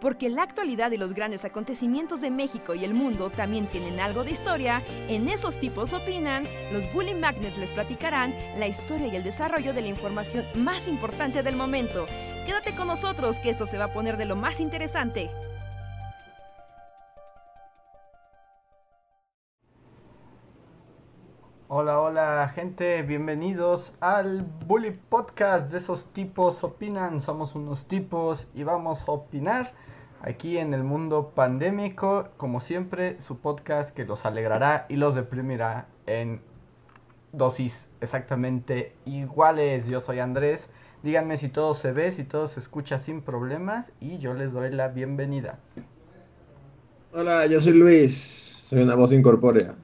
Porque la actualidad y los grandes acontecimientos de México y el mundo también tienen algo de historia, en esos tipos opinan, los Bully Magnets les platicarán la historia y el desarrollo de la información más importante del momento. Quédate con nosotros que esto se va a poner de lo más interesante. Hola, hola gente, bienvenidos al Bully Podcast de esos tipos opinan. Somos unos tipos y vamos a opinar aquí en el mundo pandémico, como siempre, su podcast que los alegrará y los deprimirá en dosis exactamente iguales. Yo soy Andrés, díganme si todo se ve, si todo se escucha sin problemas y yo les doy la bienvenida. Hola, yo soy Luis, soy una voz incorpórea.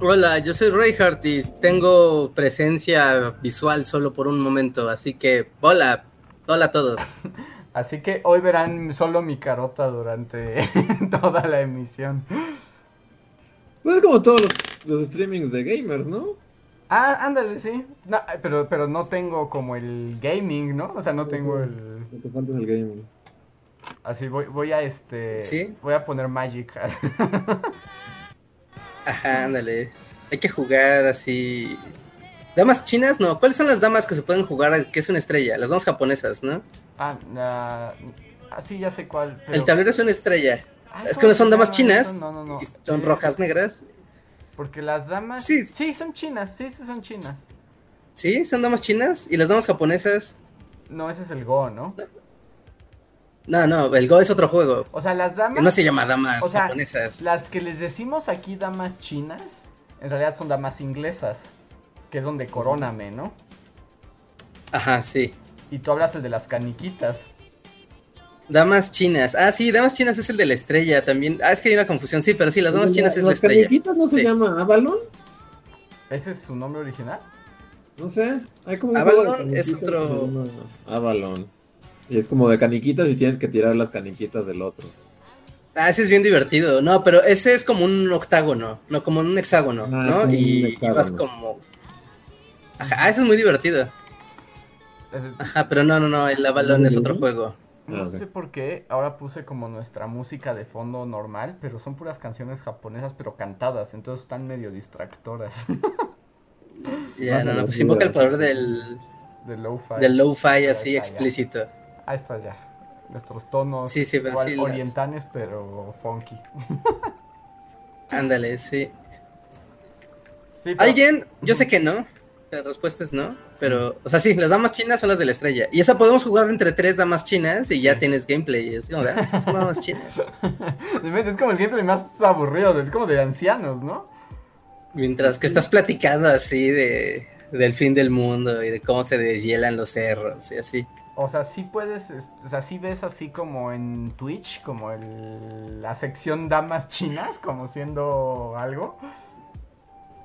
Hola, yo soy Reinhardt y tengo presencia visual solo por un momento, así que hola, hola a todos. Así que hoy verán solo mi carota durante toda la emisión. Pues como todos los, streamings de gamers, ¿no? Ah, ándale, sí. No, pero, pero no tengo como el gaming, ¿no? O sea, no tengo el... Lo que falta el gaming. Así voy, voy a este... ¿Sí? Voy a poner Magic. Ajá, ándale. Hay que jugar así. ¿Damas chinas? No. ¿Cuáles son las damas que se pueden jugar que es una estrella? Las damas japonesas, ¿no? Ah, uh, sí, ya sé cuál. El tablero es una estrella. es que no son damas chinas. No, no, no. son rojas, negras. Porque las damas. Sí. sí, son chinas. Sí, sí, son chinas. Sí, son damas chinas. ¿Y las damas japonesas? No, ese es el Go, ¿no? No, no, el Go es otro juego. O sea, las damas. No se llama damas japonesas. Las que les decimos aquí damas chinas, en realidad son damas inglesas. Que es donde coróname, ¿no? Ajá, sí. Y tú hablas el de las caniquitas. Damas chinas. Ah, sí, damas chinas es el de la estrella también. Ah, es que hay una confusión, sí, pero sí, las damas chinas es la estrella. ¿Las caniquitas no se llama Avalon? ¿Ese es su nombre original? No sé, hay como Avalon es otro. Avalon. Y es como de caniquitas y tienes que tirar las caniquitas del otro. Ah, ese es bien divertido. No, pero ese es como un octágono, no como un hexágono, ah, ¿no? Y, vas como. Ajá, ese es muy divertido. Ajá, pero no, no, no, el Avalon es otro juego. No ah, sé por qué, ahora puse como nuestra música de fondo normal, pero son puras canciones japonesas, pero cantadas, entonces están medio distractoras. Ya, no, no, pues invoca el poder del... Del lo-fi. Del lo-fi así explícito. Ahí está ya. Nuestros tonos sí, sí, pero orientales, pero funky. Ándale, sí. ¿Alguien? Yo sé que no. La respuesta es no. Pero, o sea, sí, las damas chinas son las de la estrella. Y esa podemos jugar entre tres damas chinas y ya tienes gameplay. Es como, ah, son damas chinas. es como el gameplay más aburrido, es como de ancianos, ¿no? Mientras que estás platicando así de, del fin del mundo y de cómo se deshielan los cerros y así. O sea, sí puedes, o sea, sí ves así como en Twitch, como el, la sección damas chinas, como siendo algo.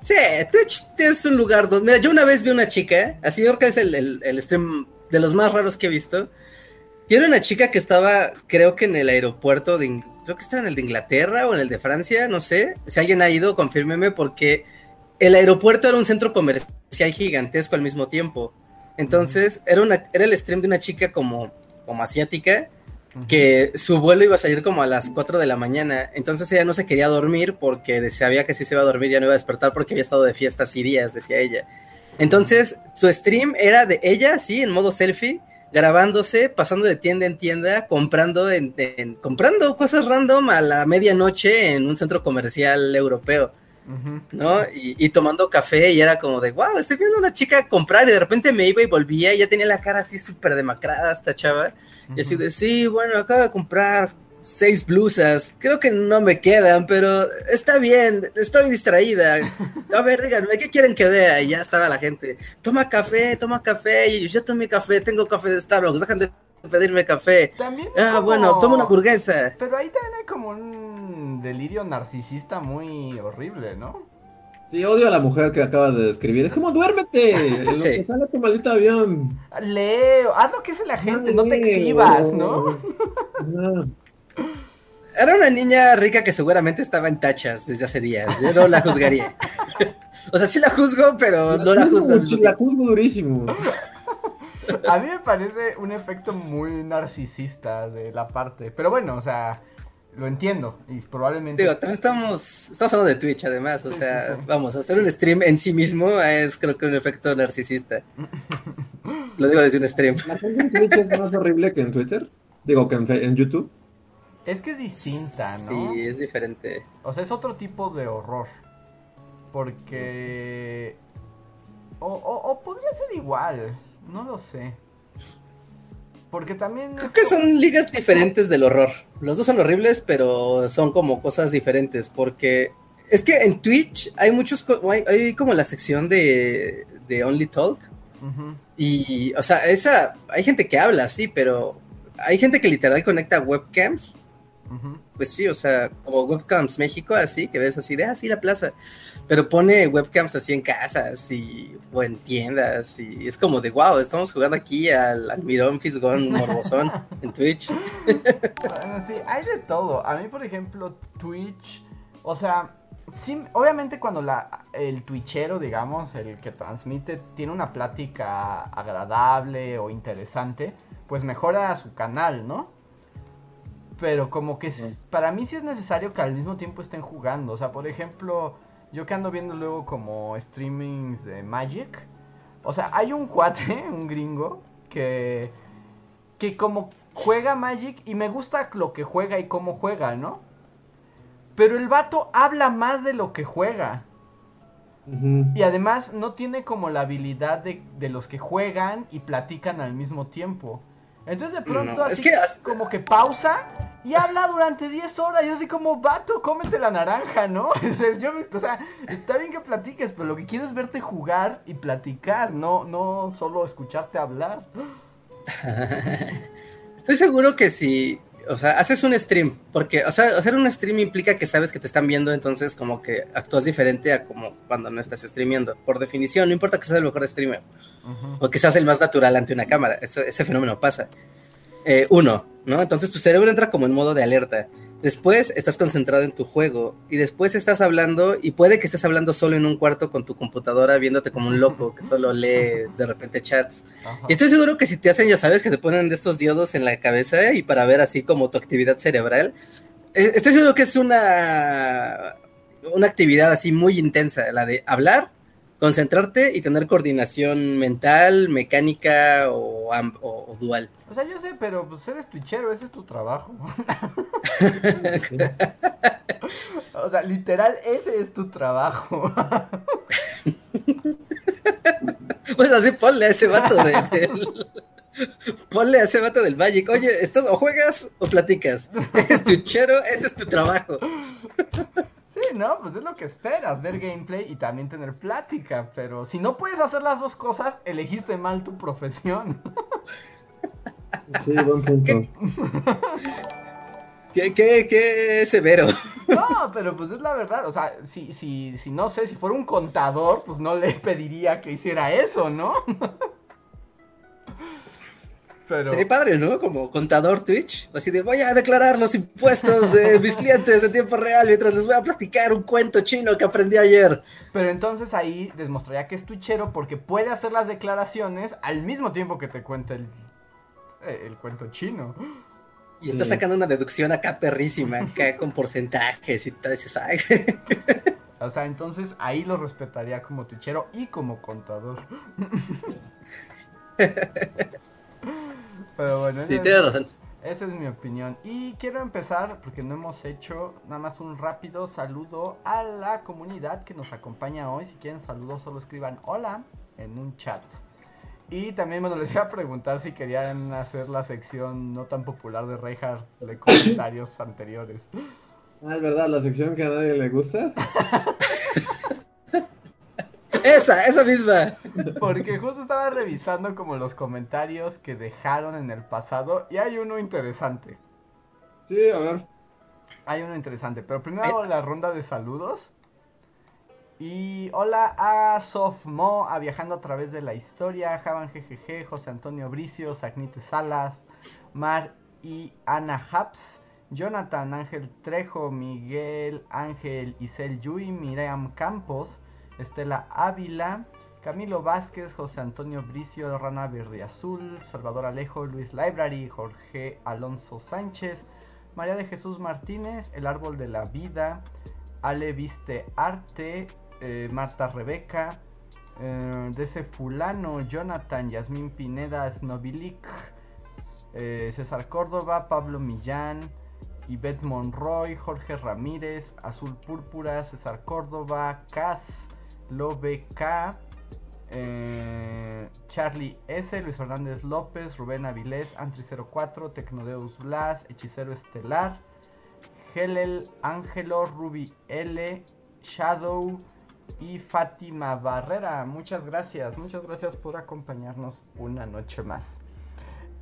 Sí, Twitch es un lugar donde... Mira, yo una vez vi una chica, así que es el, el, stream de los más raros que he visto. Y era una chica que estaba, creo que en el aeropuerto de... Creo que estaba en el de Inglaterra o en el de Francia, no sé. Si alguien ha ido, confírmeme, porque el aeropuerto era un centro comercial gigantesco al mismo tiempo. Entonces, era, una, era el stream de una chica como, como asiática, que su vuelo iba a salir como a las 4 de la mañana. Entonces ella no se quería dormir porque sabía que si se iba a dormir ya no iba a despertar porque había estado de fiestas y días, decía ella. Entonces, su stream era de ella, sí, en modo selfie, grabándose, pasando de tienda en tienda, comprando, en, comprando cosas random a la medianoche en un centro comercial europeo. ¿no? Y, tomando café y era como de, wow, estoy viendo a una chica comprar y de repente me iba y volvía y ya tenía la cara así súper demacrada esta chava. Y así de, sí, bueno, acabo de comprar seis blusas, creo que no me quedan, pero está bien, estoy distraída. A ver, díganme, ¿qué quieren que vea? Y ya estaba la gente, toma café, toma café, y yo tomé café, tengo café de Starbucks, dejan de pedirme café. También ah, bueno, toma una hamburguesa. Pero ahí también hay como un delirio narcisista muy horrible, ¿no? Sí, odio a la mujer que acaba de describir. Es como, duérmete. Lo que sale tu maldito avión. Leo, haz lo que hace la gente, no, te exhibas, ¿no? Era una niña rica que seguramente estaba en tachas desde hace días. Yo no la juzgaría. o sea, sí la juzgo, pero no la juzgo. Sí, la juzgo durísimo. A mí me parece un efecto muy narcisista de la parte. Pero bueno, o sea, lo entiendo. Y probablemente. Digo, también estamos, estamos hablando de Twitch, además. O sea, vamos, hacer un stream en sí mismo es, creo que, un efecto narcisista. Lo digo desde un stream. ¿La gente en Twitch es más horrible que en Twitter? Digo, que en, YouTube. Es que es distinta, ¿no? Sí, es diferente. O sea, es otro tipo de horror. Porque. O, o- o podría ser igual. No lo sé. Porque también. Creo es que como- son ligas diferentes del horror. Los dos son horribles, pero son como cosas diferentes. Porque es que en Twitch hay muchos. Hay, hay como la sección de, de Only Talk. Y, o sea, esa. Hay gente que habla, sí, pero hay gente que literal conecta webcams. Ujú. Pues sí, o sea, como webcams México, así, que ves así de, ah, sí, la plaza. Pero pone webcams así en casas y, o en tiendas y es como de, wow, estamos jugando aquí al, al Mirón Fisgón Morbosón en Twitch. Bueno, sí, hay de todo. A mí, por ejemplo, Twitch, o sea, sí, obviamente cuando la, el twitchero, digamos, el que transmite, tiene una plática agradable o interesante, pues mejora su canal, ¿no? Pero como que es- para mí sí es necesario que al mismo tiempo estén jugando. O sea, por ejemplo, yo que ando viendo luego como streamings de Magic. O sea, hay un cuate, un gringo, que que como juega Magic y me gusta lo que juega y cómo juega, ¿no? Pero el vato habla más de lo que juega. Y además no tiene como la habilidad de, de los que juegan y platican al mismo tiempo. Entonces de pronto No, así es que as- como que pausa y habla durante 10 horas y así como, vato, cómete la naranja, ¿no? O sea, yo- o sea, está bien que platiques, pero lo que quiero es verte jugar y platicar, no, no solo escucharte hablar. Estoy seguro que si, o sea, haces un stream, porque, o sea, hacer un stream implica que sabes que te están viendo, entonces como que actúas diferente a como cuando no estás streameando. Por definición, no importa que seas el mejor streamer. Ujú. o seas el más natural ante una cámara. Eso- ese fenómeno pasa. Eh, uno, ¿no? Entonces tu cerebro entra como en modo de alerta. Después estás concentrado en tu juego y después estás hablando y puede que estés hablando solo en un cuarto con tu computadora viéndote como un loco que solo lee de repente chats. Ajá. Y estoy seguro que si te hacen, ya sabes, que te ponen de estos diodos en la cabeza y para ver así como tu actividad cerebral, eh, estoy seguro que es una, una actividad así muy intensa, la de hablar, concentrarte y tener coordinación mental, mecánica o, am- o- o dual. O sea, yo sé, pero pues eres twitchero, ese es tu trabajo. o sea, literal, ese es tu trabajo. Pues así ponle a ese vato de, del- Ponle a ese vato del Magic. Oye, ¿estás o juegas o platicas? Eres tuchero, ese es tu trabajo. ¿No? Pues es lo que esperas, ver gameplay y también tener plática. Pero si no puedes hacer las dos cosas, elegiste mal tu profesión. Sí, buen punto. Qué, qué, qué severo. No, pero pues es la verdad. O sea, si, si, si no sé, si fuera un contador, pues no le pediría que hiciera eso, ¿no? Pero... Sería padre, ¿no? Como contador Twitch. Así de voy a declarar los impuestos de mis clientes en tiempo real mientras les voy a platicar un cuento chino que aprendí ayer. Pero entonces ahí demostraría que es twitchero porque puede hacer las declaraciones al mismo tiempo que te cuenta el, eh, el cuento chino. Y está sacando una deducción acá perrísima, acá con porcentajes y tal. Dices, ay, O sea, entonces ahí lo respetaría como twitchero y como contador. Pero bueno, sí, esa, tienes es, razón. esa es mi opinión. Y quiero empezar, porque no hemos hecho nada más un rápido saludo a la comunidad que nos acompaña hoy. Si quieren saludos, solo escriban hola en un chat. Y también, bueno, les iba a preguntar si querían hacer la sección no tan popular de Reinhardt de comentarios anteriores. Ah, es verdad, la sección que a nadie le gusta. Esa, esa misma. Porque justo estaba revisando como los comentarios que dejaron en el pasado y hay uno interesante. Sí, a ver. Hay uno interesante, pero primero hago la ronda de saludos. Y hola a Sofmo, a Viajando a través de la historia, Javan GGG, José Antonio Bricio, Sagnite Salas, Mar y Ana Haps, Jonathan Ángel Trejo, Miguel Ángel Isel Yui, Miriam Campos, Estela Ávila, Camilo Vázquez, José Antonio Bricio, Rana Verde Azul, Salvador Alejo, Luis Library, Jorge Alonso Sánchez, María de Jesús Martínez, El Árbol de la Vida, Ale Viste Arte, eh, Marta Rebeca, eh, DC Fulano, Jonathan, Yasmín Pineda, Snovilik, eh, César Córdoba, Pablo Millán, Ivette Monroy, Jorge Ramírez, Azul Púrpura, César Córdoba, Cas, Lobe K, eh, Charlie S, Luis Fernández López, Rubén Avilés, Antri04, Tecnodeus Blas, Hechicero Estelar, Helel, Ángelo, Ruby L, Shadow y Fátima Barrera. Muchas gracias, muchas gracias por acompañarnos una noche más.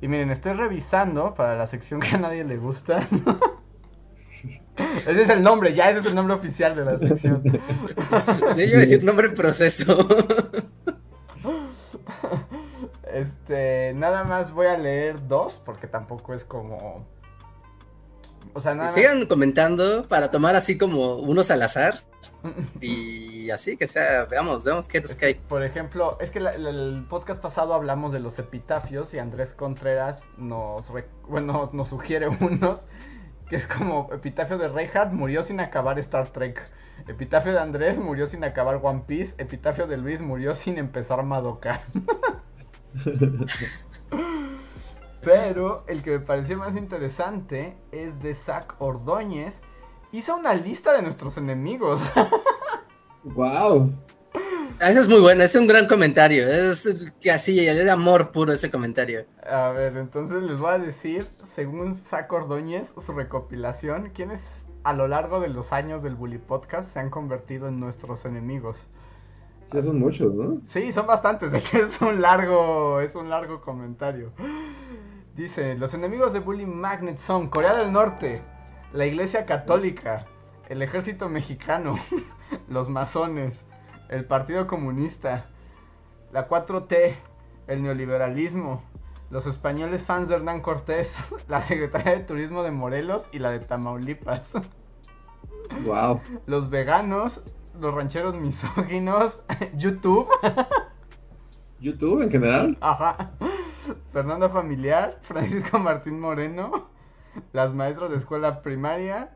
Y miren, estoy revisando para la sección que a nadie le gusta. ese es el nombre, ya ese es el nombre oficial de la sección. Sí, yo iba a decir nombre en proceso. Este, nada más voy a leer dos, porque tampoco es como. O sea, nada Sigan comentando para tomar así como unos al azar. Y así que sea, veamos, veamos qué nos cae. Por ejemplo, es que la- la- el podcast pasado hablamos de los epitafios y Andrés Contreras nos, re- bueno, nos sugiere unos que es como epitafio de Reinhardt murió sin acabar Star Trek. Epitafio de Andrés murió sin acabar One Piece. Epitafio de Luis murió sin empezar Madoka. Pero el que me pareció más interesante es de Zach Ordóñez. Hizo una lista de nuestros enemigos. Wow. Ah, Eso es muy bueno, es un gran comentario. Es que así, es de amor puro ese comentario. A ver, entonces les voy a decir, según Saco Ordóñez, su recopilación, quiénes a lo largo de los años del Bully Podcast se han convertido en nuestros enemigos. Sí, son muchos, ¿no? Sí, son bastantes, de hecho es un largo, es un largo comentario. Dice, los enemigos de Bully Magnet son Corea del Norte, la Iglesia Católica, el Ejército Mexicano, los masones, el Partido Comunista, la 4T, el neoliberalismo, los españoles fans de Hernán Cortés, la Secretaría de Turismo de Morelos y la de Tamaulipas, Wow. los veganos, los rancheros misóginos, YouTube, YouTube en general. Ajá. Fernanda Familiar, Francisco Martín Moreno, las maestras de escuela primaria,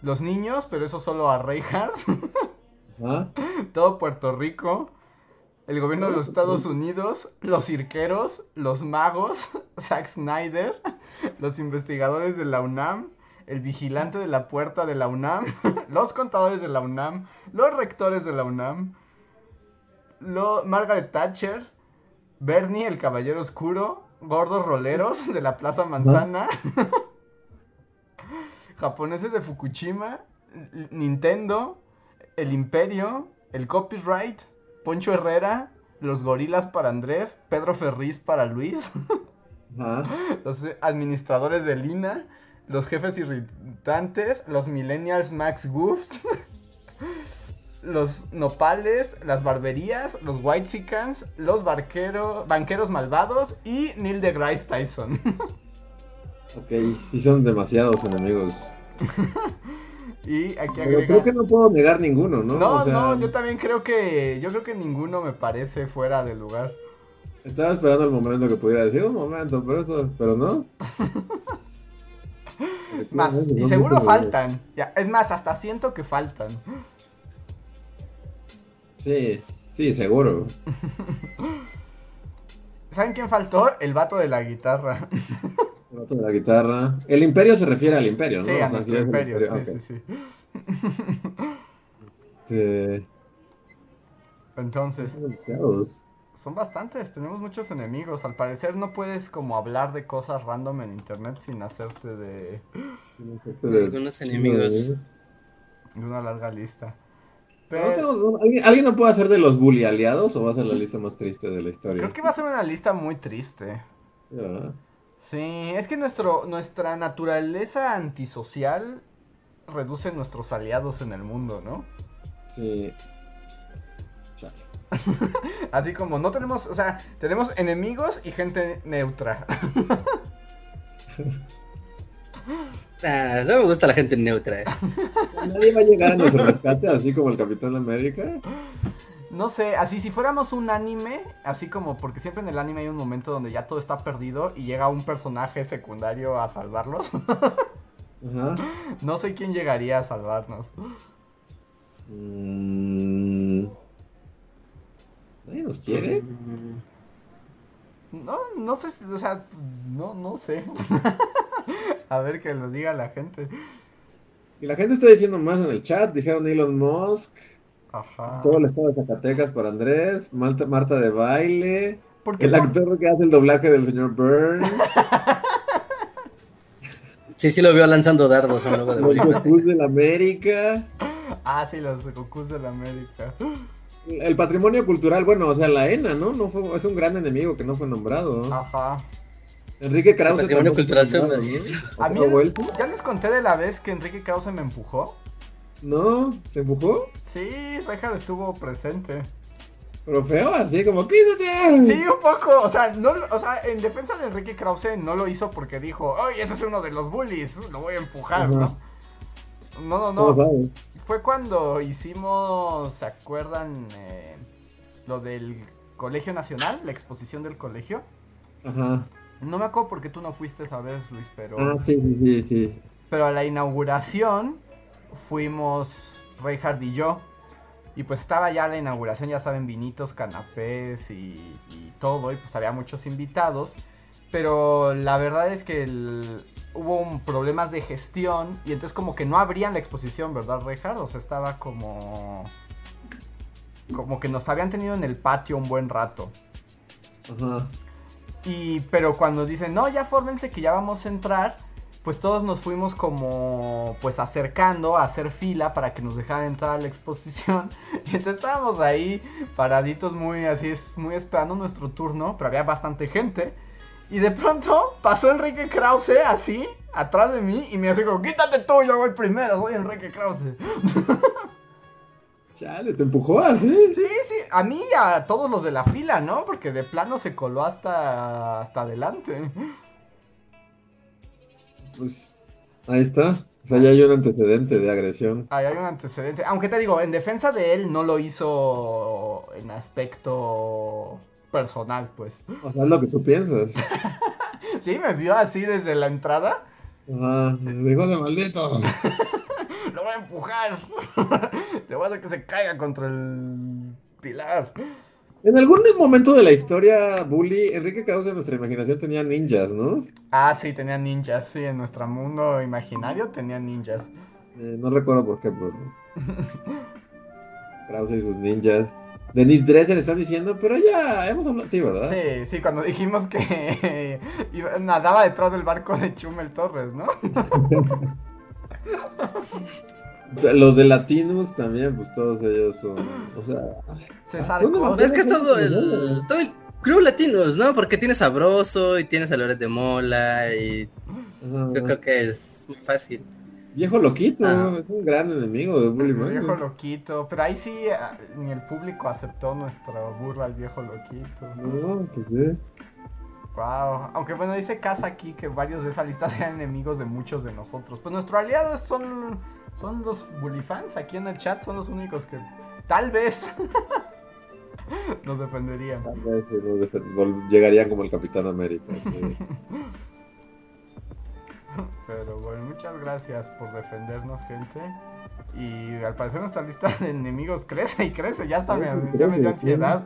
los niños, pero eso solo a Reinhardt, Ah, todo Puerto Rico, el gobierno de los Estados Unidos, los cirqueros, los magos, Zack Snyder, los investigadores de la UNAM, el vigilante de la puerta de la UNAM, los contadores de la UNAM, los rectores de la UNAM, lo- Margaret Thatcher, Bernie el Caballero Oscuro, gordos roleros de la Plaza Manzana, japoneses de Fukushima, Nintendo, el Imperio, el Copyright, Poncho Herrera, los gorilas para Andrés, Pedro Ferriz para Luis, ajá. los administradores de Lina, los jefes irritantes, los millennials Max Goofs, los nopales, las barberías, los whitesicans, los barquero- banqueros malvados y Neil deGrasse Tyson. Ok, sí son demasiados enemigos. Y aquí Pero agrega... creo que no puedo negar ninguno, ¿no? No, O sea, no, yo también creo que yo creo que ninguno me parece fuera de lugar. Estaba esperando el momento que pudiera decir un momento, pero eso, pero no. Más, y seguro faltan. Ya, es más, hasta siento que faltan. Sí, sí, seguro. ¿Saben quién faltó? El vato de la guitarra. El otro de la guitarra. El imperio se refiere al imperio, ¿no? Sí, O sea, imperio. Sí, sí, sí. Este, Entonces, son bastantes, tenemos muchos enemigos. Al parecer no puedes como hablar de cosas random en internet sin hacerte de, de- Algunos enemigos. de una larga lista. Pero Pero no tengo- ¿alguien, alguien no puede hacer de los bully aliados o va a ser la lista más triste de la historia? creo que va a ser una lista muy triste. Ya. Sí, es que nuestro, nuestra naturaleza antisocial reduce nuestros aliados en el mundo, ¿no? Sí. Chale. Así como no tenemos, o sea, tenemos enemigos y gente neutra. Ah, no me gusta la gente neutra. eh. Nadie va a llegar a nuestro rescate así como el Capitán América. No sé, así si fuéramos un anime, así como porque siempre en el anime hay un momento donde ya todo está perdido y llega un personaje secundario a salvarlos. Ajá. no sé quién llegaría a salvarnos. Mm. ¿Nadie nos quiere? No, no sé, si- o sea, no, no sé. a ver que lo diga la gente. Y la gente está diciendo más en el chat. Dijeron Elon Musk. Ajá. Todo el estado de Zacatecas para Andrés. Marta, Marta de baile. El actor que hace el doblaje del señor Burns. Sí, sí lo vio lanzando dardos en logo de Los Bolívar. Gokus de la América. Ah, sí, los Gokus de la América. El patrimonio cultural, bueno, o sea, la ENA, ¿no? no fue, es un gran enemigo que no fue nombrado. Ajá. Enrique Krause. El patrimonio cultural se me-. A mí, ya les conté de la vez que Enrique Krause me empujó. No, ¿te empujó? Sí, Reinhardt estuvo presente. Pero feo, así como, quítate. Sí, un poco. O sea, no, o sea, en defensa de Enrique Krause no lo hizo porque dijo, oye, ese es uno de los bullies, lo voy a empujar, Ajá. ¿no? No, no, ¿Cómo no. sabes? Fue cuando hicimos, ¿se acuerdan? eh, lo del Colegio Nacional, la exposición del colegio. Ajá. No me acuerdo porque tú no fuiste esa vez, Luis, pero... Ah, sí, sí, sí, sí. Pero a la inauguración fuimos Reinhard y yo. Y pues estaba ya la inauguración, ya saben, vinitos, canapés y, y todo. Y pues había muchos invitados. Pero la verdad es que el- hubo un- problemas de gestión. Y entonces como que no abrían la exposición, ¿verdad, Reinhard? O sea, estaba como... Como que nos habían tenido en el patio un buen rato. Ajá. Y, pero cuando dicen, no, ya fórmense que ya vamos a entrar, pues todos nos fuimos como, pues acercando a hacer fila para que nos dejaran entrar a la exposición. Y entonces estábamos ahí paraditos muy así, es- muy esperando nuestro turno, pero había bastante gente. Y de pronto pasó Enrique Krause así, atrás de mí, y me dijo, como, quítate tú, yo voy primero, soy Enrique Krause. Chale, ¿te empujó así? Sí, sí, a mí y a todos los de la fila, ¿no? Porque de plano se coló hasta, hasta adelante. Pues ahí está. O sea, ya hay un antecedente de agresión. Ahí hay un antecedente. Aunque te digo, en defensa de él no lo hizo en aspecto personal, pues. O sea, es lo que tú piensas. Sí, me vio así desde la entrada. Ajá. Hijo de maldito. Lo voy a empujar. Le voy a hacer que se caiga contra el pilar. En algún momento de la historia, Bully, Enrique Krause en nuestra imaginación tenía ninjas, ¿no? Ah, sí, tenía ninjas. Sí, en nuestro mundo imaginario tenía ninjas. Eh, no recuerdo por qué, pero. Krause y sus ninjas. Denise Dresser están diciendo, pero ya hemos hablado. Sí, ¿verdad? Sí, sí, cuando dijimos que iba- nadaba detrás del barco de Chumel Torres, ¿no? Los de Latinos también, pues todos ellos son. O sea. Es que es todo el, todo el crew latinos, ¿no? Porque tienes a Broso y tienes a Loret de Mola y ajá. yo creo que es muy fácil. Viejo loquito, Ah. es un gran enemigo de Bully El Man. viejo loquito, pero ahí sí ah, ni el público aceptó nuestra burla al viejo loquito. No. Wow. Aunque bueno, dice Casa aquí que varios de esa lista sean enemigos de muchos de nosotros. Pues nuestros aliados son, son los bully fans. Aquí en el chat son los únicos que tal vez nos defenderían. Nos vol- llegarían como el Capitán América. sí. Pero bueno, muchas gracias por defendernos, gente. Y al parecer nuestra lista de enemigos crece y crece. Ya hasta me, ya me dio ansiedad.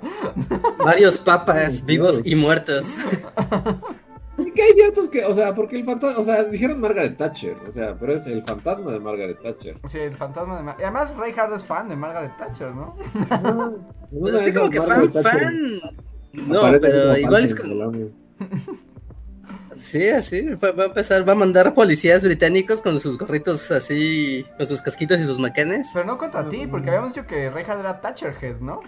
Varios papas vivos y muertos. Y que hay ciertos que, o sea, porque el fantasma, o sea, dijeron Margaret Thatcher, o sea, pero es el fantasma de Margaret Thatcher. Sí, el fantasma de Mar- y Además, Reinhardt es fan de Margaret Thatcher, ¿no? No, Pero de como que fan, Margaret Thatcher fan. No, pero igual es como. Sí, así. Va va a empezar, va a mandar policías británicos con sus gorritos así, con sus casquitos y sus macanes. Pero no contra ti, porque habíamos dicho que Reinhardt era Thatcherhead, ¿no?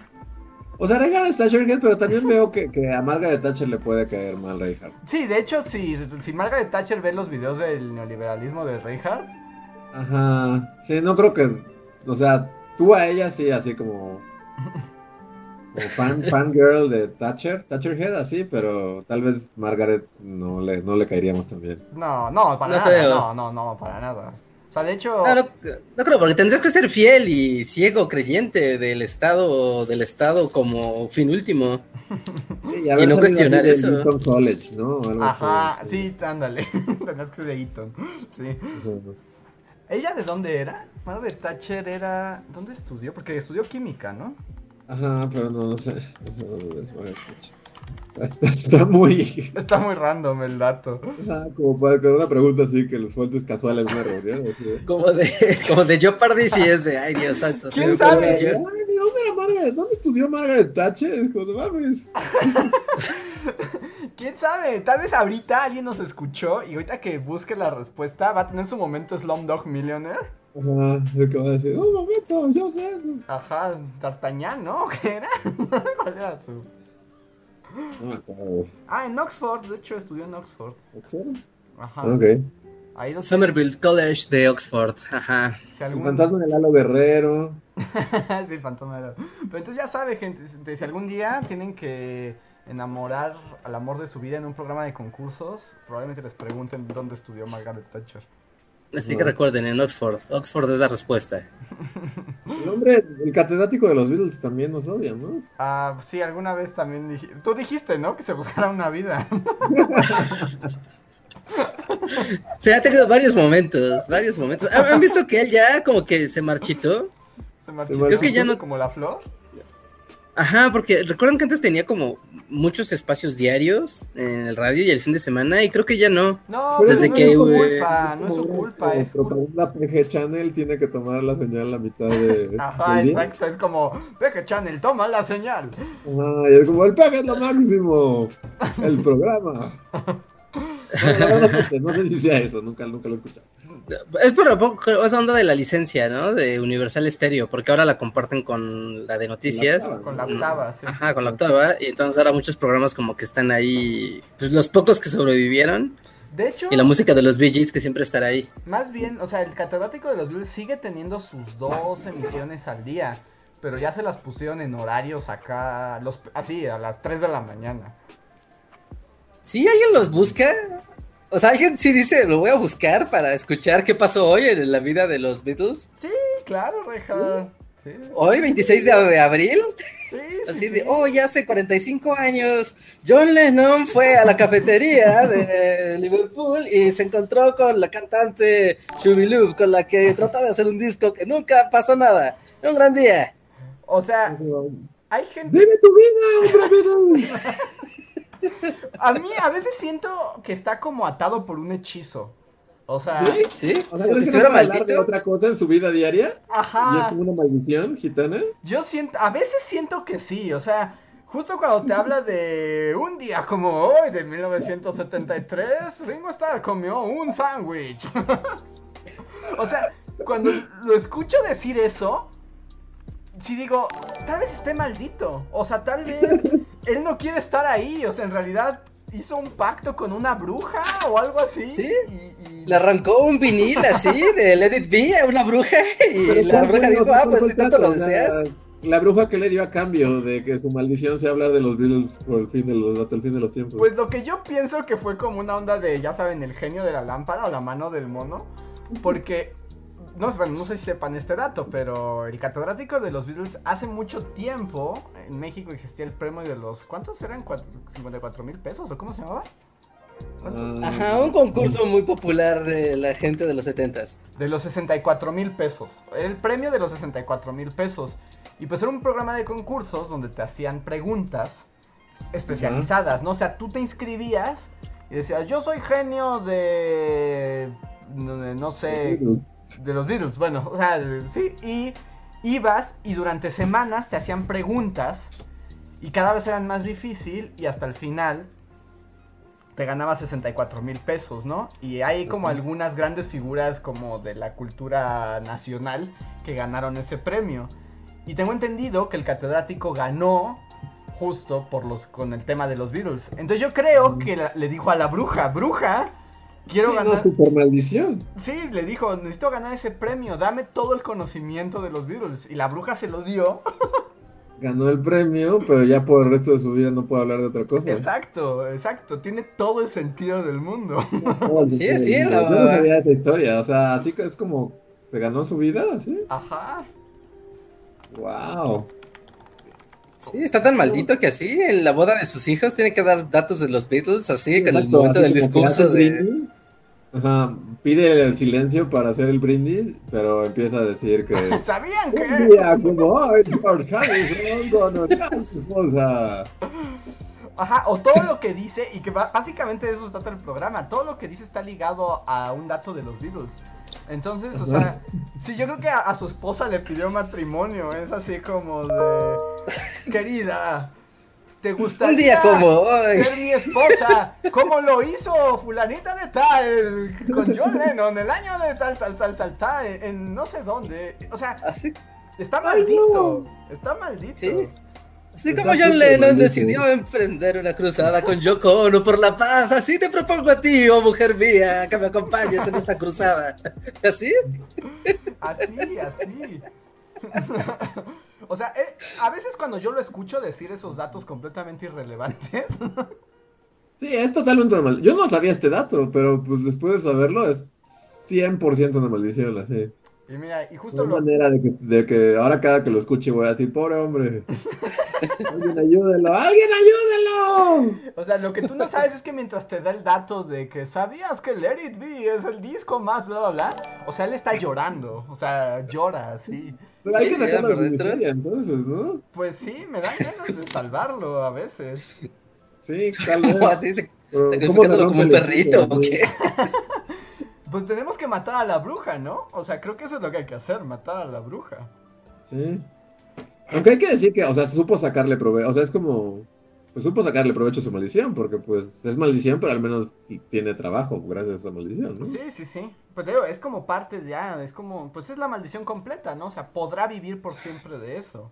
O sea, Reinhardt es Thatcherhead, pero también veo que, que a Margaret Thatcher le puede caer mal Reinhardt. Sí, de hecho, si, si Margaret Thatcher ve los videos del neoliberalismo de Reinhardt, Ajá, sí, no creo que, o sea, tú a ella sí, así como, como fan, fangirl de Thatcher, Thatcherhead, así, pero tal vez Margaret no le, no le caeríamos tan bien. no, no, para No nada, creo. no, no, no, para nada. O sea, de hecho... No, no, no creo, porque tendrías que ser fiel y ciego creyente del Estado, del Estado como fin último. Y no cuestionar de eso. Eton College, ¿no? O algo Ajá, así. sí, ándale. Tenías que ser de Eton. Sí. ¿Ella de dónde era? Margaret Thatcher era... ¿Dónde estudió? Porque estudió química, ¿no? Ajá, pero no, no sé. No sé dónde es Margaret Thatcher. Está, está muy. Está muy random el dato. Ajá, como para con una pregunta así que los sueltes casuales en una reunión. Como de, como de Jeopardy, sí es de, ay Dios santo. ¿Quién sabe? ¿De dónde era Margaret? ¿Dónde estudió Margaret Thatcher? Es como, no mames. ¿Quién sabe? Tal vez ahorita alguien nos escuchó y ahorita que busque la respuesta va a tener su momento Slumdog Millionaire. Ajá, es que va a decir, un momento, yo sé eso. Ajá, D'Artagnan, ¿no? ¿Qué era? ¿Cuál era su...? No me acuerdo. Ah, en Oxford, de hecho estudió en Oxford. ¿Oxford? Ajá. Ok. Ahí lo Somerville College de Oxford. Ajá. Si El fantasma de Lalo Guerrero. sí, el fantasma era. Pero entonces ya sabe, gente, si algún día tienen que enamorar al amor de su vida en un programa de concursos, probablemente les pregunten dónde estudió Margaret Thatcher. Así que recuerden, en Oxford. Oxford es la respuesta. El hombre, el catedrático de los Beatles también nos odia, ¿no? Ah, sí, alguna vez también dije... Tú dijiste, ¿no? Que se buscara una vida. Se ha tenido varios momentos, varios momentos. ¿Han han visto que él ya como que se marchitó? Se marchitó Creo que ya no- como la flor. Ajá, porque recuerdan que antes tenía como muchos espacios diarios en el radio y el fin de semana y creo que ya no. No, Desde no que, es su culpa, no es su culpa, es culpa. La PG Channel tiene que tomar la señal a mitad de. Ajá, del día. exacto, es como, que Channel, toma la señal. Ajá, y es como, el PG es lo máximo. El programa. La no sé, no sé si sea eso, nunca, nunca lo he escuchado. Es por esa onda de la licencia, ¿no? De Universal Stereo, porque ahora la comparten con la de noticias. octava, Con la octava, sí. Ajá, con la octava. Y entonces ahora muchos programas como que están ahí, pues los pocos que sobrevivieron. De hecho, Y la música de los Bee Gees que siempre estará ahí. más bien, o sea, el catedrático de los Beatles sigue teniendo sus dos emisiones al día, pero ya se las pusieron en horarios acá, los, así, a las 3 de la mañana. ¿Sí alguien los busca? O sea, alguien sí dice, lo voy a buscar para escuchar qué pasó hoy en la vida de los Beatles. Sí, claro, Reja. Sí, Hoy, 26 de ab- abril, sí, sí, así sí. de, oh, ya hace 45 años, John Lennon fue a la cafetería de Liverpool y se encontró con la cantante Shubilub, con la que trataba de hacer un disco que nunca pasó nada. Un gran día. O sea, hay gente... ¡Vive tu vida, hombre Beatles! A mí a veces siento que está como atado por un hechizo. O sea, ¿Sí? O sea, Como ¿crees si que estuviera no puede hablar de otra cosa en su vida diaria? ¿Y es ajá. como una maldición gitana? Yo siento, a veces siento que sí, o sea, justo cuando te habla de un día como hoy, de 1973, Ringo Starr comió un sándwich. o sea, cuando lo escucho decir eso, sí digo, tal vez esté maldito. O sea, tal vez él no quiere estar ahí, o sea, en realidad hizo un pacto con una bruja o algo así. Sí. y- y- Le arrancó un vinil así de Let It Be a una bruja y Pero la ¿cuál bruja dijo, ah, pues si tanto lo deseas. La, la bruja que le dio a cambio de que su maldición sea hablar de los Beatles por el fin de los, hasta el fin de los tiempos. Pues lo que yo pienso que fue como una onda de, ya saben, el genio de la lámpara o la mano del mono. Porque, no, sé, bueno, no sé si sepan este dato, pero el catedrático de los Beatles hace mucho tiempo en México existía el premio de los, ¿cuántos eran? ¿Cuatro- ¿54 mil pesos o cómo se llamaba? Ah, Ajá, un concurso muy popular de la gente de los setentas. De los 64 mil pesos. Era el premio de los 64 mil pesos. Y pues era un programa de concursos donde te hacían preguntas especializadas, ¿no? O sea, tú te inscribías y decías, yo soy genio de... de- no sé, de los Beatles, bueno, o sea, sí, y ibas y durante semanas te hacían preguntas y cada vez eran más difícil y hasta el final te ganabas 64 mil pesos, ¿no? Y hay como algunas grandes figuras como de la cultura nacional que ganaron ese premio. Y tengo entendido que el catedrático ganó justo por los con el tema de los Beatles. Entonces yo creo que la- le dijo a la bruja, bruja, quiero Sí, no, ganar... super maldición. Sí, le dijo, necesito ganar ese premio, dame todo el conocimiento de los Beatles. Y la bruja se lo dio. ganó el premio, pero ya por el resto de su vida no puede hablar de otra cosa. Exacto, exacto. Tiene todo el sentido del mundo. Sí, sí, Yo la- no sabía esa historia, o sea, así que es como, ¿se ganó su vida? ¿Así? Ajá. Wow. Sí, está tan maldito que así, en la boda de sus hijos tiene que dar datos de los Beatles, así, con el momento del discurso de... Ajá, pide el silencio para hacer el brindis, pero empieza a decir que... ¿Sabían Un que? día como hoy, George Harrison. Ajá, o todo lo que dice, y que básicamente de eso trata el programa, todo lo que dice está ligado a un dato de los Beatles. Entonces, o sea, sí, yo creo que a, a su esposa le pidió matrimonio, es así como de, querida, ¿te gustaría Un día como hoy. ser mi esposa? ¿Cómo lo hizo fulanita de tal, con John Lennon, el año de tal, tal, tal, tal, tal, en no sé dónde? O sea, Así, está Ay, maldito, está maldito. Sí. así como John Lennon decidió emprender una cruzada con Yoko Ono por la paz, así te propongo a ti, oh mujer mía, que me acompañes en esta cruzada. ¿Así? Así, así. O sea, eh, a veces cuando yo lo escucho decir esos datos completamente irrelevantes, Sí, es totalmente una maldición. Yo no sabía este dato, pero pues después de saberlo es 100% una maldición, así. y mira, y justo hay lo... manera de que, de que ahora cada que lo escuche voy a decir, pobre hombre. Alguien ayúdelo, alguien ayúdelo. O sea, lo que tú no sabes es que mientras te da el dato de que sabías que Let It Be es el disco más bla bla bla, o sea, él está llorando, o sea, llora así. Pero hay Sí, que sacarlo de miseria, entonces, ¿no? Pues sí, me dan ganas de salvarlo a veces. Sí, tal vez. ¿Cómo así? ¿Se- Pero, ¿cómo se ¿Sacrificándolo como un perrito o qué? Pues tenemos que matar a la bruja, ¿no? O sea, creo que eso es lo que hay que hacer, matar a la bruja. Sí. Aunque hay que decir que, o sea, supo sacarle provecho, o sea, es como, pues supo sacarle provecho a su maldición, porque pues es maldición, pero al menos tiene trabajo gracias a esa maldición, ¿no? Sí, sí, sí. Pues digo, es como parte ya, es como, pues es la maldición completa, ¿no? O sea, podrá vivir por siempre de eso.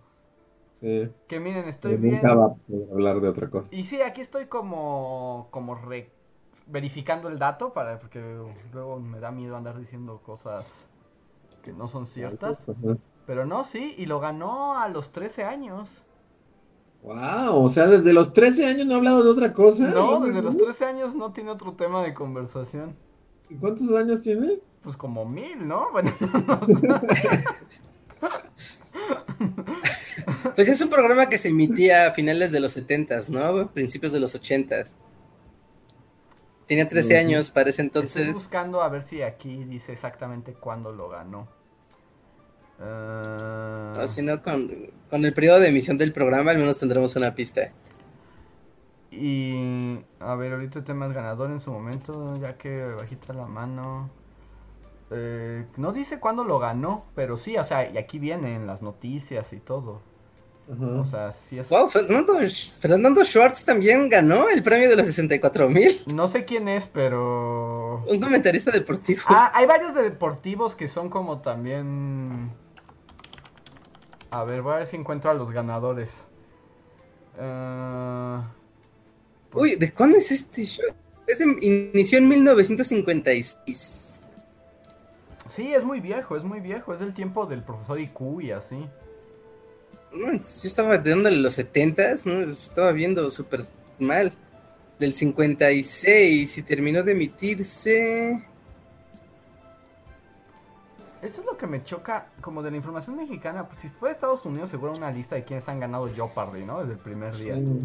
Sí. Que miren, estoy bien. Nunca va a hablar de otra cosa. Y sí, aquí estoy como, como re- verificando el dato para, porque luego me da miedo andar diciendo cosas que no son ciertas. Pero no, sí, y lo ganó a los 13 años. Wow, o sea, desde los 13 años no ha hablado de otra cosa. No, desde los 13 años no tiene otro tema de conversación. ¿Y cuántos años tiene? Pues como mil, ¿no? Bueno, no. Pues es un programa que se emitía a finales de los 70s, ¿no? Principios de los 80s. Tenía 13 Ujú. años para ese Estoy entonces. buscando a ver si aquí dice exactamente cuándo lo ganó. O si no, con, con el periodo de emisión del programa al menos tendremos una pista. Y a ver, ahorita el tema es ganador en su momento, ya que bajita la mano. Eh, no dice cuándo lo ganó, pero sí, o sea, y aquí vienen las noticias y todo. O sea, sí es. Wow, Fernando, Fernando Schwartz también ganó el premio de los 64 mil. No sé quién es, pero. Un comentarista deportivo. Ah, hay varios de deportivos que son como también. A ver, voy a ver si encuentro a los ganadores. Ah, Uy, ¿de cuándo es este show? Es de- inició en 1956. sí, es muy viejo, es muy viejo. Es del tiempo del profesor IQ y así. No, yo estaba dándole los 70s, ¿no? Estaba viendo súper mal. Del 56 y terminó de emitirse. Eso es lo que me choca, como de la información mexicana. Pues si fue de Estados Unidos, seguro una lista de quienes han ganado Jeopardy, ¿no? Desde el primer día. Sí.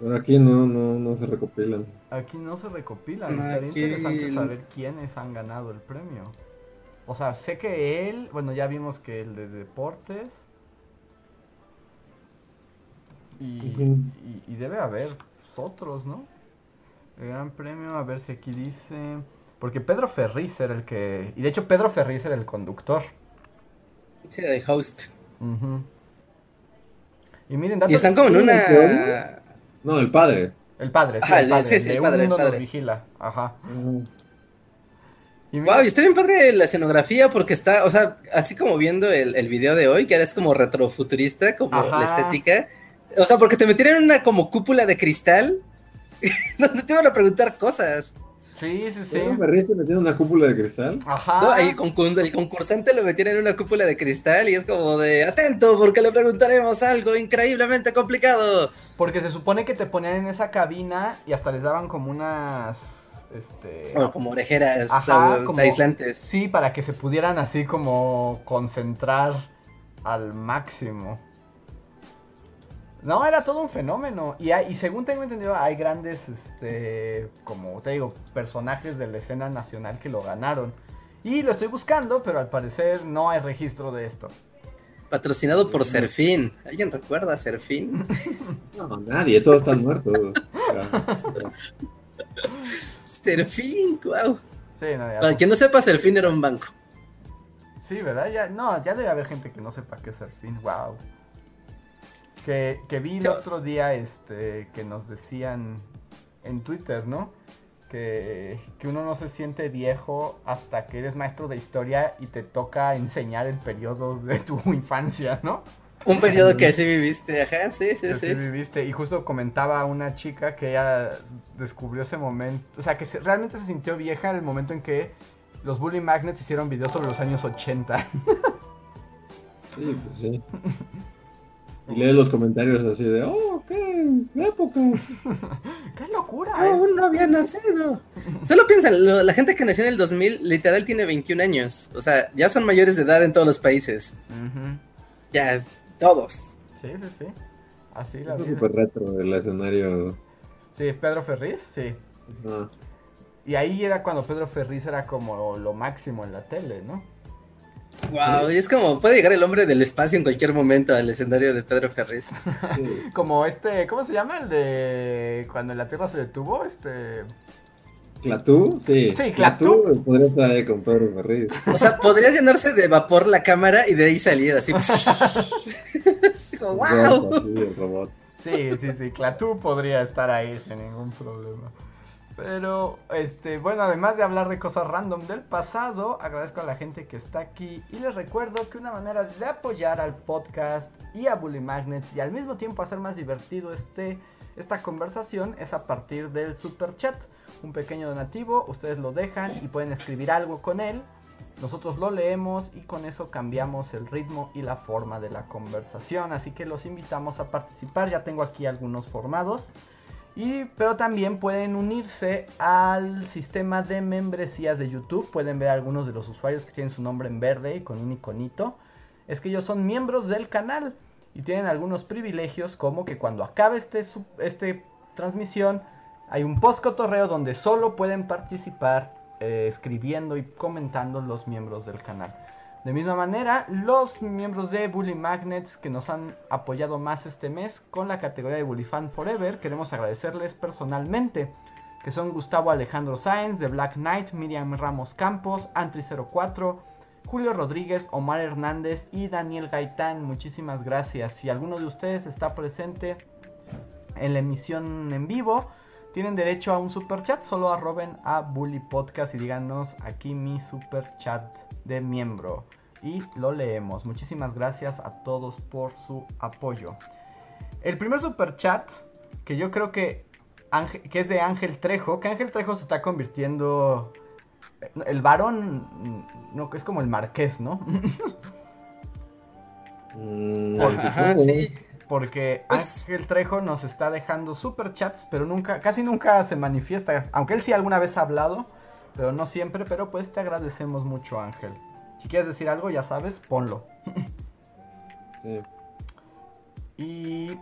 Pero aquí no, no, no se recopilan. Aquí no se recopilan. No, Estaría aquí interesante saber quiénes han ganado el premio. O sea, sé que él, bueno, ya vimos que el de deportes. Y, Ujú. y- y debe haber otros, ¿no? El gran premio, a ver si aquí dice. Porque Pedro Ferriz era el que. Y de hecho, Pedro Ferriz era el conductor. Sí, el host. Ujú. Y miren, Y están como en una. No, el padre. El padre, sí, Ajá, el padre. sí, sí, el padre, el nos padre. vigila. Ajá. Ajá. Y Wow, y está bien padre la escenografía porque está, o sea, así como viendo el, el video de hoy, que ahora es como retrofuturista, como Ajá. la estética. O sea, porque te metieron en una como cúpula de cristal donde te iban a preguntar cosas. Sí, sí, sí. ¿Pedro Ferriz se metió en una cúpula de cristal? Ajá. No, el concursante lo metieron en una cúpula de cristal y es como de atento porque le preguntaremos algo increíblemente complicado. Porque se supone que te ponían en esa cabina y hasta les daban como unas. Este. O como orejeras Ajá, o- como- aislantes. Sí, para que se pudieran así como concentrar al máximo. No, era todo un fenómeno. Y, hay- y según tengo entendido, hay grandes, este, como te digo, personajes de la escena nacional que lo ganaron. Y lo estoy buscando, pero al parecer no hay registro de esto. Patrocinado por Serfín. ¿Alguien recuerda a Serfín? No, nadie, todos están muertos. Serfín, wow. Sí, no, ya- Para quien no sepa, Serfín era un banco. Sí, ¿verdad? Ya, no, ya debe haber gente que no sepa qué es el fin. Wow. Que, que vi el otro día este, que nos decían en Twitter, ¿no? Que, que uno no se siente viejo hasta que eres maestro de historia y te toca enseñar el periodo de tu infancia, ¿no? Un periodo que así viviste, ajá, sí, sí, que sí. sí viviste. Y justo comentaba una chica que ella descubrió ese momento, o sea, que se- realmente se sintió vieja en el momento en que los Bully Magnets hicieron videos sobre los años 80. Sí, pues sí. Y lee los comentarios así de, oh, qué épocas. ¡Qué locura! No, eh! aún no había nacido. Solo piensan, lo- la gente que nació en el 2000 literal tiene 21 años. O sea, ya son mayores de edad en todos los países. Ya, es- todos. Sí, sí, sí. Así la Eso es súper retro el escenario. Sí, Pedro Ferriz, sí. Y ahí era cuando Pedro Ferriz era como lo máximo en la tele, ¿no? Wow, y es como puede llegar el hombre del espacio en cualquier momento al escenario de Pedro Ferriz. Sí. Como este, ¿cómo se llama? El de cuando la Tierra se detuvo, este... ¿Clatú? Sí. Sí, Clatú. podría estar ahí con Pedro Ferriz. O sea, podría llenarse de vapor la cámara y de ahí salir así. Como, wow. Así, el robot. Sí, sí, sí, Clatú podría estar ahí sin ningún problema. Pero, este, bueno, además de hablar de cosas random del pasado, agradezco a la gente que está aquí y les recuerdo que una manera de apoyar al podcast y a Bully Magnets y al mismo tiempo hacer más divertido este, esta conversación es a partir del super chat. Un pequeño donativo, ustedes lo dejan y pueden escribir algo con él. Nosotros lo leemos y con eso cambiamos el ritmo y la forma de la conversación. Así que los invitamos a participar. Ya tengo aquí algunos formados. Y, pero también pueden unirse al sistema de membresías de YouTube. Pueden ver algunos de los usuarios que tienen su nombre en verde y con un iconito. Es que ellos son miembros del canal y tienen algunos privilegios como que cuando acabe este, este transmisión hay un post cotorreo donde solo pueden participar eh, escribiendo y comentando los miembros del canal. De misma manera, los miembros de Bully Magnets que nos han apoyado más este mes con la categoría de Bully Fan Forever, queremos agradecerles personalmente, que son Gustavo Alejandro Sáenz de Black Knight, Miriam Ramos Campos, Antri04, Julio Rodríguez, Omar Hernández y Daniel Gaitán. Muchísimas gracias. Si alguno de ustedes está presente en la emisión en vivo, tienen derecho a un super chat. Solo arroben a Bully Podcast y díganos aquí mi super chat de miembro. Y lo leemos. Muchísimas gracias a todos por su apoyo. El primer super chat, que yo creo que, Ángel- que es de Ángel Trejo, que Ángel Trejo se está convirtiendo... El varón, no, que es como el marqués, ¿no? Mm, Ajá, sí. Porque Pues- Ángel Trejo nos está dejando super chats, pero nunca, casi nunca se manifiesta. Aunque él sí alguna vez ha hablado, pero no siempre. Pero pues te agradecemos mucho, Ángel. Si quieres decir algo, ya sabes, ponlo. Sí. Y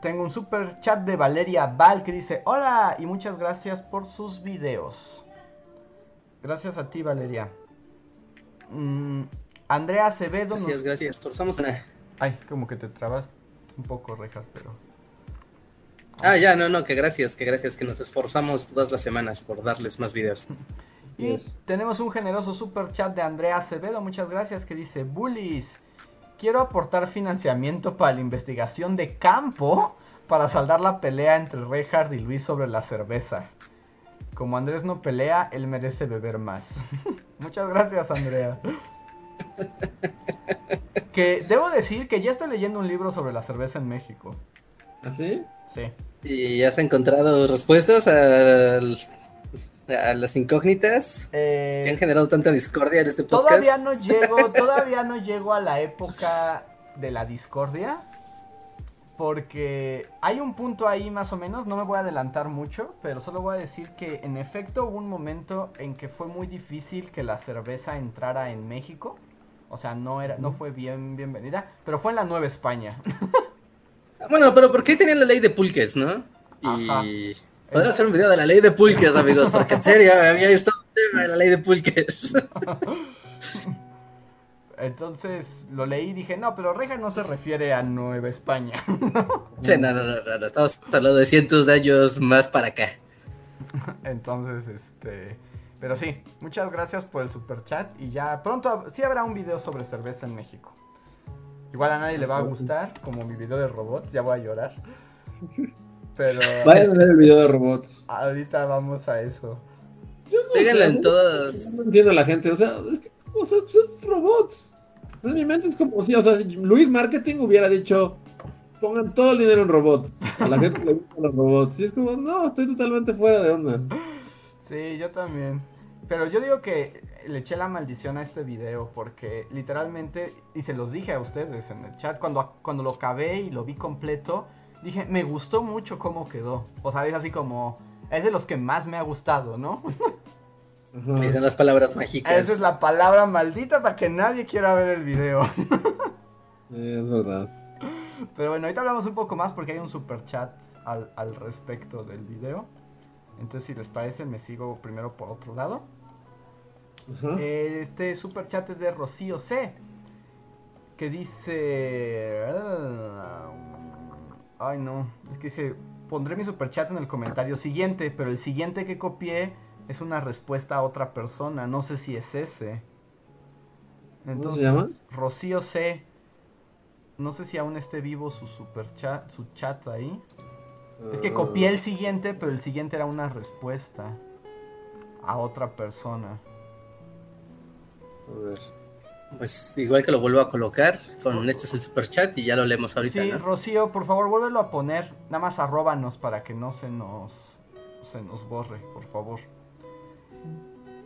tengo un super chat de Valeria Val que dice: Hola y muchas gracias por sus videos. Gracias a ti, Valeria. Mm, Andrea Acevedo nos- Gracias, gracias. Forzamos una. Ay, como que te trabas un poco, Rejas, pero. Ah, ya, no, no, que gracias, que gracias, que nos esforzamos todas las semanas por darles más videos. Y es. tenemos un generoso super chat de Andrea Acevedo, muchas gracias, que dice, Bullies, quiero aportar financiamiento para la investigación de campo para saldar la pelea entre Reinhardt y Luis sobre la cerveza. Como Andrés no pelea, él merece beber más. muchas gracias, Andrea. que debo decir que ya estoy leyendo un libro sobre la cerveza en México. ¿Así? Sí. ¿Y has encontrado respuestas al, a las incógnitas Eh, que han generado tanta discordia en este podcast. Todavía no llego, todavía no llego a la época de la discordia. Porque hay un punto ahí más o menos, no me voy a adelantar mucho, pero solo voy a decir que en efecto hubo un momento en que fue muy difícil que la cerveza entrara en México. O sea, no era, no fue bien bienvenida, pero fue en la Nueva España. Bueno, pero ¿por qué tenían la ley de pulques, no? Ajá. Y podemos hacer un video de la ley de pulques, amigos, porque en serio había visto un tema de la ley de pulques. Entonces lo leí y dije, no, pero Reja no se refiere a Nueva España. sí, no, no, no, no, no, estamos hablando de cientos de años más para acá. Entonces, este. Pero sí, muchas gracias por el super chat. Y ya pronto sí habrá un video sobre cerveza en México. Igual a nadie le va a gustar, como mi video de robots, ya voy a llorar. Pero Vayan a ver el video de robots. ahorita vamos a eso. Síganlo en todos. No entiendo a la gente, o sea, es que, o sea, pues es robots. En mi mente es como si, o sea, si Luis Marketing hubiera dicho, pongan todo el dinero en robots. A la gente le gustan los robots. Y es como, no, estoy totalmente fuera de onda. Sí, yo también. Pero yo digo que le eché la maldición a este video porque literalmente, y se los dije a ustedes en el chat, cuando, cuando lo acabé y lo vi completo, dije, me gustó mucho cómo quedó. O sea, es así como, es de los que más me ha gustado, ¿no? Ajá. Dicen las palabras mágicas. Esa es la palabra maldita para que nadie quiera ver el video. Es verdad. Pero bueno, ahorita hablamos un poco más porque hay un super chat al, al respecto del video. Entonces, si les parece, me sigo primero por otro lado. Este super chat es de Rocío C. Que dice. Ay, no. Es que dice. Pondré mi super chat en el comentario siguiente. Pero el siguiente que copié es una respuesta a otra persona. No sé si es ese. ¿Cómo se llama? Rocío C. No sé si aún esté vivo su super chat, su chat ahí. Es que copié el siguiente, pero el siguiente era una respuesta a otra persona. A ver. Pues igual que lo vuelvo a colocar, con este es el super chat y ya lo leemos ahorita. Sí, ¿no? Rocío, por favor, vuélvelo a poner. Nada más arróbanos para que no se nos se nos borre, por favor.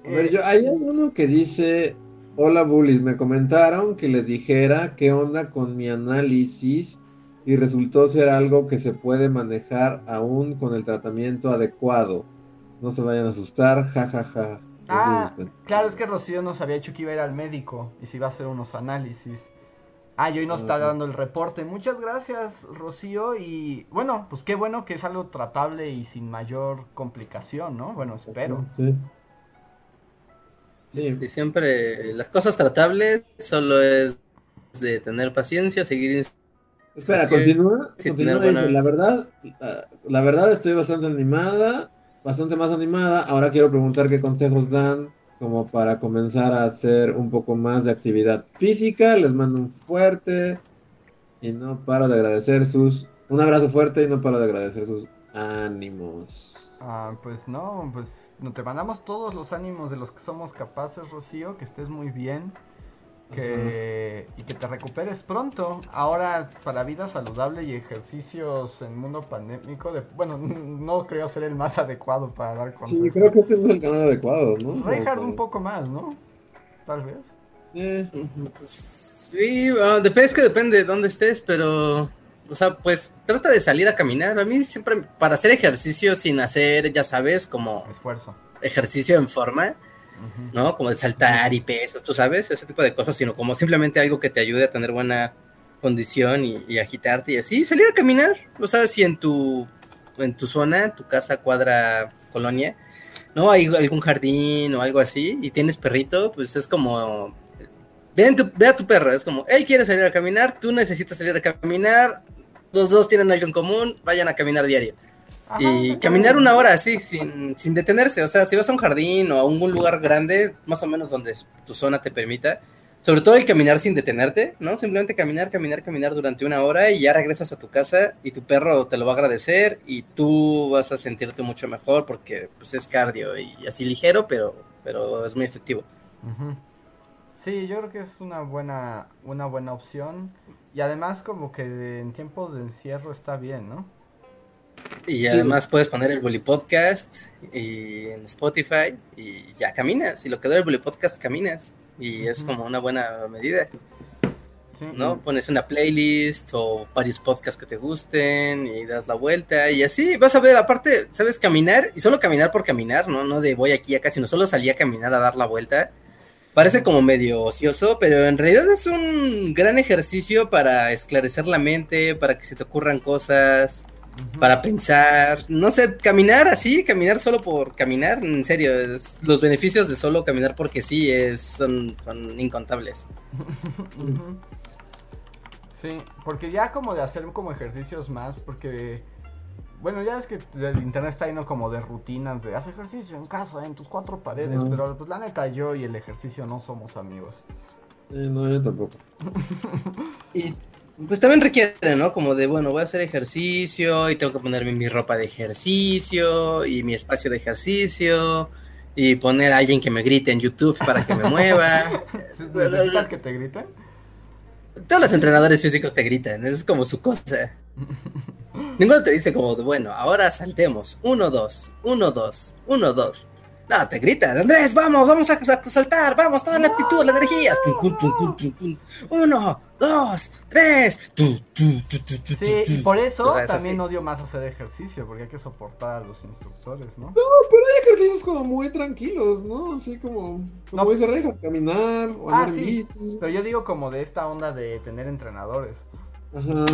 A ver, Eh, yo, hay uno que dice, hola bullies, me comentaron que les dijera qué onda con mi análisis y resultó ser algo que se puede manejar aún con el tratamiento adecuado. No se vayan a asustar, jajaja. Ah, claro, es que Rocío nos había dicho que iba a ir al médico y se iba a hacer unos análisis. Ah, y hoy nos está Ajá. dando el reporte. Muchas gracias, Rocío. Y bueno, pues qué bueno que es algo tratable y sin mayor complicación, ¿no? Bueno, espero. Sí. Sí, Y siempre las cosas tratables solo es de tener paciencia, seguir Espera, continúa. sí, continúa, La verdad, la, la verdad estoy bastante animada, bastante más animada. Ahora quiero preguntar qué consejos dan como para comenzar a hacer un poco más de actividad física. Les mando un fuerte y no paro de agradecer sus... Un abrazo fuerte y no paro de agradecer sus ánimos. Ah, pues no, pues no te mandamos todos los ánimos de los que somos capaces, Rocío, que estés muy bien, que y que te recuperes pronto. Ahora para vida saludable y ejercicios en mundo pandémico, de, bueno, no creo ser el más adecuado para dar Sí, consejos. creo que este no es el canal adecuado, ¿no? Reinhard Como- un poco más, ¿no? Tal vez. Sí. Pues, sí, ah, depende, es que depende de dónde estés, pero, o sea, pues trata de salir a caminar. A mí siempre, para hacer ejercicio sin hacer, ya sabes, como Esfuerzo. ejercicio en forma, ¿no? Como de saltar y pesas, tú sabes, ese tipo de cosas, sino como simplemente algo que te ayude a tener buena condición y, agitarte y así, salir a caminar. O sea, si en tu, en tu zona, tu casa, cuadra, colonia, ¿no? Hay algún jardín o algo así y tienes perrito, pues es como... Ve, en ve a tu perro, es como, él quiere salir a caminar, tú necesitas salir a caminar, los dos tienen algo en común, vayan a caminar diario. Ajá, Y caminar una hora así, sin, sin detenerse. O sea, si vas a un jardín o a un lugar grande, más o menos donde tu zona te permita, sobre todo el caminar sin detenerte, ¿no? Simplemente caminar, caminar, caminar durante una hora y ya regresas a tu casa y tu perro te lo va a agradecer y tú vas a sentirte mucho mejor porque pues es cardio y así ligero, pero, pero es muy efectivo. Sí, yo creo que es una buena, una buena opción. Y además como que en tiempos de encierro está bien, ¿no? Y además puedes poner el Bully Podcast y en Spotify y ya caminas. Y lo que da el Bully Podcast caminas. Y es como una buena medida. ¿no? Pones una playlist o varios podcasts que te gusten y das la vuelta y así vas a ver, aparte, sabes caminar y solo caminar por caminar, ¿no? No de voy aquí acá, sino solo salí a caminar a dar la vuelta. Parece como medio ocioso, pero en realidad es un gran ejercicio para esclarecer la mente, para que se te ocurran cosas, para pensar, no sé, caminar así, caminar solo por caminar, en serio, los beneficios de solo caminar porque sí es, son, son incontables. Sí, porque ya como de hacer como ejercicios más, porque bueno, ya es que el internet está lleno como de rutinas de haz ejercicio en casa, en tus cuatro paredes, pero pues la neta yo y el ejercicio no somos amigos. no, yo tampoco. y pues también requiere, ¿no? Como de, bueno, voy a hacer ejercicio y tengo que ponerme mi ropa de ejercicio y mi espacio de ejercicio y poner a alguien que me grite en YouTube para que me mueva. ¿Necesitas que te griten? Todos los entrenadores físicos te gritan, es como su cosa. Ninguno te dice como, bueno, ahora saltemos. Uno, dos, uno, dos, uno, dos. No, te gritan, Andrés, vamos, vamos a, saltar, vamos, toda la actitud, la energía. Uno, dos, tres. Sí, y por eso también odio más hacer ejercicio, porque hay que soportar a los instructores, ¿no? No, pero hay ejercicios como muy tranquilos, ¿no? Así como, como no, dice caminar o ah, sí, Pero yo digo como de esta onda de tener entrenadores. Ajá.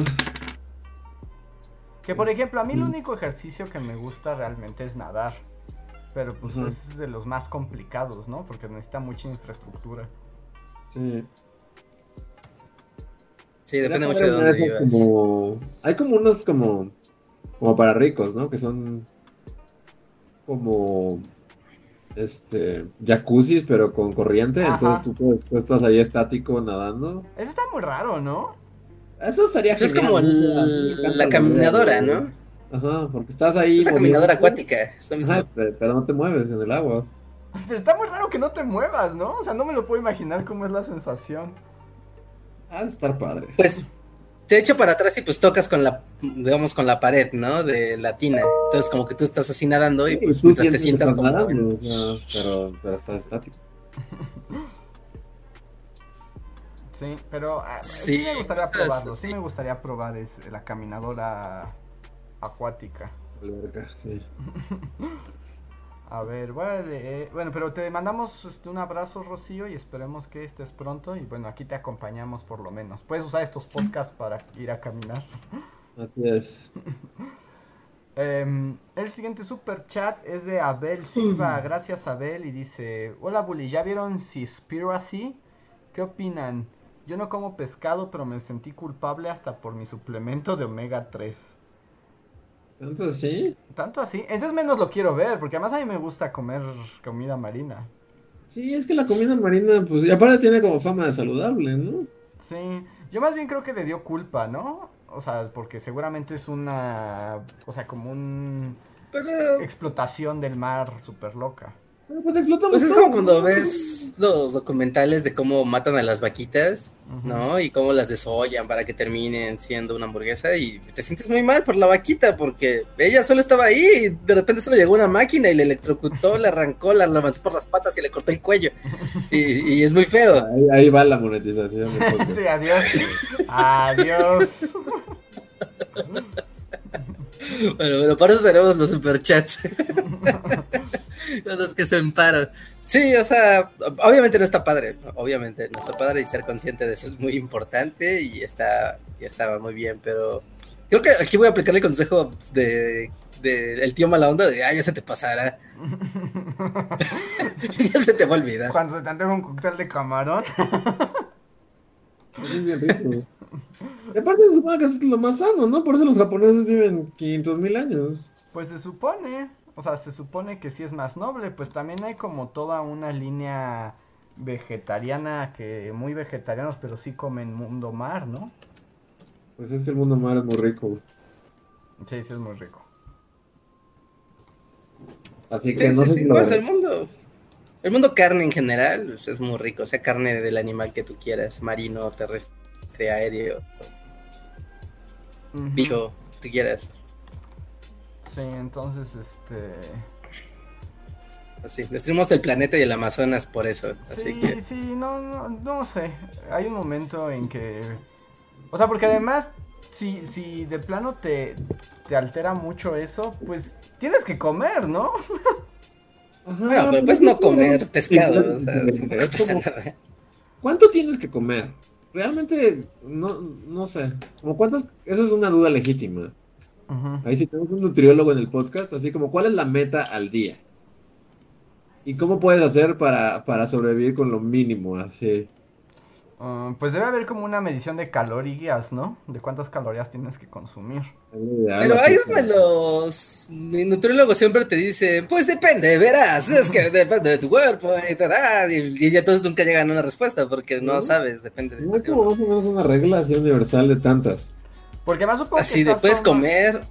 Que por ejemplo, a mí el único ejercicio que me gusta realmente es nadar. Pero pues es de los más complicados, ¿no? Porque necesita mucha infraestructura. Sí. Sí, depende mucho de dónde Como... Hay como unos como... Como para ricos, ¿no? Que son... Como... Este... Jacuzzis, pero con corriente. Entonces tú, estás ahí estático nadando. Eso está muy raro, ¿no? Eso sería Eso es como la caminadora, ¿no? Ajá, porque estás ahí. Es caminadora acuática. pero no te mueves en el agua. Pero está muy raro que no te muevas, ¿no? O sea, no me lo puedo imaginar cómo es la sensación. Ha de estar padre. Pues te echo para atrás y pues tocas con la, digamos, con la pared, ¿no? De la tina. Entonces como que tú estás así nadando y pues te sientas como... Nadando, pero, pero estás estático. Sí, pero ah, sí, me gustaría probarlo, sí. me gustaría probar es, la caminadora acuática. sí. A ver, vale. Bueno, pero te mandamos este, un abrazo, Rocío, y esperemos que estés pronto. Y bueno, aquí te acompañamos por lo menos. Puedes usar estos podcasts para ir a caminar. Así es. Em, el siguiente super chat es de Abel Silva. Gracias, Abel. Y dice: Hola, Bully. ¿Ya vieron Seaspiracy? ¿Qué opinan? Yo no como pescado, pero me sentí culpable hasta por mi suplemento de omega 3. ¿Tanto así? Tanto así. Entonces menos lo quiero ver, porque además a mí me gusta comer comida marina. Sí, es que la comida marina, pues, y aparte tiene como fama de saludable, ¿no? Sí, yo más bien creo que le dio culpa, ¿no? O sea, porque seguramente es una, o sea, como un... Explotación del mar súper loca. Pues, pues, es como cuando ves los documentales de cómo matan a las vaquitas, ¿no? Y cómo las desollan para que terminen siendo una hamburguesa y te sientes muy mal por la vaquita porque ella solo estaba ahí y de repente solo llegó una máquina y le electrocutó, le arrancó, la levantó por las patas y le cortó el cuello. Y, es muy feo. Ahí, va la monetización. sí, adiós. adiós. Bueno, bueno, para eso tenemos los superchats. los que se emparan. Sí, o sea, obviamente no está padre, obviamente no está padre y ser consciente de eso es muy importante y está, y estaba muy bien, pero creo que aquí voy a aplicar el consejo de, de el tío mala onda de, ah, ya se te pasará. ya se te va a olvidar. Cuando se te antoja un cóctel de camarón. es bien rico. Y aparte se supone que es lo más sano, ¿no? Por eso los japoneses viven 500 mil años. Pues se supone o sea, se supone que sí es más noble, pues también hay como toda una línea vegetariana que muy vegetarianos, pero sí comen mundo mar, ¿no? Pues es que el mundo mar es muy rico. Sí, sí es muy rico. Así que no sé si pues el mundo el mundo carne en general pues, es muy rico, o sea, carne del animal que tú quieras, marino, terrestre, aéreo, bicho, tú quieras. Sí, entonces, este... Sí, destruimos el planeta y el Amazonas por eso. Así sí, que... sí, no, no, no sé. Hay un momento en que... O sea, porque además, si, si de plano te, te altera mucho eso, pues tienes que comer, ¿no? Ajá, Bueno, pero pues no comer pescado, o sea, pasa nada. ¿Cuánto tienes que comer? Realmente, no, no sé. Como cuántos, eso es una duda legítima. Ahí sí tenemos un nutriólogo en el podcast, así como cuál es la meta al día. ¿Y cómo puedes hacer para, para sobrevivir con lo mínimo? Así. Ah, pues debe haber como una medición de calorías, ¿no? De cuántas calorías tienes que consumir. Pero ahí es donde los nutriólogos siempre te dicen, pues depende, verás, es que depende de tu cuerpo y, tal, y, y ya todos nunca llegan a una respuesta porque no sabes, depende de No hay como más o menos una regla así universal de tantas. Porque más supongo Así que de estás puedes tomando- comer,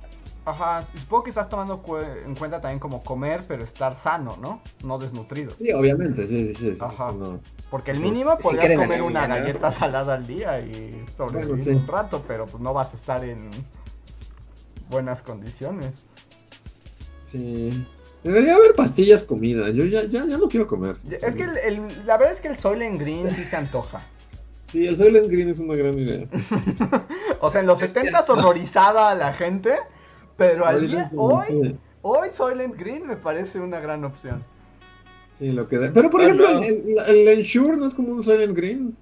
Ajá, supongo que estás tomando cu- en cuenta también como comer, pero estar sano, ¿no? No desnutrido. Sí, obviamente, sí, sí, sí. sí, Ajá. no. Porque el mínimo Si podrías comer anemia, una ¿no? galleta salada al día y sobrevivir Bueno, sí. un rato, pero pues no vas a estar en buenas condiciones. Sí. Debería haber pastillas comida. Yo ya, ya, ya no quiero comer. Es que el, el- la verdad es que el Soylent Green sí se antoja. Sí, el Soylent Green es una gran idea. O sea, en los Es 70 cierto. horrorizaba a la gente, pero al día, hoy, hoy Soylent Green me parece una gran opción. sí, lo que da. Pero por Oh, ejemplo, no. el, el, el Ensure no es como un Soylent Green.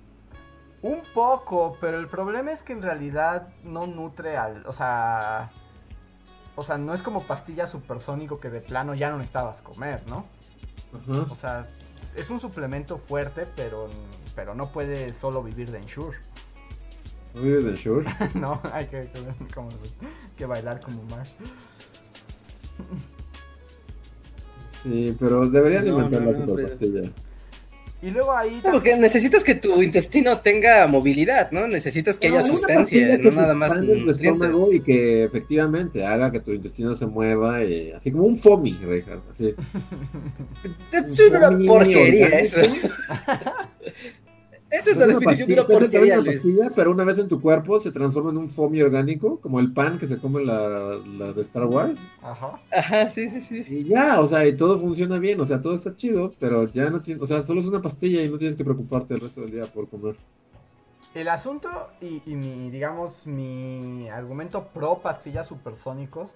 Un poco, pero el problema es que en realidad no nutre al, o sea, o sea, no es como pastilla supersónico que de plano ya no necesitabas comer, ¿no? Ajá. O sea, es un suplemento fuerte, pero, pero no puede solo vivir de Ensure, ¿No vives de Ensure? ¿no? Hay que, que- como- que bailar como más. Sí, pero deberían No, inventar no, la no, superpastilla. Y luego ahí porque necesitas que tu intestino tenga movilidad, ¿no? Necesitas que haya sustancia, pastilla que no nada más el estómago y que efectivamente haga que tu intestino se mueva, y, así como un FOMI, Richard. Así. Es una Un porquería eso. Esa es la una definición de una pastilla, porquería, una Luis. pero una vez en tu cuerpo se transforma en un FOMI orgánico, como el pan que se come la, la de Star Wars. Ajá. Ajá, sí, sí, sí. Y ya, o sea, y todo funciona bien, o sea, todo está chido, pero ya no tienes, o sea, solo es una pastilla y no tienes que preocuparte el resto del día por comer. El asunto y, y mi, digamos, mi argumento pro pastillas supersónicos,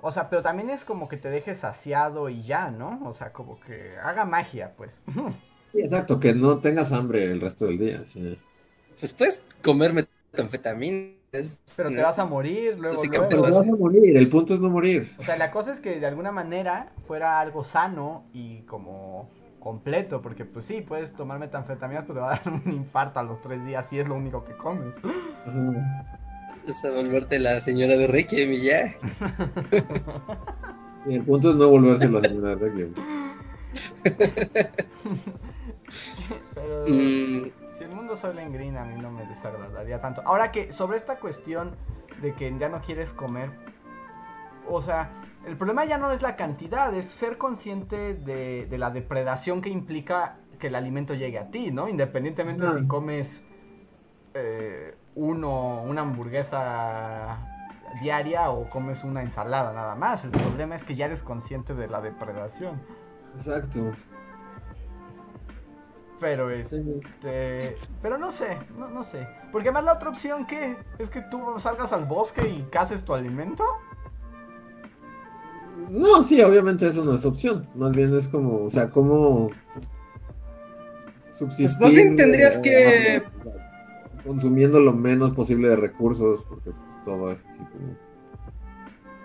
o sea, pero también es como que te deje saciado y ya, ¿no? O sea, como que haga magia, pues. Sí, exacto, que no tengas hambre el resto del día. sí. Pues puedes comer metanfetaminas. Pero te ¿no? vas a morir luego. Así que, luego. Pero pues, te vas a morir, el punto es no morir. O sea, la cosa es que de alguna manera fuera algo sano y como completo, porque pues sí, puedes tomar metanfetaminas, pero te va a dar un infarto a los tres días si es lo único que comes. Vas a volverte la señora de Requiem y ya. El punto es no volverse la señora Requiem. Pero Mm, si el mundo Soylent Green a mí no me desagradaría tanto. Ahora que sobre esta cuestión de que ya no quieres comer, o sea, el problema ya no es la cantidad, es ser consciente de, de la depredación que implica que el alimento llegue a ti, ¿no? Independientemente Ah. si comes eh, uno, una hamburguesa diaria o comes una ensalada nada más. El problema es que ya eres consciente de la depredación. Exacto. Pero. Este, pero no sé, no, no sé. Porque además la otra opción que es que tú salgas al bosque y caces tu alimento. No, sí, obviamente eso no es opción. Más bien es como, o sea, como subsistir. Pues más bien tendrías eh, que- ajá, Consumiendo lo menos posible de recursos, porque pues, todo es así como.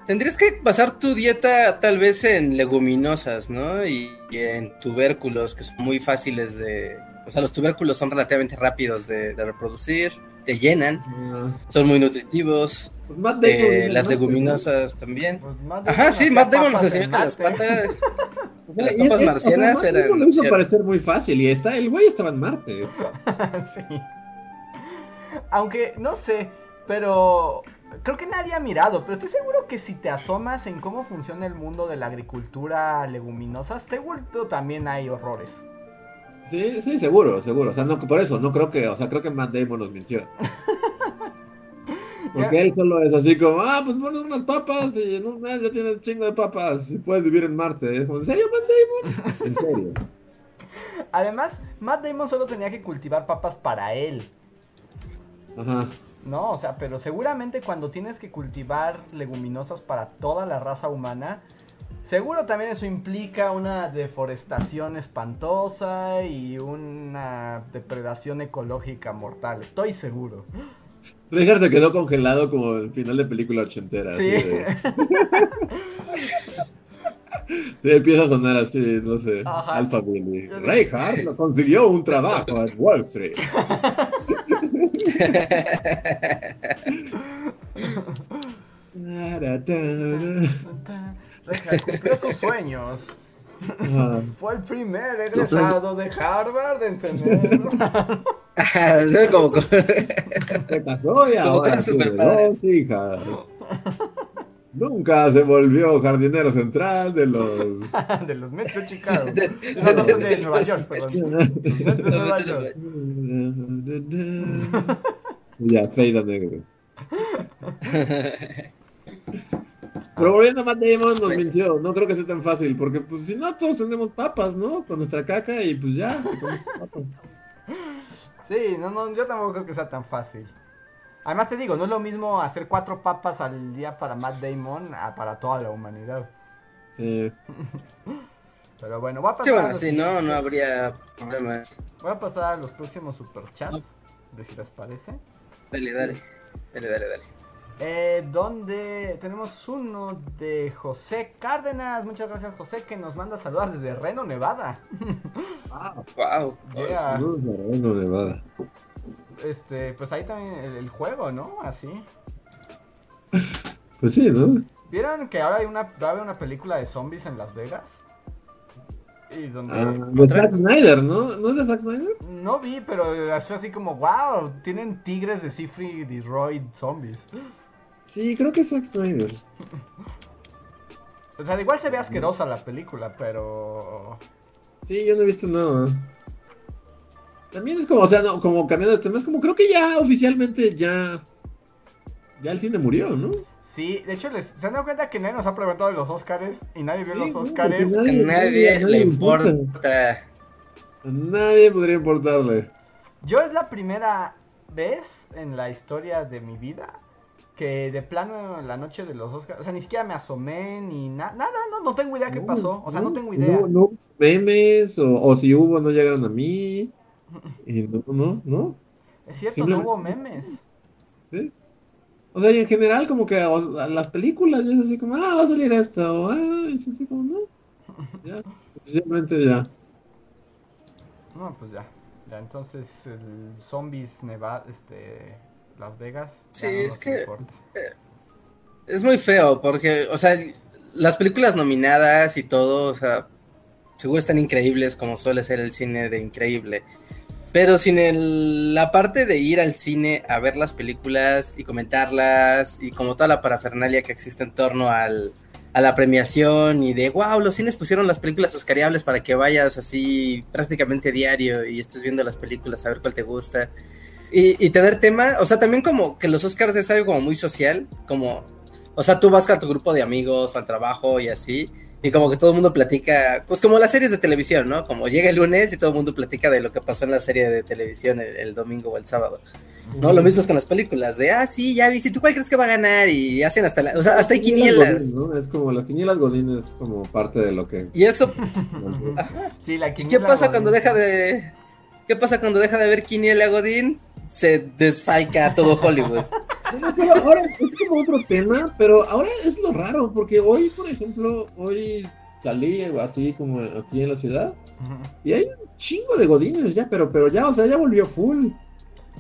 Tendrías que basar tu dieta tal vez en leguminosas, ¿no? Y, y en tubérculos que son muy fáciles de... O sea, los tubérculos son relativamente rápidos de, de reproducir, te llenan, ah, son muy nutritivos. pues Matt Damon eh, las leguminosas también. Pues Matt Ajá, sí, Matt Damon nos enseñó que las patas... las y es- papas marcianas o sea, eran lo hizo parecer muy fácil y está, el güey estaba en Marte. sí. Aunque, no sé, pero creo que nadie ha mirado, pero estoy seguro que si te asomas en cómo funciona el mundo de la agricultura leguminosa, seguro también hay horrores. Sí, sí, seguro, seguro. O sea, no, por eso, no creo que, o sea, creo que Matt Damon nos mintió. Porque él solo es así como, ah, pues pones unas papas y en un mes ya tienes chingo de papas y puedes vivir en Marte. Es como, ¿En serio, Matt Damon? En serio. Además, Matt Damon solo tenía que cultivar papas para él. Ajá. No, o sea, pero seguramente cuando tienes que cultivar leguminosas para toda la raza humana, seguro también eso implica una deforestación espantosa y una depredación ecológica mortal. Estoy seguro. Richard se quedó congelado como el final de película ochentera. Sí. Sí, empieza a sonar así, no sé, Ajá. Alphaville. Reinhardt lo consiguió un trabajo en Wall Street. Deja, cumplió sus sueños. Ah, Fue el primer egresado de Harvard en tener. Ajá, se ve como, Se casó y ahora superpadres. dos hijas. Nunca se volvió jardinero central de los... de los Mets de Chicago. No, no son de Nueva York, perdón. Los Mets de Nueva York. ya, fade a negro. Pero volviendo a Matt Damon, nos mintió. No creo que sea tan fácil, porque pues si no, todos tenemos papas, ¿no? Con nuestra caca y pues ya, papas. Sí, no, no, yo tampoco creo que sea tan fácil. Además te digo, no es lo mismo hacer cuatro papas al día para Matt Damon a para toda la humanidad. Sí. Pero bueno, voy a pasar, Sí, bueno, no, no habría problemas. voy a pasar a los próximos superchats, de si les parece. Dale, dale. Dale, dale, dale. Eh, donde tenemos uno de José Cárdenas. Muchas gracias, José, que nos manda saludos desde Reno, Nevada. Ah, Wow. Yeah. saludos a Reno, Nevada. Este, pues ahí también el, el juego, ¿no? Así. Pues sí, ¿no? ¿Vieron que ahora hay una, va a haber una película de zombies en Las Vegas? Y donde... Ah, de Zack Snyder, ¿no? ¿No es de Zack Snyder? No vi, pero fue así como, wow, tienen tigres de Siegfried y Roy zombies. Sí, creo que es Zack Snyder. O sea, igual se ve asquerosa la película, pero... Sí, yo no he visto nada. También es como, o sea, no, como cambiando de tema, es como creo que ya oficialmente ya. Ya el cine murió, ¿no? Sí, de hecho, les, ¿se han dado cuenta que nadie nos ha preguntado de los Oscars y nadie vio Sí, los no, Oscars? a Nadie- le importa. A nadie podría importarle. Yo es la primera vez en la historia de mi vida que de plano en la noche de los Oscars, o sea, ni siquiera me asomé ni na- nada, no, no tengo idea qué pasó, o sea, no tengo idea. No, no memes, o, o si hubo, no llegaron a mí. Y no, no, no. Es cierto, simplemente- no hubo memes. ¿sí? O sea, y en general, como que a las películas ya es así como, ah, va a salir esto, o ah, es así como, no. Ya, oficialmente ya. No, pues ya. Ya, entonces el Zombies Nevada, este, Las Vegas. Sí, no es que- importa. Es muy feo porque, o sea, las películas nominadas y todo, o sea, seguro están increíbles como suele ser el cine de increíble. Pero sin el- la parte de ir al cine a ver las películas y comentarlas y como toda la parafernalia que existe en torno al, a la premiación y de, wow, los cines pusieron las películas oscariables para que vayas así prácticamente diario y estés viendo las películas a ver cuál te gusta. Y, tener tema, o sea, también como que los Oscars es algo como muy social, como, o sea, tú vas con tu grupo de amigos al trabajo y así, y como que todo el mundo platica, pues como las series de televisión, ¿no? Como llega el lunes y todo el mundo platica de lo que pasó en la serie de televisión el, el domingo o el sábado, ¿no? Lo mismo es con las películas, de, ah, sí, ya vi, si tú cuál crees que va a ganar? Y hacen hasta la, o sea, hasta hay quinielas. Godín, ¿no? Es como las quinielas Godín es como parte de lo que. Y eso, Sí, la ¿y ¿qué quiniela pasa Godín. cuando deja de, qué pasa cuando deja de ver quiniela Godín? Se desfalca todo Hollywood. Pero ahora es como otro tema, pero ahora es lo raro, porque hoy, por ejemplo, hoy salí así como aquí en la ciudad y hay un chingo de godines ya, pero, pero ya, o sea, ya volvió full.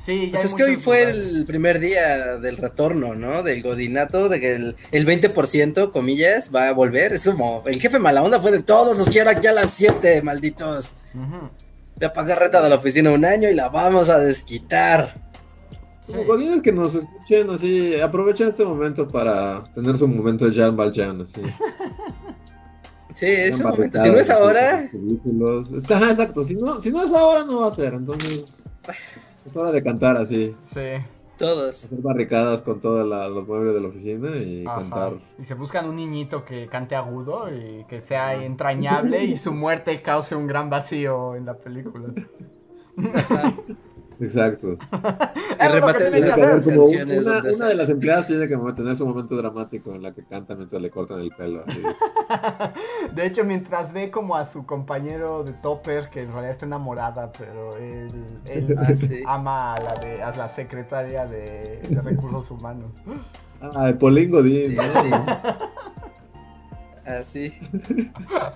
Sí, ya Pues es que hoy fue lugares. el primer día del retorno, ¿no? Del godinato, de que el, el 20%, comillas, va a volver. Es como, el jefe mala onda fue de todos, los quiero aquí a las 7, malditos. Ujú. Ya pagué renta de la oficina un año y la vamos a desquitar. Sí. Como godines que nos escuchen así, aprovechen este momento para tener su momento de Jean Valjean, así. Sí, ese momento. Si no es ahora. Ajá, exacto, si no, si no es ahora, no va a ser, entonces es hora de cantar así. Sí. Todos. Hacer barricadas con todos los muebles de la oficina y Ajá. cantar. Y se buscan un niñito que cante agudo y que sea entrañable y su muerte cause un gran vacío en la película. Exacto. Una, de las empleadas tiene que tener su momento dramático en la que canta mientras le cortan el pelo. así. De hecho, mientras ve como a su compañero de Topper, que en realidad está enamorada, pero él, él Ah, sí. ama a la, de, a la secretaria de, de recursos humanos. Ah, de Paulín Godín. Sí, ¿no? sí. Así.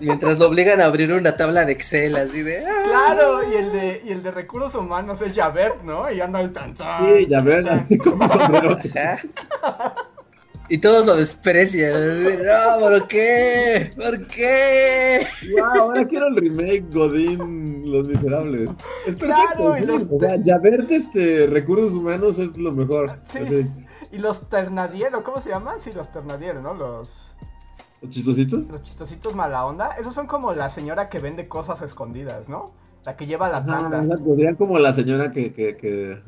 Mientras lo obligan a abrir una tabla de Excel, así de. "Ah". Claro, y el de, y el de recursos humanos es Javert, ¿no? Y anda el tan tan. Sí, ya ver, así con su sombrero. Ajá. Y todos lo desprecian. así No, ¿por qué? ¿Por qué? Wow, ahora quiero el remake Godín, Los Miserables. Es perfecto. Claro, y los- O sea, ya verte este, recursos humanos es lo mejor. Sí, Así. Y los ternadieros, ¿cómo se llaman? Sí, los ternadieros, ¿no? Los, ¿Los chistositos? los chistositos mala onda. Esos son como la señora que vende cosas escondidas, ¿no? La que lleva la tanda. exacto, serían como la señora que. que, que.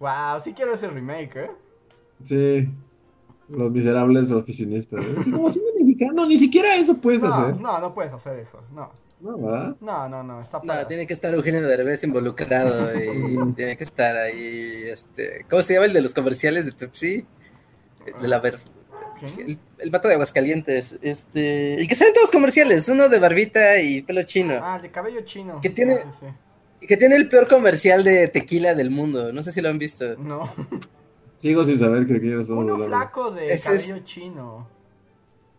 Wow, sí quiero ese remake, ¿eh? Sí. Los miserables oficinistas. ¿eh? Como cine mexicano, ni siquiera eso puedes No, hacer. no, no puedes hacer eso. No, No, ¿verdad? no, no, no, está No, padre. tiene que estar Eugenio Derbez involucrado y tiene que estar ahí, este, ¿cómo se llama el de los comerciales de Pepsi? De la ver, el, el vato de Aguascalientes, este, y que salen todos comerciales, uno de barbita y pelo chino, Ah, el de cabello chino. ¿Qué tiene? Sí, sí, que tiene el peor comercial de tequila del mundo, no sé si lo han visto. No. Sigo sin saber que quién somos Uno flaco de es- cabello chino.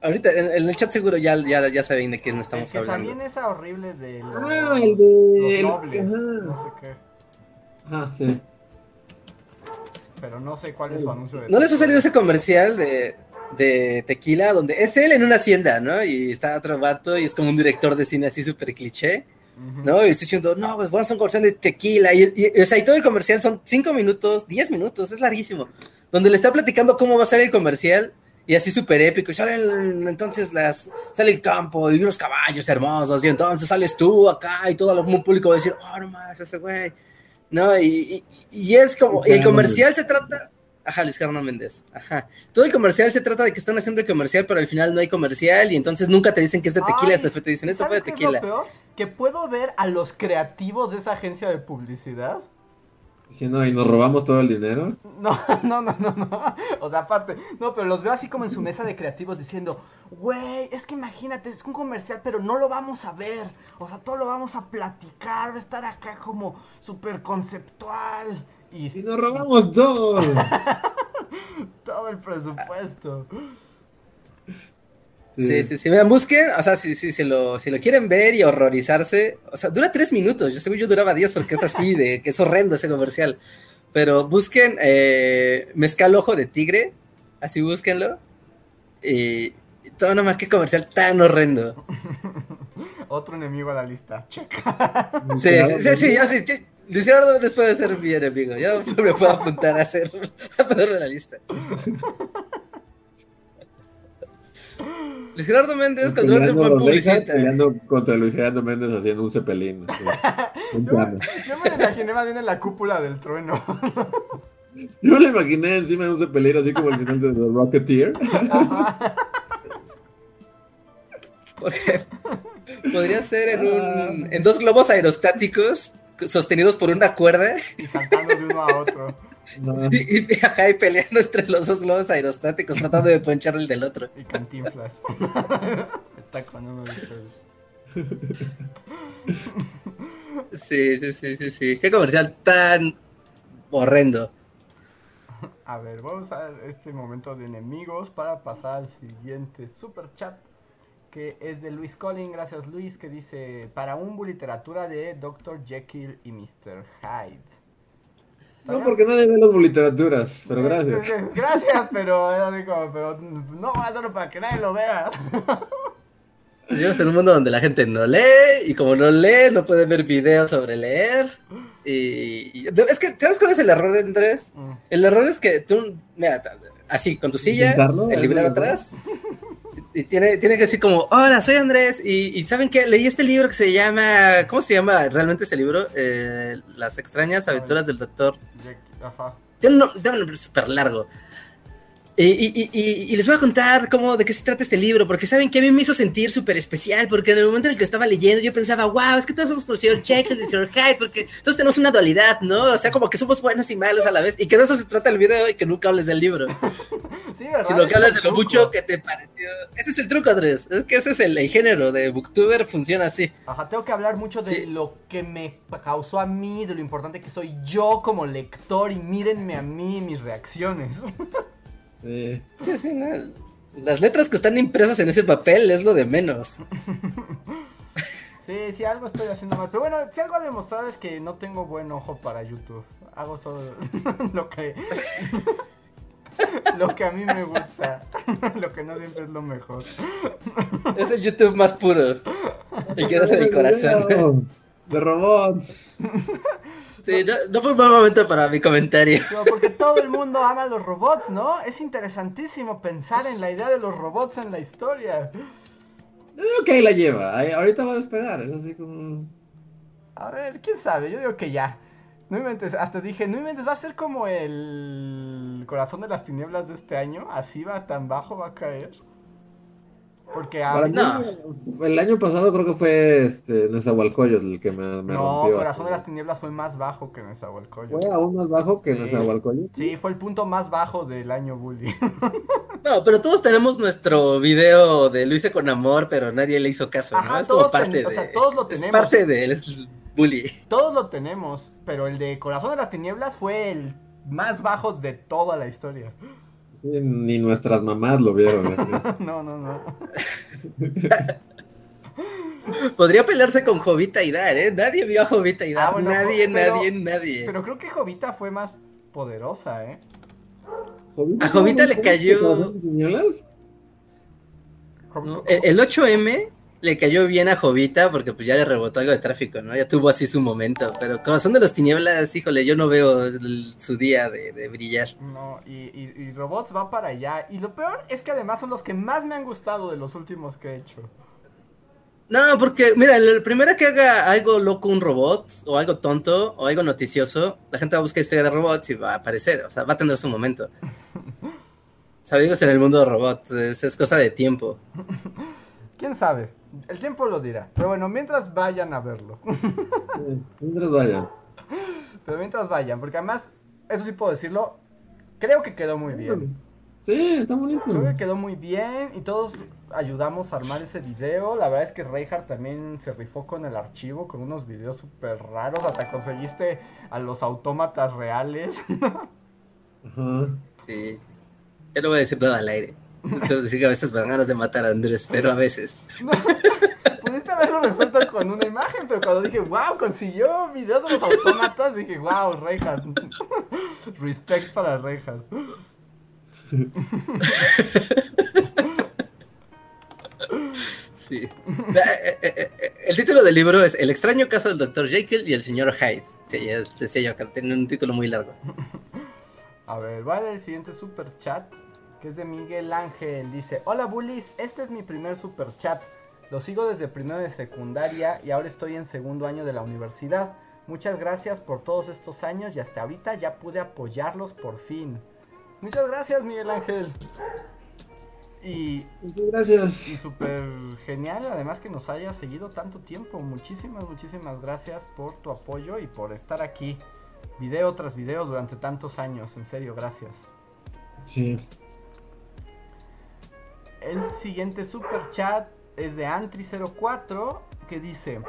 Ahorita en, en el chat seguro ya, ya, ya saben de quién El estamos que salía hablando. en esa horrible de los, Ah, el de. los el- nobles. No sé qué. Ajá, sí. Pero no sé cuál es su anuncio de ¿No les ha salido ese comercial de, de tequila donde es él en una hacienda, ¿no? Y está otro vato y es como un director de cine así súper cliché. ¿no? Y estoy diciendo, no, pues vamos a un comercial de tequila. Y, y- o sea, y todo el comercial son 5 minutos, 10 minutos, es larguísimo. Donde le está platicando cómo va a ser el comercial. Y así súper épico. Y salen entonces las. Sale el campo y unos caballos hermosos. Y entonces sales tú acá y todo el público va a decir, oh, no más, ese güey. No, y, y- y es como. Y el comercial se trata. Ajá, Luis Gerardo Méndez. Ajá. Todo el comercial se trata de que están haciendo el comercial, pero al final no hay comercial. Y entonces nunca te dicen que es de tequila, Ay, hasta que te dicen esto fue de ¿sabes qué es lo tequila. peor? Que puedo ver a los creativos de esa agencia de publicidad. Diciendo, y nos robamos todo el dinero. No, no, no, no, no. O sea, aparte, no, pero los veo así como en su mesa de creativos diciendo, güey, es que imagínate, es un comercial, pero no lo vamos a ver. O sea, todo lo vamos a platicar, va a estar acá como súper conceptual. Y Y nos robamos todo. todo el presupuesto. Sí, sí, sí. Vean, busquen, o sea, si, si, si, lo, si lo quieren ver y horrorizarse, o sea, dura tres minutos. Yo según yo duraba diez porque es así, de que es horrendo ese comercial. Pero busquen eh, Mezcal Ojo de Tigre, así búsquenlo. Y, y todo nomás, qué comercial tan horrendo. Otro enemigo a la lista. Check. Sí, sí, sí, sí, yo sí. sí. Luis Gerardo después de ser mi enemigo. Yo me puedo apuntar a hacer, a ponerlo en la lista. Luis Gerardo Méndez contra un buen Reyes publicista. peleando contra Luis Gerardo Méndez haciendo un cepelín. un Yo, me lo imaginé más bien en la cúpula del trueno. Yo lo imaginé encima de un cepelín, así como el final de The Rocketeer. Porque podría ser en, un, en dos globos aerostáticos sostenidos por una cuerda y saltando de uno a otro. Y, y, ajá, y peleando entre los dos globos aerostáticos tratando de ponchar el del otro. Y cantinflas. Está con uno de ustedes. Sí, sí, sí, sí, sí. Qué comercial tan horrendo. A ver, vamos a este momento de enemigos para pasar al siguiente super chat. Que es de Luis Collin, gracias Luis, que dice, para un literatura de Dr. Jekyll y Mr. Hyde. No, porque nadie ve las literaturas, pero gracias. Gracias, pero, pero no, solo para que nadie lo vea. Vivimos en un mundo donde la gente no lee y como no lee, no puede ver videos sobre leer. Y, y- es que, ¿sabes cuál es el error, Andrés? El error es que tú, mira, así, con tu silla, el librero ¿Eso es atrás, y tiene, tiene que decir como, hola, soy Andrés, y, ¿saben qué? Leí este libro que se llama, ¿cómo se llama realmente este libro? Eh, Las extrañas aventuras del doctor. Ajá. Tiene un, tiene un nombre súper largo. Y, les voy a contar cómo, de qué se trata este libro, porque saben que a mí me hizo sentir súper especial, porque en el momento en el que estaba leyendo yo pensaba, wow, es que todos somos el señor Jekyll y el señor Hyde, porque todos tenemos una dualidad, ¿no? O sea, como que somos buenos y malos a la vez, y que de eso se trata el video y que nunca hables del libro. Sí, ¿verdad? Sino que hablas de lo mucho que te pareció. Ese es el truco, Andrés, es que ese es el, género de Booktuber, funciona así. Ajá, tengo que hablar mucho de lo que me causó a mí, de lo importante que soy yo como lector, y mírenme a mí mis reacciones. Sí, sí, Las letras que están impresas en ese papel es lo de menos. Sí, sí, algo estoy haciendo mal. Pero bueno, si algo ha demostrado es que no tengo buen ojo para YouTube. Hago solo lo que. lo que a mí me gusta. lo que no siempre es lo mejor. Es el YouTube más puro. El que hace mi corazón. De robots. Sí, no, fue un buen momento para mi comentario. porque todo el mundo ama los robots, ¿no? Es interesantísimo pensar en la idea de los robots en la historia. Yo digo que ahí la lleva, ahorita va a despegar, es así como... A ver, quién sabe, yo digo que ya. No inventes, hasta dije, no inventes, va a ser como el corazón de las tinieblas de este año, así va, tan bajo va a caer. Porque el año pasado creo que fue este Nezahualcóyotl el que me, me no, Corazón de las Tinieblas fue más bajo que Nezahualcóyotl. ¿Fue aún más bajo que sí. Nezahualcóyotl? Sí, fue el punto más bajo del año bully. No, pero todos tenemos nuestro video de Luis con amor, pero nadie le hizo caso, ¿no? Es como parte de... O sea, todos lo tenemos. Es parte de él, es bully. Todos lo tenemos, pero el de Corazón de las Tinieblas fue el más bajo de toda la historia ni nuestras mamás lo vieron. no, no, no. Podría pelearse con Jovita y Dar, ¿eh? Nadie vio a Jovita y Dar. Ah, nadie, nadie, nadie. Pero creo que Jovita fue más poderosa, ¿eh? a Jovita le cayó. el 8M le cayó bien a Jovita porque pues ya le rebotó algo de tráfico, ¿no? Ya tuvo así su momento, pero Corazón de las Tinieblas, híjole, yo no veo su día de, brillar. No, y, Robots va para allá. Y lo peor es que además son los que más me han gustado de los últimos que he hecho. No, porque, mira, el primero que haga algo loco un robot, o algo tonto, o algo noticioso, la gente va a buscar historia de robots y va a aparecer, o sea, va a tener su momento. Sabemos en el mundo de robots, es cosa de tiempo. ¿Quién sabe? El tiempo lo dirá. Pero bueno, mientras vayan a verlo. mientras vayan. Pero mientras vayan, porque además, eso sí puedo decirlo, creo que quedó muy bien. Sí, está bonito. Creo que quedó muy bien y todos ayudamos a armar ese video. La verdad es que Reinhardt también se rifó con el archivo, con unos videos súper raros. Hasta conseguiste a los autómatas reales. Ajá. Sí. Yo no voy a decir nada al aire. Decir que a veces me dan ganas de matar a Andrés, pero a veces. pudiste haberlo resuelto con una imagen, pero cuando dije, wow, consiguió videos de los autómatas, dije, wow, Reinhardt. Respect para Reinhardt. Sí. Eh, eh, eh, el título del libro es El extraño caso del Dr. Jekyll y el señor Hyde. Sí, ya decía yo que tiene un título muy largo. A ver, vale, el siguiente super chat que es de Miguel Ángel. Dice, hola bullies, este es mi primer super chat. Lo sigo desde primero de secundaria y ahora estoy en segundo año de la universidad. Muchas gracias por todos estos años y hasta ahorita ya pude apoyarlos por fin. Muchas gracias Miguel Ángel. Y, gracias. Y súper genial, además que nos haya seguido tanto tiempo. Muchísimas, muchísimas gracias por tu apoyo y por estar aquí, video tras video, durante tantos años. En serio, gracias. Sí. El siguiente super chat es de Antri04 que dice,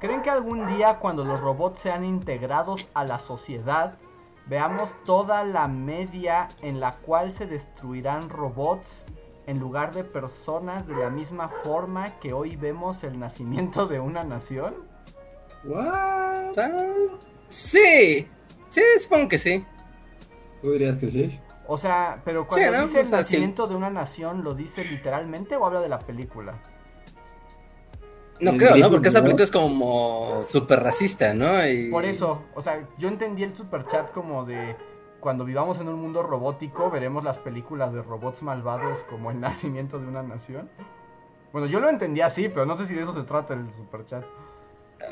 ¿creen que algún día cuando los robots sean integrados a la sociedad, veamos toda la media en la cual se destruirán robots en lugar de personas de la misma forma que hoy vemos el nacimiento de una nación? What? Sí, sí, supongo que sí. ¿Tú dirías que sí? O sea, pero cuando dice el nacimiento de una nación, ¿lo dice literalmente o habla de la película? No creo, ¿no? Porque esa película es como súper racista, ¿no? Por eso, o sea, yo entendí el super chat como de cuando vivamos en un mundo robótico, veremos las películas de robots malvados como el nacimiento de una nación. Bueno, yo lo entendí así, pero no sé si de eso se trata el superchat. A ver,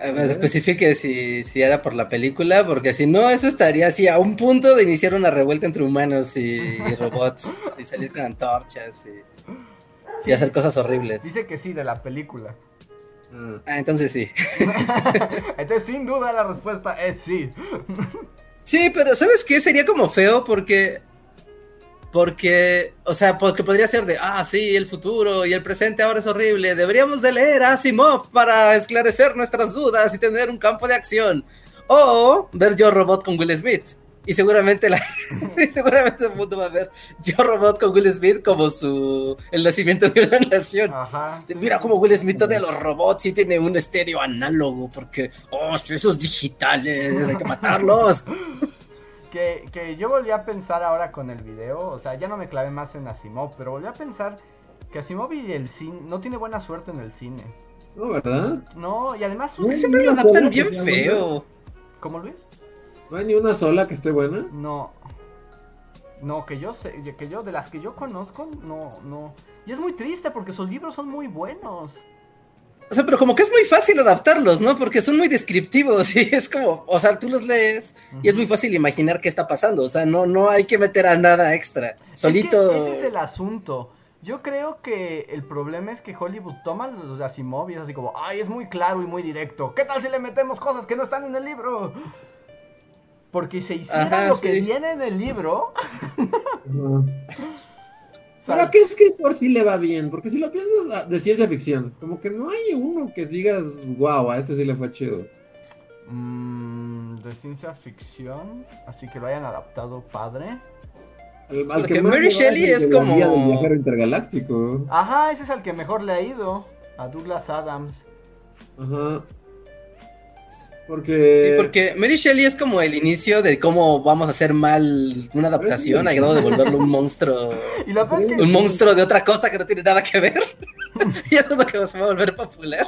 especifique si, si era por la película, porque si no, eso estaría así a un punto de iniciar una revuelta entre humanos y, y robots, y salir con antorchas y, y hacer cosas horribles. Dice que sí, de la película. Ah, Ah, entonces sí. Entonces, sin duda, la respuesta es sí. Sí, pero ¿sabes qué? Sería como feo porque. Porque, o sea, porque podría ser de, ah, sí, el futuro y el presente ahora es horrible. Deberíamos de leer a Asimov para esclarecer nuestras dudas y tener un campo de acción. O ver Yo Robot con Will Smith. Y seguramente la, y seguramente el mundo va a ver Yo Robot con Will Smith como su el nacimiento de una nación. Ajá. Mira cómo Will Smith a los robots y tiene un estéreo análogo porque, oh, esos digitales, hay que matarlos. Que, que yo volví a pensar ahora con el video, o sea, ya no me clavé más en Asimov, pero volví a pensar que Asimov y el cine no tiene buena suerte en el cine. no, ¿verdad? No, y además sus... No, Que siempre lo adaptan bien feo. ¿Cómo Luis? ¿No hay ni una sola que esté buena? No. No, que yo sé, que yo, de las que yo conozco, no, no. Y es muy triste porque sus libros son muy buenos. O sea, pero como que es muy fácil adaptarlos, ¿no? Porque son muy descriptivos y es como, o sea, tú los lees y es muy fácil imaginar qué está pasando. O sea, no, no hay que meter a nada extra. Solito. Es que ese es el asunto. Yo creo que el problema es que Hollywood toma los de Asimov y es así como, ay, es muy claro y muy directo. ¿Qué tal si le metemos cosas que no están en el libro? Porque si hiciera Ajá, lo que viene en el libro, No. sal- ¿Pero a qué escritor sí le va bien? Porque si lo piensas ah, de ciencia ficción, como que no hay uno que digas, wow, a ese sí le fue chido. Mm, de ciencia ficción, así que lo hayan adaptado padre. Al, al Porque más Mary Shelley el es como- viajero intergaláctico. Ajá, ese es el que mejor le ha ido. A Douglas Adams. Ajá. Porque. Sí, porque Mary Shelley es como el inicio de cómo vamos a hacer mal una adaptación, a grado de volverlo un monstruo. Y que- Un monstruo de otra cosa que no tiene nada que ver. y eso es lo que se va a volver popular.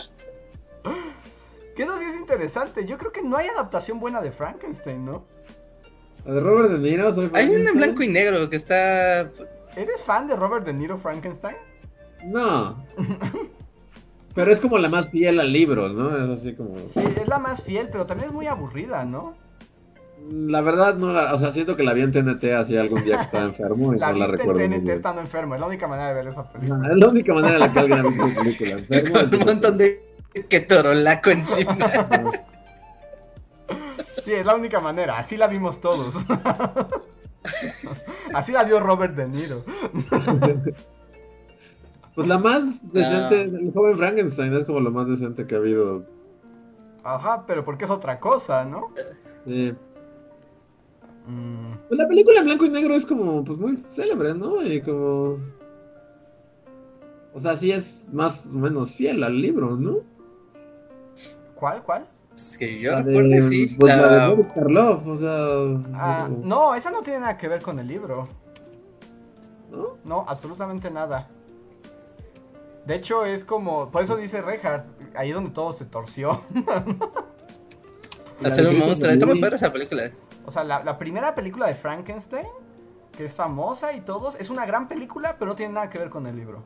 Que sí es interesante. Yo creo que no hay adaptación buena de Frankenstein, ¿no? La de Robert De Niro, soy Hay una en blanco y negro que está. ¿Eres fan de Robert De Niro Frankenstein? No. Pero es como la más fiel al libro, ¿no? Es así como. Sí, es la más fiel, pero también es muy aburrida, ¿no? La verdad, no la. O sea, siento que la vi en TNT así algún día que estaba enfermo y La no la recuerdo. en muy TNT bien. estando enfermo, es la única manera de ver esa película. No, es la única manera en la que alguien ha visto esa película. Enfermo, con un montón de que torolaco encima. No. Sí, es la única manera, así la vimos todos. así la vio Robert De Niro. Pues la más decente, el joven Frankenstein es como lo más decente que ha habido. Ajá, pero porque es otra cosa, ¿no? Sí. Mm, Pues la película en blanco y negro es como, pues muy célebre, ¿no? Y como. O sea, sí es más o menos fiel al libro, ¿no? ¿Cuál, cuál? Es que yo La de- recuerdo, sí. pues la... de la- Boris Karloff, o sea. Ah, no, no, esa no tiene nada que ver con el libro. ¿no? No, absolutamente nada. De hecho, es como. Por eso dice Reinhardt, ahí donde todo se torció. Hacer un monstruo. Está muy padre esa película. O sea, la, la primera película de Frankenstein, que es famosa y todos, es una gran película, pero no tiene nada que ver con el libro.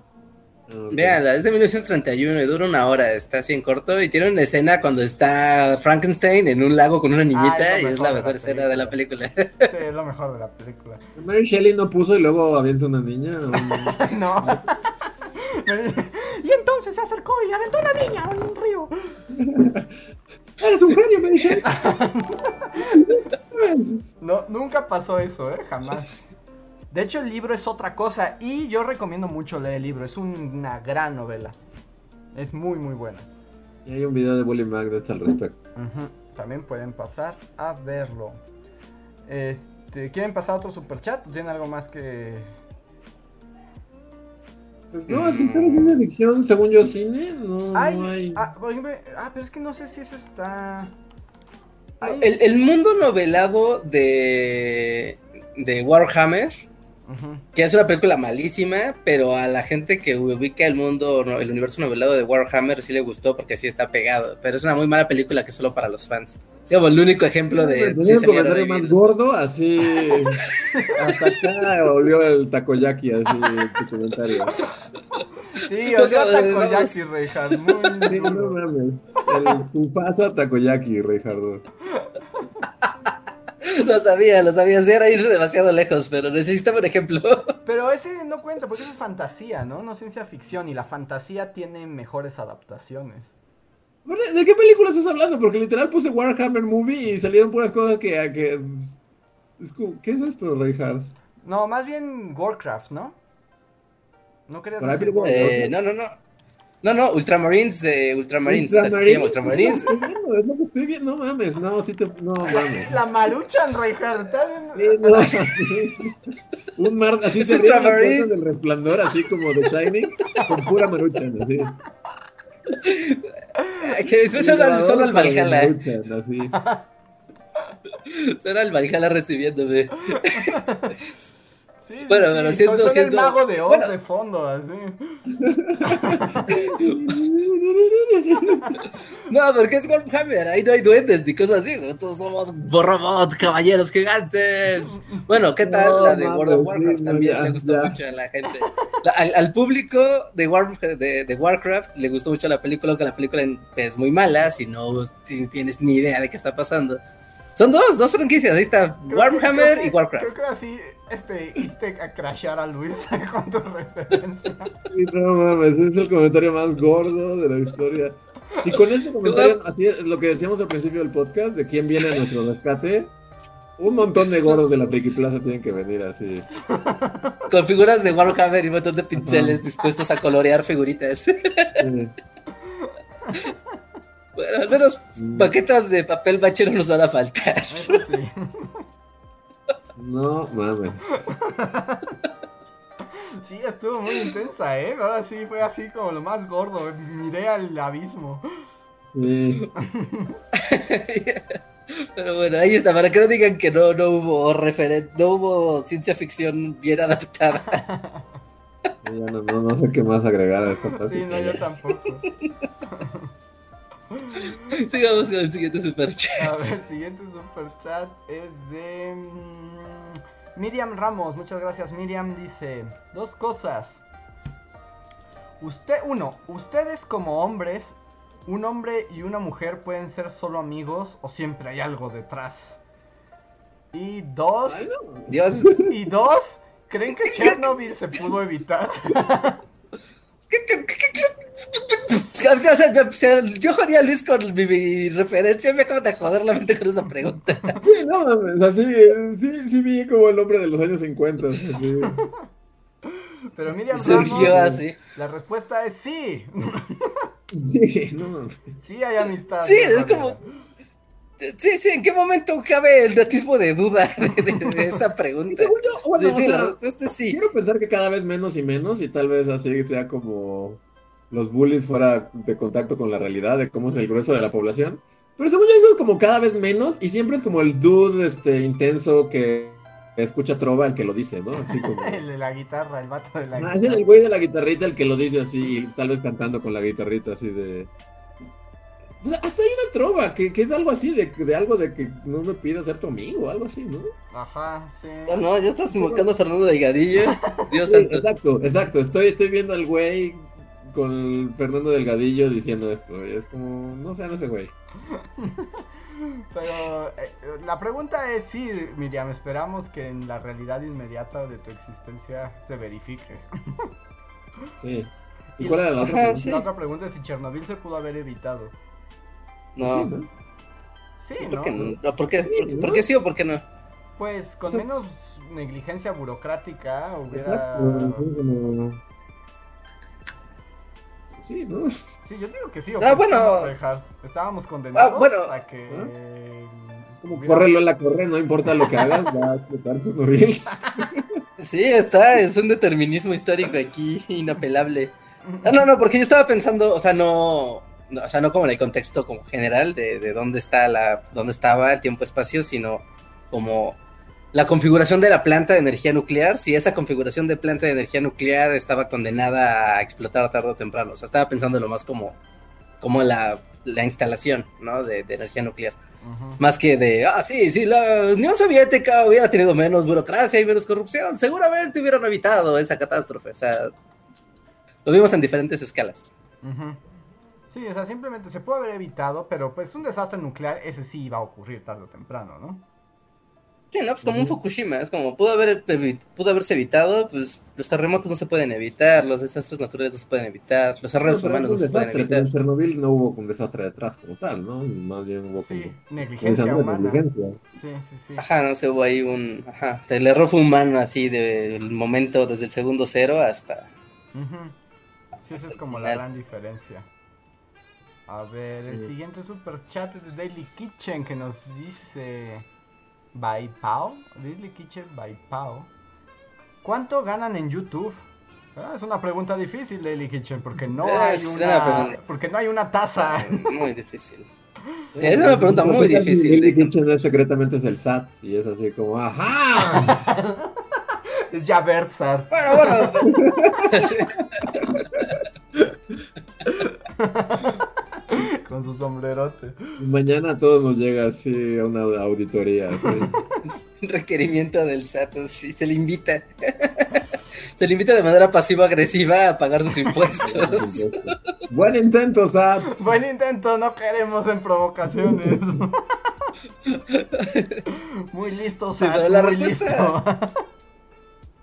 Ah, ok. Véanla, es de 1931 y dura una hora, está así en corto y tiene una escena cuando está Frankenstein en un lago con una niñita Ah, es y es mejor la de mejor la escena de la película. Sí, es lo mejor de la película. Mary Shelley no puso y luego avienta una niña. o- No. y entonces se acercó y aventó a la niña a un río. Eres un genio, Mary Shelley. No, nunca pasó eso, ¿eh? Jamás. De hecho, el libro es otra cosa y yo recomiendo mucho leer el libro. Es una gran novela. Es muy, muy buena. y hay un video de Bully Magnets al respecto. También pueden pasar a verlo. Este, ¿Quieren pasar a otro superchat? ¿Tienen algo más que...? Pues no, escritores de ciencia ficción, según yo, cine, no, Ay, no hay. ah, por ejemplo, ah, pero es que no sé si ese está... Ay, El, el mundo novelado de, de Warhammer que es una película malísima, pero a la gente que ubica el mundo, el universo novelado de Warhammer sí le gustó porque sí está pegado, pero es una muy mala película que es solo para los fans. Es como el único ejemplo de... Tenía un comentario más gordo, así... hasta acá volvió el takoyaki, así, tu comentario. Sí, o sea, takoyaki, Reinhardt, Sí, no mames, el pufazo a takoyaki, Reinhardt. Lo sabía, lo sabía. Sí, era irse demasiado lejos, pero necesitaba un ejemplo. Pero ese no cuenta, porque eso es fantasía, ¿no? No ciencia ficción. Y la fantasía tiene mejores adaptaciones. ¿De qué película estás hablando? Porque literal puse Warhammer Movie y salieron puras cosas que. que... ¿Qué es esto, Reinhardt? No, más bien Warcraft, ¿no? ¿No querías decir eh, No, no, no. No, no, Ultramarines de Ultramarines. Ultramarines. Ultramarines. Es lo que estoy viendo, no mames. No, sí te. No mames. La maruchan, Reinhardt. Sí, no. Un mar así se del resplandor, así como de Shining, con pura maruchan, así. Que después solo, solo al Valhalla. Así. Suena al Valhalla recibiéndome. bueno, pero siento, siento... el mago de Oz de fondo, así. no, porque es Warhammer, ahí no hay duendes ni cosas así, todos somos robots, caballeros gigantes. Bueno, ¿qué tal la de World of Warcraft? También me gustó mucho a la gente. al, público de, de, Warcraft le gustó mucho la película, aunque la película es muy mala, si no tienes ni idea de qué está pasando. Son dos, dos franquicias, ahí está Warhammer y Warcraft. Creo que así este, hice a crashear a Luis con tu referencia. no mames, es el comentario más gordo de la historia. Si con este comentario, así es lo que decíamos al principio del podcast, de quién viene a nuestro rescate, un montón de gordos de la Plaza tienen que venir así. Con figuras de Warhammer y un montón de pinceles dispuestos a colorear figuritas. Bueno, al menos paquetas mm. de papel bache no nos van a faltar. Eso sí. No mames. Sí, estuvo muy intensa, ¿eh? Ahora sí fue así como lo más gordo. Miré al abismo. Sí. Pero bueno, ahí está, para que no digan que no, no hubo referente, no hubo ciencia ficción bien adaptada. Ya no, no, no, sé qué más agregar a esta parte. Sí, no, yo tampoco. Sigamos con el siguiente superchat. A ver, el siguiente superchat es de mm, Miriam Ramos. Muchas gracias, Miriam. Dice dos cosas. Usted, uno, ustedes como hombres, un hombre y una mujer pueden ser solo amigos o siempre hay algo detrás. Y dos, Dios. Y dos, ¿creen que Chernobyl se pudo evitar? ¿Qué, qué, qué, yo jodí a Luis con mi, referencia, me acabo de joder la mente con esa pregunta. Sí, no mames, así, sí, sí vi como el hombre de los años 50. Pero Miriam Surgió así. La respuesta es sí. Sí, no mames. Sí hay amistad. Sí, es como... Sí, sí, ¿en qué momento cabe el natismo de duda de, esa pregunta? bueno, sí, la respuesta es sí. Quiero pensar que cada vez menos y menos y tal vez así sea como los bullies fuera de contacto con la realidad de cómo es el grueso de la población. Pero según yo eso es como cada vez menos y siempre es como el dude este intenso que escucha trova el que lo dice, ¿no? Así como... el de la guitarra, el vato de la ah, Es el güey de la guitarrita el que lo dice así y tal vez cantando con la guitarrita así de... Pues hasta hay una trova, que, que es algo así, de, de, algo de que no me pida ser tu amigo, algo así, ¿no? Ajá, sí. No, no, ya estás invocando a Fernando Delgadillo. Dios santo. Exacto, exacto. Estoy, estoy viendo al güey con Fernando Delgadillo diciendo esto. es como, no sean ese güey. Pero eh, la pregunta es si, Miriam, esperamos que en la realidad inmediata de tu existencia se verifique. Sí. ¿Y, cuál era la otra pregunta? La otra pregunta es si Chernobyl se pudo haber evitado. No. Sí, ¿no? ¿Por qué, no? ¿Por, qué sí o por qué no? Pues con menos negligencia burocrática hubiera... Exacto, Sí, ¿no? Sí, yo digo que sí. Ah, bueno. Estábamos condenados ah, bueno. a que. Como córrelo la corre, no importa lo que hagas, va a explotar tu bien. Sí, está, es un determinismo histórico aquí, inapelable. No, no, no, porque yo estaba pensando, o sea, no, o sea, no como en el contexto como general de, de dónde está la, dónde estaba el tiempo-espacio, sino como la configuración de la planta de energía nuclear, si esa configuración de planta de energía nuclear estaba condenada a explotar tarde o temprano. O sea, estaba pensando lo más como, como la, la instalación, ¿no? De, de energía nuclear. Más que de, ah, sí, sí, la Unión Soviética hubiera tenido menos burocracia y menos corrupción, seguramente hubieran evitado esa catástrofe. O sea, lo vimos en diferentes escalas. Sí, o sea, simplemente se puede haber evitado, pero pues un desastre nuclear, ese sí iba a ocurrir tarde o temprano, ¿no? Sí, no, pues como un Fukushima, es como pudo, haber, pudo haberse evitado, pues los terremotos no se pueden evitar, los desastres naturales no se pueden evitar, los errores humanos no se pueden evitar. En Chernobyl no hubo un desastre detrás como tal, ¿no? Más bien hubo sí, negligencia humana. Sí, sí, sí. Ajá, no sé, hubo ahí un... Ajá, el error fue humano así del momento, desde el segundo cero hasta... Sí, esa es como la gran diferencia. A ver, el siguiente super chat es de Daily Kitchen que nos dice... by Pau, Daily Kitchen by Pau. ¿Cuánto ganan en YouTube? Ah, es una pregunta difícil, Daily Kitchen, porque no hay una, porque no hay una tasa. Muy difícil. Sí, es una pregunta muy difícil. Daily Kitchen secretamente es el SAT y es así como, ¡ajá! es ya SAT. Bueno, bueno. Con su sombrerote. Mañana todo nos llega así a una auditoría. Requerimiento del SAT, sí, se le invita. se le invita de manera pasivo-agresiva a pagar sus impuestos. Buen intento, SAT. Buen intento, no queremos en provocaciones. muy listo, SAT. la respuesta.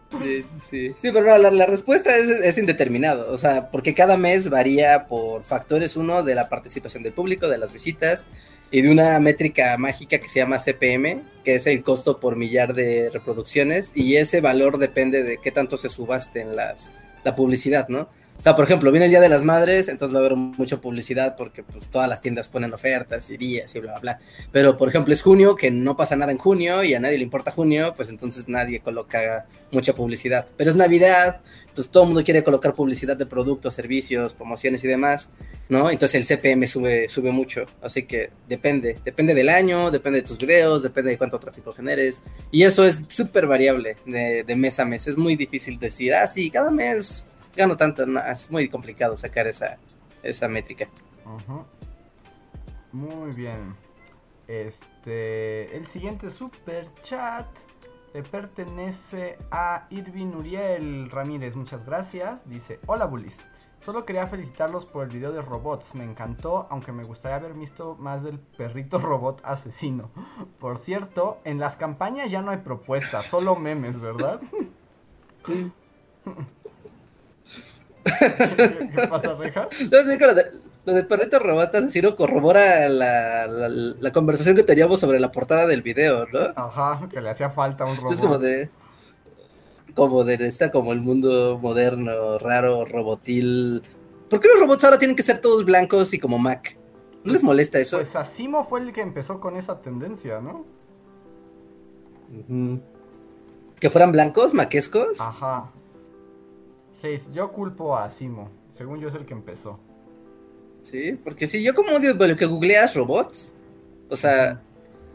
Sí, sí, sí. pero la, respuesta es, indeterminado, o sea, porque cada mes varía por factores, uno, de la participación del público, de las visitas, y de una métrica mágica que se llama CPM, que es el costo por millar de reproducciones, y ese valor depende de qué tanto se subaste en las, la publicidad, ¿no? O sea, por ejemplo, viene el Día de las Madres, entonces va a haber mucha publicidad porque pues, todas las tiendas ponen ofertas y días y bla, bla, bla. Pero, por ejemplo, es junio, que no pasa nada en junio y a nadie le importa junio, pues entonces nadie coloca mucha publicidad. Pero es Navidad, entonces todo el mundo quiere colocar publicidad de productos, servicios, promociones y demás, ¿no? Entonces el CPM sube, sube mucho. Así que depende, depende del año, depende de tus videos, depende de cuánto tráfico generes. Y eso es súper variable de, de mes a mes. Es muy difícil decir, ah, sí, cada mes gano tanto, es muy complicado sacar esa, esa métrica. Muy bien. Este, el siguiente super chat le pertenece a Irvin Uriel Ramírez. Muchas gracias. Dice, hola bullies. Solo quería felicitarlos por el video de robots. Me encantó, aunque me gustaría haber visto más del perrito robot asesino. Por cierto, en las campañas ya no hay propuestas, solo memes, ¿verdad? Sí. ¿Qué, pasa, Reja? lo, del perrito asesino corrobora la, la, conversación que teníamos sobre la portada del video, ¿no? Ajá, que le hacía falta un robot. Es como de. Como de está como el mundo moderno, raro, robotil. ¿Por qué los robots ahora tienen que ser todos blancos y como Mac? ¿No les molesta eso? Pues Asimo fue el que empezó con esa tendencia, ¿no? ¿Que fueran blancos, maquescos? Ajá. Sí, yo culpo a Simo. Según yo es el que empezó. Sí, porque si yo como odio lo que googleas robots. O sea,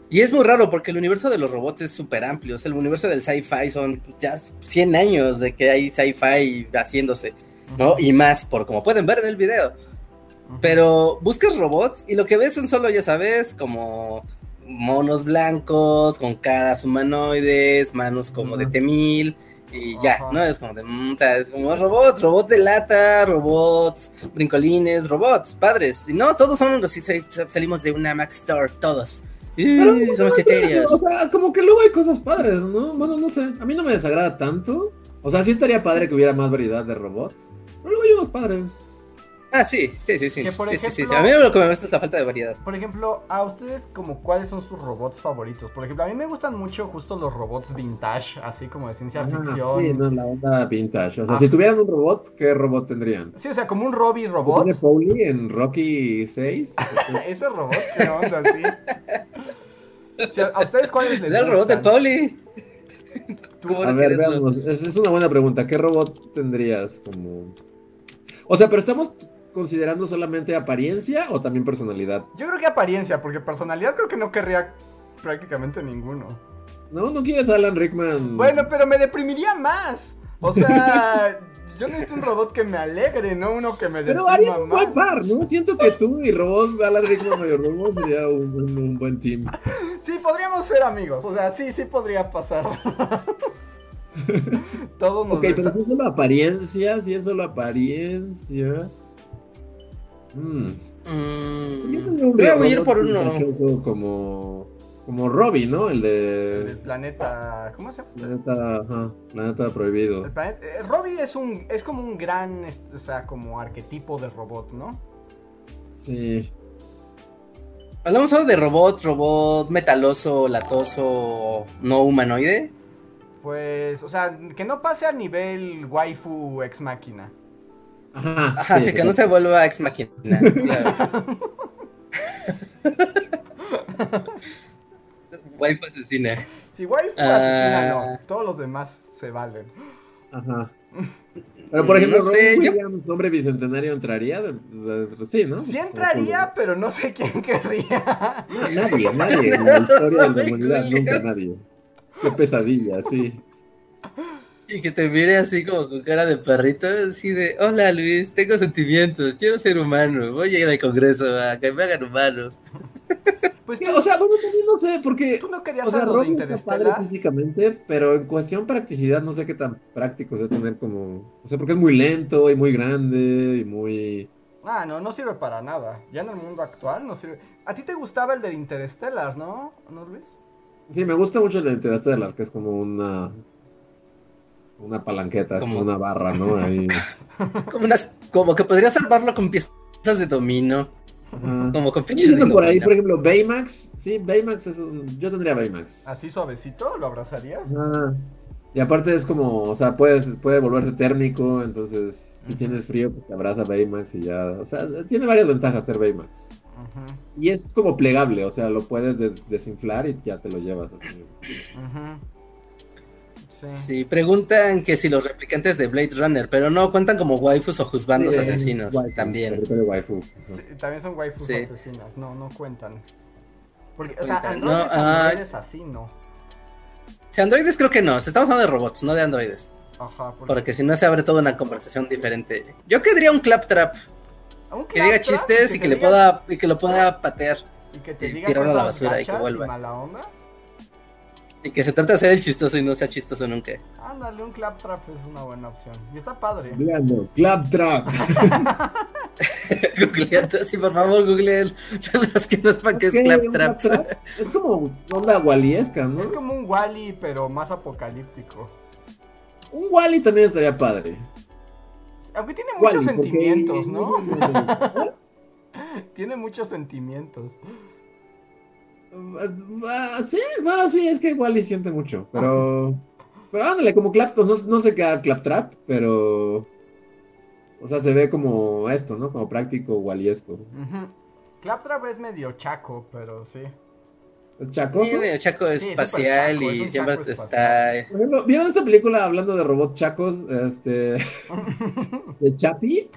y es muy raro porque el universo de los robots es súper amplio. O sea, el universo del sci-fi son ya 100 años de que hay sci-fi haciéndose, ¿no? Y más, por como pueden ver en el video. Pero buscas robots y lo que ves son solo, ya sabes, como monos blancos, con caras humanoides, manos como de temil y ya, ¿no? Es como de, mm, es como robots, robots de lata, robots, brincolines, robots, padres. Y no, todos son los que salimos de una Mac Store, todos. Pero, somos etéreos. O sea, como que luego hay cosas padres, ¿no? Bueno, no sé, a mí no me desagrada tanto. O sea, sí estaría padre que hubiera más variedad de robots. Pero luego hay unos padres. Ah, sí, sí, sí, sí. sí, sí, sí, A mí lo que me gusta es la falta de variedad. Por ejemplo, a ustedes como cuáles son sus robots favoritos. Por ejemplo, a mí me gustan mucho justo los robots vintage, así como de ciencia ficción. Sí, no, la onda vintage. O sea, si tuvieran un robot, ¿qué robot tendrían? Sí, o sea, como un Robbie robot. ¿Tiene Pauli en Rocky 6? Ese robot, qué onda, sí. O sea, ¿A ustedes cuáles les gustan? el robot de Pauli. A ver, veamos. Es, es una buena pregunta. ¿Qué robot tendrías como...? O sea, pero estamos considerando solamente apariencia o también personalidad? Yo creo que apariencia, porque personalidad creo que no querría prácticamente ninguno. No, no quieres a Alan Rickman. Bueno, pero me deprimiría más. O sea, yo necesito un robot que me alegre, no uno que me Pero deprima harían un buen par, ¿no? Siento que tú y robot, Alan Rickman medio robot sería un, un- un buen team. Sí, podríamos ser amigos. O sea, sí, sí podría pasar. Todos nos Ok, pero es solo apariencia, si es solo apariencia. Mm. Mm, Yo tengo un voy a ir robot por uno. como. Como Robbie, ¿no? El El de. planeta. ¿Cómo se llama? Planeta, ajá, planeta prohibido. El planeta. eh, Robbie es un. es como un gran. O sea, como arquetipo de robot, ¿no? Sí. Hablamos solo de robot, robot metaloso, latoso, no humanoide. Pues, o sea, que no pase al nivel waifu ex máquina. Ajá. Ajá, sí, que no se vuelva ex máquina. Claro. Waifu asesina. Si waifu Ah. asesina, no. Todos los demás se valen. Ajá. Pero por ejemplo, No sé, Robin yo- Williams, hombre bicentenario, entraría. de- de- de- sí, ¿no? Sí entraría, pero no sé quién querría. No, nadie, nadie. En la historia de la humanidad, nunca nadie. Qué pesadilla, sí. Y que te mire así como con cara de perrito, así de, hola Luis, tengo sentimientos, quiero ser humano, voy a ir al Congreso a que me hagan humano. Pues tú, O sea, bueno, también no sé, porque. tú no querías O sea, Robin está padre físicamente, pero en cuestión practicidad no sé qué tan práctico sea tener como... O sea, porque es muy lento y muy grande y muy... Ah, no, no sirve para nada. Ya en el mundo actual no sirve. A ti te gustaba el de Interstellar, ¿no? ¿No, Luis? Sí, me gusta mucho el de Interstellar, que es como una... Una palanqueta, como una barra, ¿no? Ahí. Como, unas, como que podría salvarlo con piezas de dominio, Ajá. como con fichas de por ahí, por ejemplo, Baymax. Sí, Baymax es un... Yo tendría Baymax. Así suavecito, ¿lo abrazarías? Ajá. Y aparte es como, o sea, puedes, puede volverse térmico, entonces si tienes frío, pues te abraza Baymax y ya. O sea, tiene varias ventajas ser Baymax. Y es como plegable, o sea, lo puedes des- desinflar y ya te lo llevas así. ujú. Sí. Sí, preguntan que si los replicantes de Blade Runner, pero no cuentan como waifus o juzbandos Sí, asesinos waifu, también. waifu. Sí, también son waifus Sí. asesinas, no, no cuentan. Porque, o sea, Cuentan, androides, no, así, ¿no? Si androides creo que no, estamos hablando de robots, no de androides. Ajá, porque... Porque si no se abre toda una conversación diferente. Yo querría un claptrap Un que diga chistes y que le diga- pueda y que lo pueda patear Y que te y diga tirarlo a la basura y que vuelva. mala onda. Y que se trate de hacer el chistoso y no sea chistoso nunca. Ándale, un claptrap es una buena opción. Y está padre. Googleando, Claptrap. Googleando, sí, por favor, googleen los que no sepan qué es claptrap. Es como onda waliesca, Es ¿no? como un Wally, pero más apocalíptico. Un Wally también estaría padre. Aunque tiene muchos sentimientos, ¿no? tiene muchos sentimientos. Ah, sí, bueno, sí, es que Wally siente mucho, pero... Pero ándale, como Clapton, no, no sé qué haga Claptrap, pero... O sea, se ve como esto, ¿no? Como práctico waliesco. Ujú. Claptrap es medio chaco, pero sí. Chaco Sí, es espacial súper chaco, es y siempre está. espacial. Por ejemplo, ¿vieron esta película hablando de robots chacos? Este... ¿De Chapi?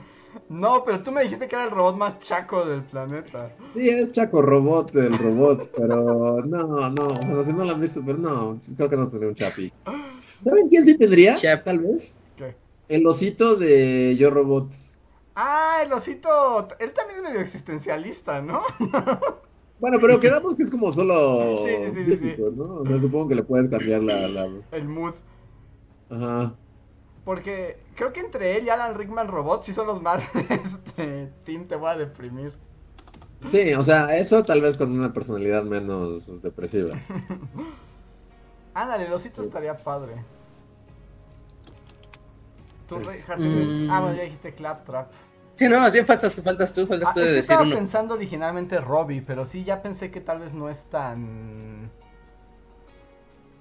No, pero tú me dijiste que era el robot más chaco del planeta. Sí, es Chaco Robot, el robot, pero no, no, bueno, si no lo han visto, pero no, creo que no tendría un Chapi. ¿Saben quién sí tendría? Chap. Tal vez. ¿Qué? El osito de Yo Robot. Ah, el osito. Él también es medio existencialista, ¿no? Bueno, pero quedamos que es como solo Sí, sí, sí, sí, sí. físico, ¿no? O sea, supongo que le puedes cambiar la, la... El mood. Ajá. Porque creo que entre él y Alan Rickman Robot sí son los más. Este. Team, te voy a deprimir. Sí, o sea, eso tal vez con una personalidad menos depresiva. Ándale, el osito estaría padre. Tú, Es- Mm. Ah, bueno, ya dijiste Claptrap. Sí, no, más bien faltas, faltas tú, faltas Ah, tú de decir estaba uno. pensando originalmente Robbie, pero sí, ya pensé que tal vez no es tan.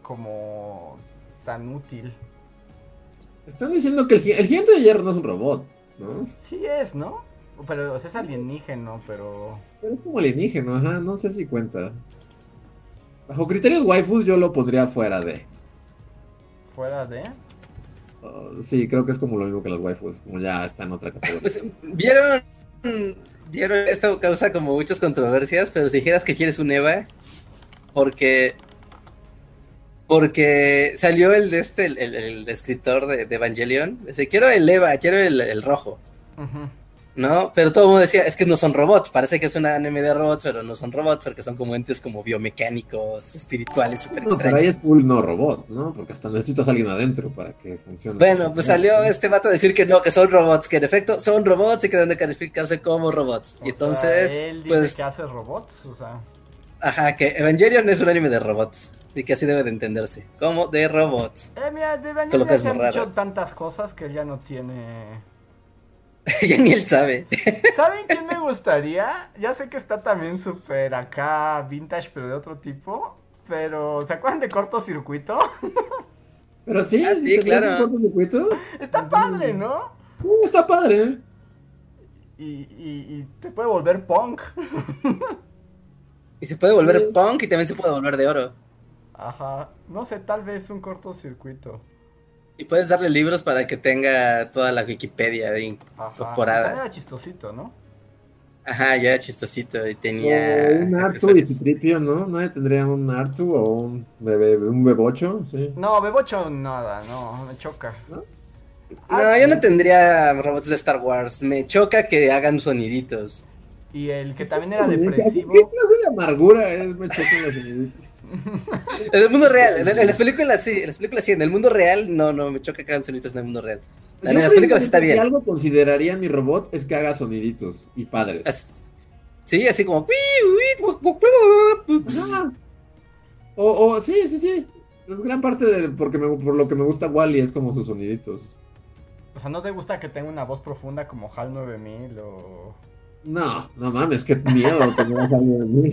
como. tan útil. Están diciendo que el, el gigante de hierro no es un robot, ¿no? Sí es, ¿no? Pero, o sea, es alienígeno, pero. Pero es como alienígeno, ajá, no sé si cuenta. Bajo criterios waifus yo lo pondría fuera de. fuera de. Uh, sí, creo que es como lo mismo que las waifus, como ya está en otra categoría. Pues, ¿vieron? ¿Vieron? Esto causa como muchas controversias, pero si dijeras que quieres un Eva, porque Porque salió el de este, el, el- el escritor de, de Evangelion. Dice, quiero el Eva, quiero el, el rojo. Ujú. ¿No? Pero todo el mundo decía, es que no son robots. Parece que es un anime de robots, pero no son robots porque son como entes como biomecánicos, espirituales, súper No, pero extraños. ahí es full no robot, ¿no? Porque hasta necesitas a alguien adentro para que funcione. Bueno, pues salió este vato a decir que no, que son robots, que en efecto son robots y que deben de calificarse como robots. O y entonces, sea, él dice pues, que hace robots, o sea. Ajá, que Evangelion es un anime de robots. Y que así debe de entenderse, como de robots. Eh, mira, de Evangelion que ya es se han dicho tantas cosas que él ya no tiene. ya ni él sabe. ¿Saben quién me gustaría? Ya sé que está también súper acá vintage, pero de otro tipo. Pero, ¿se acuerdan de cortocircuito? Pero sí, Ah, sí, ¿te crees claro. cortocircuito? Está padre, ¿no? Sí, está padre. Y, y, y te puede volver punk. Y se puede volver Sí. punk y también se puede volver de oro. Ajá. No sé, tal vez un cortocircuito. Y puedes darle libros para que tenga toda la Wikipedia ahí Ajá. incorporada. Era chistosito, ¿no? Ajá, ya era chistosito y O tenía. un Artu y. Citripio, ¿no? Nadie tendría un Artu o un bebé, un bebocho, sí. No, Bebocho nada, no, me choca. No, Ah, yo no tendría robots de Star Wars. Me choca que hagan soniditos. Y el que también era ¿Qué depresivo. clase de amargura es me chocan los soniditos? En el mundo real, en, en las películas sí, en las películas sí, en el mundo real no, no me choca que hagan soniditos en el mundo real. En las películas está bien. Si algo consideraría mi robot es que haga soniditos y padres. As- Sí, así como. O, o, sí, sí, sí. Es gran parte de porque me, por lo que me gusta Wally es como sus soniditos. O sea, ¿no te gusta que tenga una voz profunda como HAL 9000 o...? No, no mames, qué miedo tener a alguien de mí.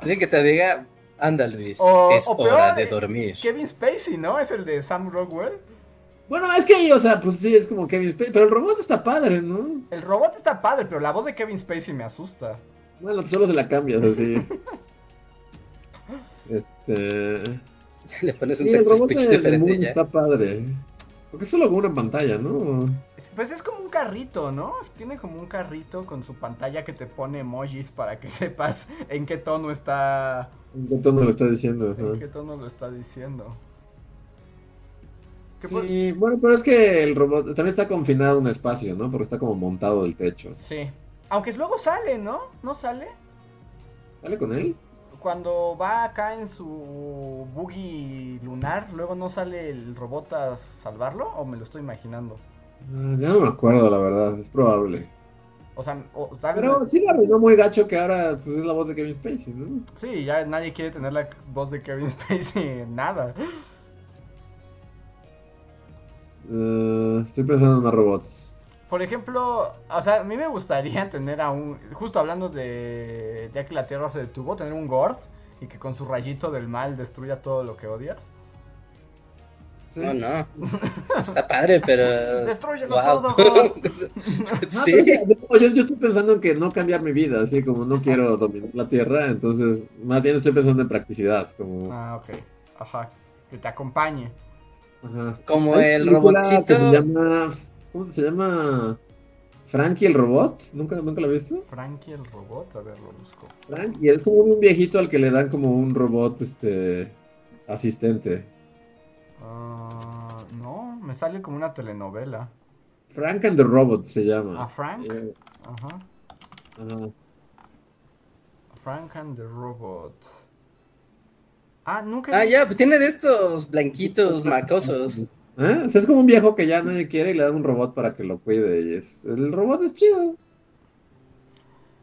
Alguien que te diga, anda Luis, O- es o hora peor, de dormir. Kevin Spacey, ¿no? Es el de Sam Rockwell. Bueno, es que, o sea, pues sí, es como Kevin Spacey, pero el robot está padre, ¿no? El robot está padre, pero la voz de Kevin Spacey me asusta. Bueno, pues solo se la cambias así. Este. Le pones un Sí, el texto robot speech de, de diferente Moon ya. está padre. Porque es solo con una pantalla, ¿no? Es- Pues es como un carrito, ¿no? Tiene como un carrito con su pantalla que te pone emojis para que sepas en qué tono está... ¿En qué tono lo está diciendo? En Ajá. qué tono lo está diciendo. ¿Qué pu- Sí, bueno, pero es que el robot también está confinado a un espacio, ¿no? Porque está como montado del techo. Sí. Aunque luego sale, ¿no? ¿No sale? ¿Sale con él? Cuando va acá en su buggy lunar, luego no sale el robot a salvarlo o me lo estoy imaginando. Ah, ya no me acuerdo, la verdad, es probable. O sea. Pero sí lo arruinó muy gacho que ahora pues, es la voz de Kevin Spacey, ¿no? Sí, ya nadie quiere tener la voz de Kevin Spacey en nada. Eh, estoy pensando en más robots. Por ejemplo, o sea, a mí me gustaría tener a un, justo hablando de ya que la Tierra se detuvo, tener un Gord y que con su rayito del mal destruya todo lo que odias. Sí. No, no. Está padre, pero. Destrúyelo Wow. todo, Gord. Sí. pero no, yo, yo estoy pensando en que no cambiar mi vida, así como no quiero dominar la Tierra, entonces más bien estoy pensando en practicidad, como... Ah, ok. Ajá. Que te acompañe. Ajá. Como el robotcito. Que se llama... ¿Cómo se llama? Frankie el robot. ¿Nunca, ¿Nunca lo visto? Frankie el robot, a ver, lo busco. Frank, y es como un viejito al que le dan como un robot este asistente. Ah, no, me sale como una telenovela. Frank and the Robot se llama. ¿A Frank? Eh, Ajá. ajá. Frank and the Robot. Ah, nunca. Ah, ya, pues tiene de estos blanquitos macosos. ¿Eh? O sea, es como un viejo que ya nadie quiere y le dan un robot para que lo cuide. Y es, el robot es chido.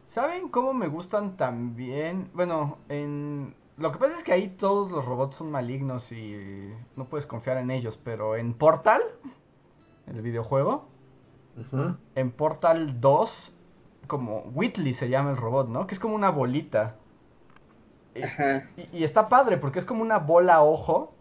¿Saben cómo me gustan también? Bueno, en... Lo que pasa es que ahí todos los robots son malignos y no puedes confiar en ellos, pero en Portal, el videojuego, en Portal 2, como Whitley se llama el robot, ¿no? Que es como una bolita. Ajá. Y, y está padre porque es como una bola ojo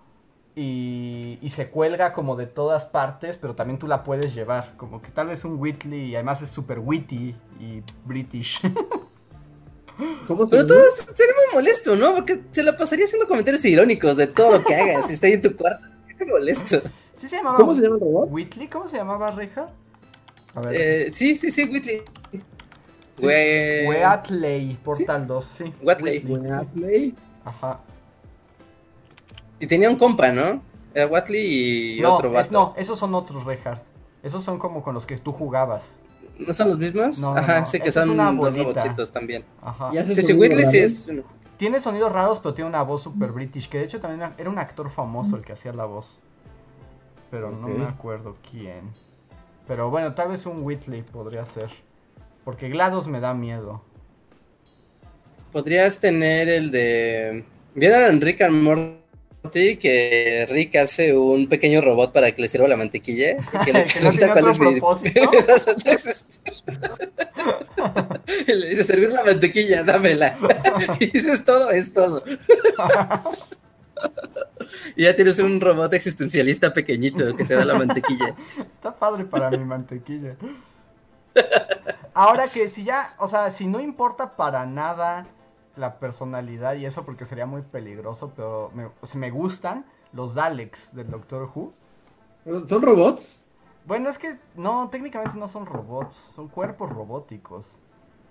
y, y se cuelga como de todas partes, pero también tú la puedes llevar. Como que tal vez un Whitley y además es súper witty y british. ¿Cómo se Pero todo sería muy molesto, ¿no? Porque se la pasaría haciendo comentarios irónicos de todo lo que hagas y está ahí en tu cuarto. Qué molesto. ¿Sí se llamaba ¿Cómo se llama el robot? Whitley? ¿Cómo se llamaba, Reja? A ver. Eh, sí, sí, sí, Whitley. Sí. Weatley, Portal 2, sí. Watley. Whitley, sí. Weatley. Ajá. Y tenía un compa, ¿no? Era Watley y no, otro es- no, esos son otros Reinhardt. Esos son como con los que tú jugabas. ¿No son los mismos? No, Ajá, no. sí, que son una dos robotcitos también. Ajá. Y Sí, Whitley sí es. Tiene sonidos raros, pero tiene una voz super british. Que de hecho también era- un actor famoso el que hacía la voz. Pero no me acuerdo quién. Pero bueno, tal vez un Whitley podría ser. Porque GLaDOS me da Podrías tener el de. ¿Vieron Rick and Morty? Que Rick hace un pequeño robot para que le sirva la mantequilla. Y que le pregunta cuál es mi propósito. mi razón de existir. Y le dice: servir la mantequilla, dámela. Y dices todo, es todo. Y ya tienes un robot existencialista pequeñito que te da la mantequilla. Está padre para mi mantequilla. Ahora que si ya, o sea, si no importa para nada la personalidad y eso porque sería muy peligroso, pero me, o sea, me gustan los Daleks del Doctor Who. ¿Son robots? Bueno, es que no, técnicamente no son robots, son cuerpos robóticos.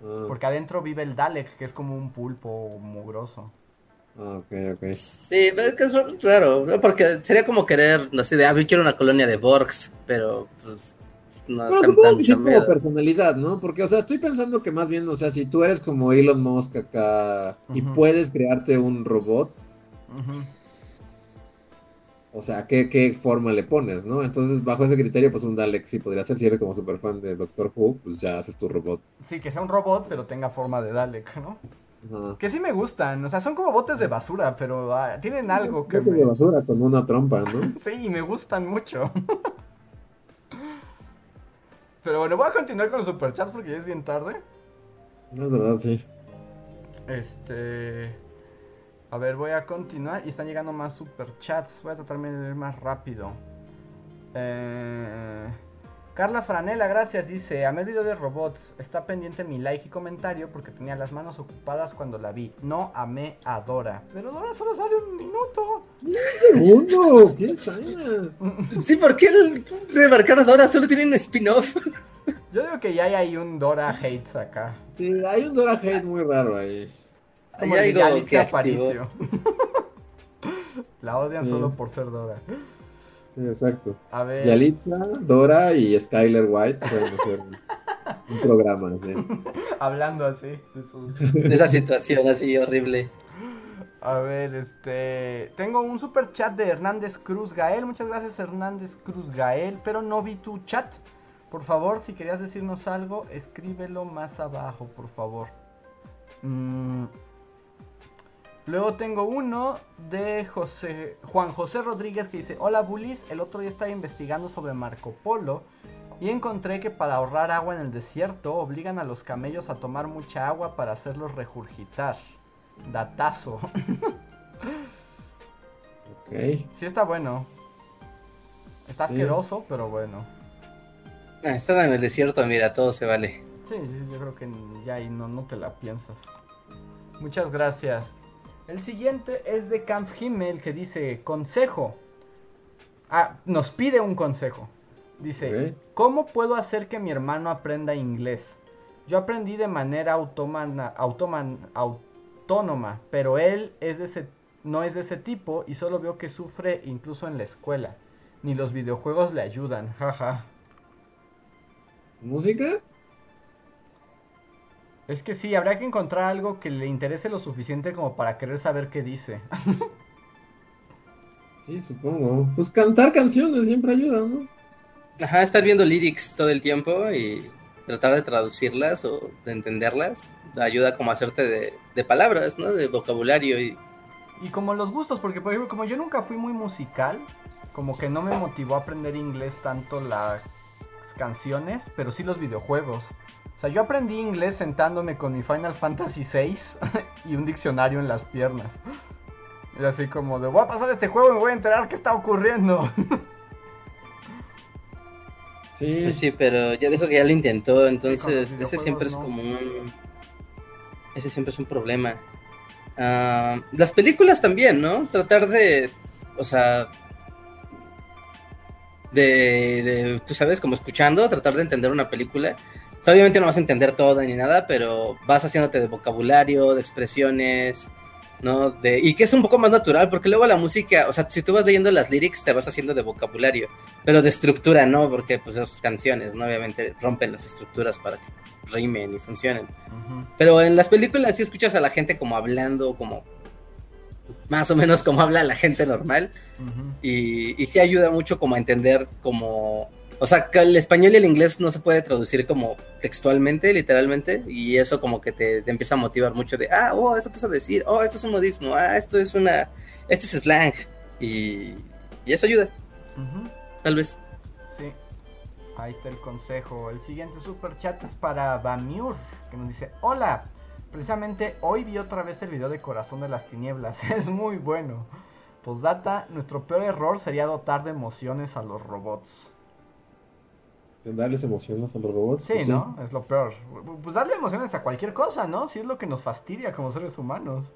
Ah, Porque adentro vive el Dalek, que es como un pulpo mugroso. ah, ok, ok. Sí, es que es raro, porque sería como querer, no sé, de, ah, yo quiero una colonia de Borgs, pero pues no Pero es supongo que sí es como personalidad, ¿no? Porque, o sea, estoy pensando que más bien, o sea, si tú eres como Elon Musk acá y puedes crearte un robot, o sea, ¿qué, qué forma le pones, no? Entonces, bajo ese criterio, pues un Dalek sí podría ser. Si eres como super fan de Doctor Who, pues ya haces tu robot. Sí, que sea un robot, pero tenga forma de Dalek, ¿no? Que sí me gustan, o sea, son como botes de basura, pero ah, tienen algo que Botes me... de basura con una trompa, ¿no? Sí, me gustan mucho. Pero bueno, voy a continuar con los superchats porque ya es bien tarde. No es verdad, sí. Este. A ver, voy a continuar y están llegando más superchats. Voy a tratarme de ir más rápido. Eh, Carla Franela, gracias, dice: Amé el video de robots. Está pendiente mi like y comentario porque tenía las manos ocupadas cuando la vi. No amé a Dora. Pero Dora solo sale un minuto. ¡Segundo! ¿Quién sabe? Sí, ¿por qué el remarcar a Dora solo tiene un spin-off? Yo digo que ya hay ahí un Dora hate acá. Sí, hay un Dora Hate muy raro ahí. Como Hay el de algo que. Aparicio. La odian Sí. solo por ser Dora. Sí, exacto. A ver. Yalitza, Dora y Skyler White pueden hacer un, programa. ¿sí? Hablando así. de sus- De esa situación así horrible. A ver, este. Tengo un super chat de Hernández Cruz Gael. Muchas gracias, Hernández Cruz Gael. Pero no vi tu chat. Por favor, si querías decirnos algo, escríbelo más abajo, por favor. Mm. Luego tengo uno de José, Juan José Rodríguez que dice: Hola Bulis, el otro día estaba investigando sobre Marco Polo y encontré que para ahorrar agua en el desierto obligan a los camellos a tomar mucha agua para hacerlos regurgitar. Datazo. Ok. Sí está bueno. Está Sí. asqueroso, pero bueno. Ah, estaba en el desierto, mira, todo se vale. Sí, sí, yo creo que ya ahí no, no te la piensas. Muchas gracias. El siguiente es de Camp Himmel que dice, consejo. Ah, nos pide un consejo. Dice. ¿cómo puedo hacer que mi hermano aprenda inglés? Yo aprendí de manera automana, automan- autónoma, pero él es de ese, no es de ese tipo y solo veo que sufre incluso en la escuela. Ni los videojuegos le ayudan, jaja. ¿Música? Es que sí, habría que encontrar algo que le interese lo suficiente como para querer saber qué dice. Sí, supongo. Pues cantar canciones siempre ayuda, ¿no? Ajá, estar viendo lyrics todo el tiempo y tratar de traducirlas o de entenderlas ayuda como a hacerte de, de palabras, ¿no? De vocabulario y Y como los gustos, porque por ejemplo, como yo nunca fui muy musical, como que no me motivó a aprender inglés tanto las canciones, pero sí los videojuegos. O sea, yo aprendí inglés sentándome con mi Final Fantasy VI y un diccionario en las piernas. Y así como de, voy a pasar este juego y me voy a enterar qué está ocurriendo. Sí. Pues sí, pero ya dijo que ya lo intentó, entonces ese siempre es como un... Ese siempre es un problema. Ah, las películas también, ¿no? Tratar de... O sea... De, de, tú sabes, como escuchando, tratar de entender una película. O sea, obviamente no vas a entender toda ni nada, pero vas haciéndote de vocabulario, de expresiones, ¿no? De, y que es un poco más natural, porque luego la música, o sea, si tú vas leyendo las lyrics, te vas haciendo de vocabulario, pero de estructura no, porque pues las canciones, ¿no? Obviamente rompen las estructuras para que rimen y funcionen. Pero en las películas sí escuchas a la gente como hablando, como más o menos como habla la gente normal, y, y sí ayuda mucho como a entender como o sea, que el español y el inglés no se puede traducir como textualmente, literalmente, y eso como que te, empieza a motivar mucho de, ah, oh, eso a decir, oh, esto es un modismo, ah, esto es una, este es slang, y, y eso ayuda, tal vez. Sí, ahí está el consejo. El siguiente super chat es para Bamiur, que nos dice, hola, precisamente hoy vi otra vez el video de Corazón de las Tinieblas, es muy bueno. Postdata, nuestro peor error sería dotar de emociones a los robots darles emociones a los robots. Sí, pues ¿no? Es lo peor. Pues darle emociones a cualquier cosa, ¿no? Si es lo que nos fastidia como seres humanos.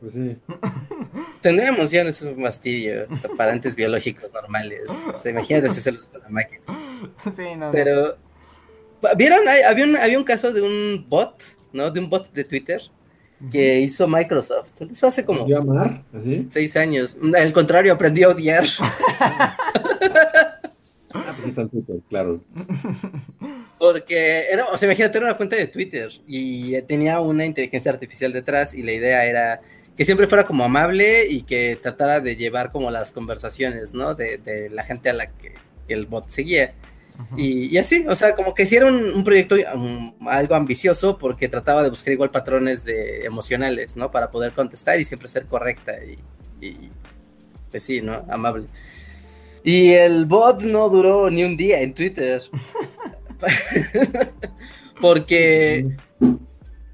Pues sí. Tener emociones es un fastidio, hasta para antes biológicos normales. se imagínate si se los a la máquina. Sí, no. Pero, ¿vieron? Había un, había un caso de un bot, ¿no? De un bot de Twitter que hizo Microsoft. Eso hace como... amar? ¿Así? Seis años. Al contrario, aprendió a odiar. claro. Porque, era, o sea, imagínate, era una cuenta de Twitter y tenía una inteligencia artificial detrás y la idea era que siempre fuera como amable y que tratara de llevar como las conversaciones, ¿no? De, la gente a la que el bot seguía. y, así, o sea, como que hicieron un, proyecto algo ambicioso porque trataba de buscar igual patrones de emocionales, ¿no? Para poder contestar y siempre ser correcta y, y pues sí, ¿no? Amable. Y el bot no duró ni un día en Twitter. Porque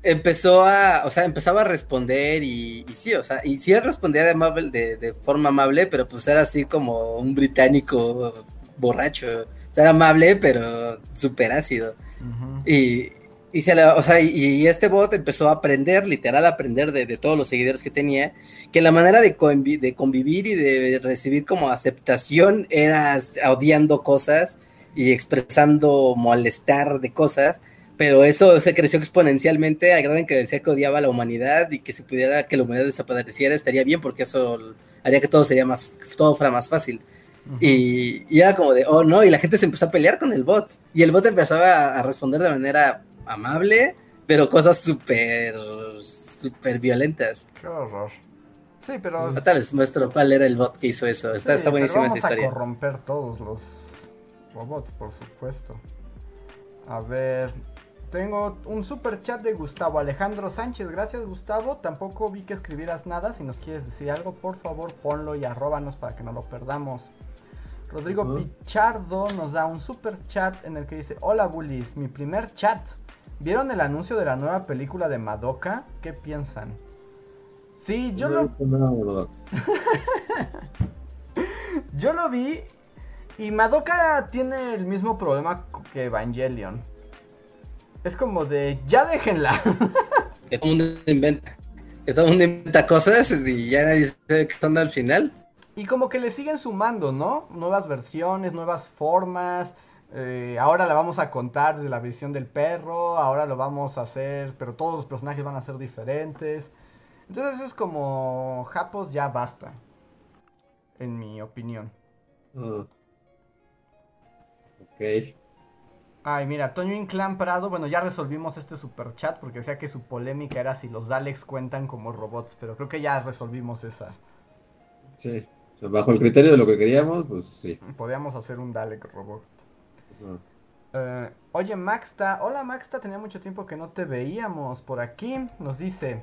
empezó a, o sea, empezaba a responder y, sí, o sea, y sí respondía de, amable, de, forma amable, pero pues era así como un británico borracho. O sea, era amable, pero súper ácido. Y, y, se o sea, y, este bot empezó a aprender, literal, a aprender de, todos los seguidores que tenía, que la manera de, de, convivir y de recibir como aceptación era odiando cosas y expresando malestar de cosas, pero eso se creció exponencialmente, a grado en que decía que odiaba a la humanidad y que si pudiera que la humanidad desapareciera estaría bien porque eso haría que todo sería más, todo fuera más fácil. y, y, era como de, oh no, y la gente se empezó a pelear con el bot. Y el bot empezaba a responder de manera amable, pero cosas súper, súper violentas. Qué horror. Sí, pero... Tal vez muestro cuál era el bot que hizo eso. Está, está buenísima esa historia. Vamos a corromper todos los robots, por supuesto. A ver, tengo un super chat de Gustavo Alejandro Sánchez. Gracias, Gustavo. Tampoco vi que escribieras nada. Si nos quieres decir algo, por favor, ponlo y arróbanos para que no lo perdamos. Rodrigo Pichardo nos da un super chat en el que dice: Hola, bullies, mi primer chat. ¿Vieron el anuncio de la nueva película de Madoka? ¿Qué piensan? Sí, yo lo... yo lo vi y Madoka tiene el mismo problema que Evangelion. Es como de, ya déjenla. que todo el mundo inventa. Que todo el mundo inventa cosas y ya nadie sabe qué son al final. Y como que le siguen sumando, ¿no? Nuevas versiones, nuevas formas. Eh, ahora la vamos a contar desde la visión del perro, ahora lo vamos a hacer, pero todos los personajes van a ser diferentes. Entonces es como, Japos ya basta, en mi opinión. Ah. Ok. Ay, mira, Toño Inclán Prado, bueno, ya resolvimos este super chat porque decía que su polémica era si los Daleks cuentan como robots, pero creo que ya resolvimos esa. Sí, bajo el criterio de lo que queríamos, pues sí. Podíamos hacer un Dalek robot. Eh, oye, Maxta, hola Maxta, tenía mucho tiempo que no te veíamos por aquí. Nos dice,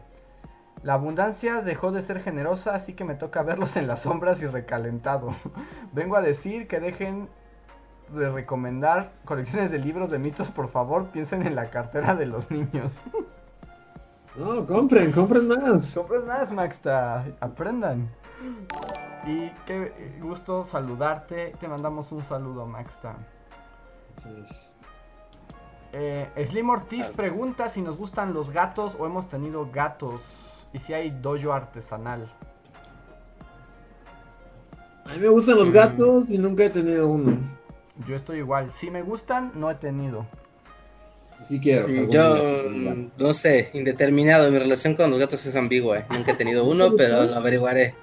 la abundancia dejó de ser generosa, así que me toca verlos en las sombras y recalentado. Vengo a decir que dejen de recomendar colecciones de libros de mitos, por favor, piensen en la cartera de los niños. No, compren, compren más. Compren más, Maxta, aprendan. Y qué gusto saludarte, te mandamos un saludo, Maxta. Eh, Slim Ortiz pregunta si nos gustan los gatos o hemos tenido gatos y si hay dojo artesanal. A mí me gustan los mm. gatos y nunca he tenido uno. Yo estoy igual. Si me gustan, no he tenido. Sí quiero. Yo, día. mm, no sé, indeterminado. Mi relación con los gatos es ambigua. eh. Nunca he tenido uno, pero lo averiguaré.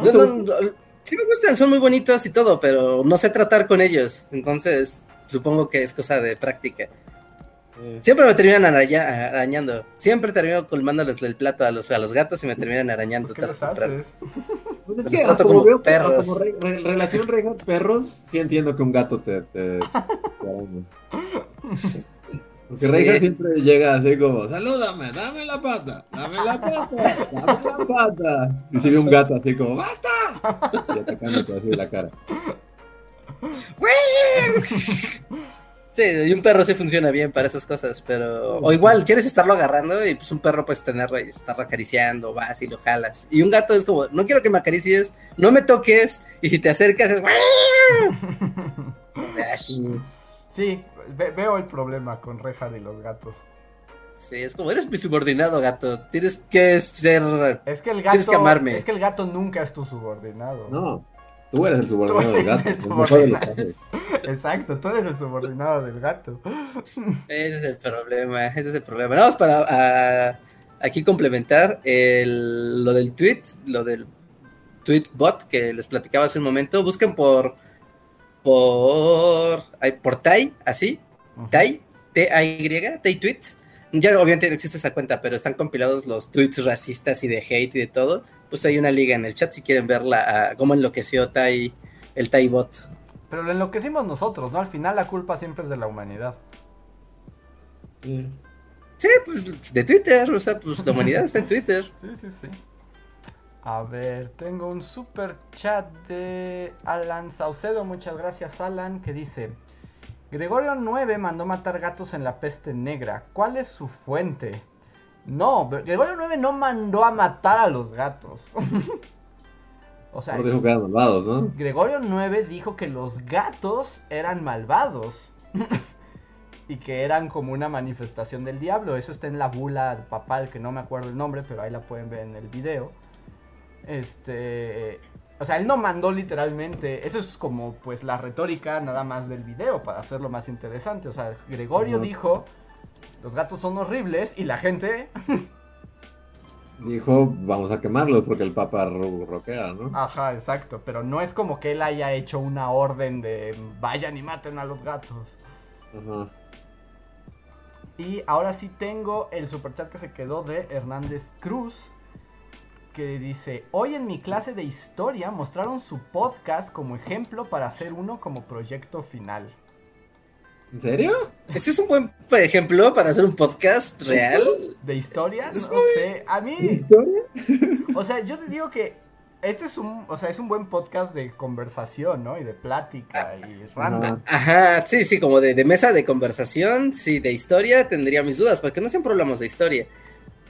¿No te No, no, no, sí me gustan, son muy bonitos y todo, pero no sé tratar con ellos. Entonces, supongo que es cosa de práctica. Eh, Siempre me terminan araña- arañando. Siempre termino colmándoles el plato a los, a los gatos y me terminan arañando. ¿Qué les haces? Pues es que como, como veo perros. como re- re- relación reja perros, sí entiendo que un gato te, te. Porque Sí. Siempre llega así como, salúdame, dame la pata, dame la pata, dame la pata. Y si ve un gato así como, ¡basta! Y atacándote así la cara. Sí, y un perro sí funciona bien para esas cosas, pero... O igual, quieres estarlo agarrando y pues un perro puedes tenerlo y estarlo acariciando, vas y lo jalas. Y un gato es como, no quiero que me acaricies, no me toques, y si te acercas es... Sí, ve- veo el problema con Reinhardt y los gatos. Sí, es como, eres mi subordinado, gato, tienes que ser... Es que el Tienes gato, que amarme. es que el gato nunca es tu subordinado. No, tú eres el subordinado del gato. el subordinado. Exacto, tú eres el subordinado del gato. Ese es el problema, ese es el problema. Vamos para a- aquí complementar el- lo del tweet, lo del tweet bot que les platicaba hace un momento. Busquen por por por Tai, así, Tai, T A Y, Tai Tweets. Ya obviamente no existe esa cuenta, pero están compilados los tweets racistas y de hate y de todo. Pues hay una liga en el chat si quieren verla a cómo enloqueció Tai el Tai bot. Pero lo enloquecimos nosotros, ¿no? Al final la culpa siempre es de la humanidad. Sí. Sí, pues de Twitter, o sea, pues la humanidad está en Twitter. Sí, sí, sí. A ver, tengo un super chat de Alan Saucedo. Muchas gracias, Alan, que dice: Gregorio 9 mandó matar gatos en la peste negra. ¿Cuál es su fuente? No, Gregorio 9 no mandó a matar a los gatos. o sea, dijo que eran malvados, ¿no? Gregorio 9 dijo que los gatos eran malvados. y que eran como una manifestación del diablo. Eso está en la bula papal, que no me acuerdo el nombre, pero ahí la pueden ver en el video. Este. O sea, él no mandó literalmente. Eso es como pues la retórica nada más del video para hacerlo más interesante. O sea, Gregorio dijo. Los gatos son horribles y la gente. Dijo, vamos a quemarlos porque el papa ro- roquea, ¿no? Ajá, exacto. Pero no es como que él haya hecho una orden de vayan y maten a los gatos. Ajá. Y ahora sí tengo el superchat que se quedó de Hernández Cruz. Que dice, hoy en mi clase de historia mostraron su podcast como ejemplo para hacer uno como proyecto final. ¿En serio? Este es un buen ejemplo para hacer un podcast real. ¿De historia? No sé. A mí, ¿Historia? o sea, yo te digo que este es un, o sea, es un buen podcast de conversación, ¿no? Y de plática y random. Ajá. Ajá, sí, sí, como de, de mesa de conversación, sí, de historia tendría mis dudas, porque no siempre hablamos de historia.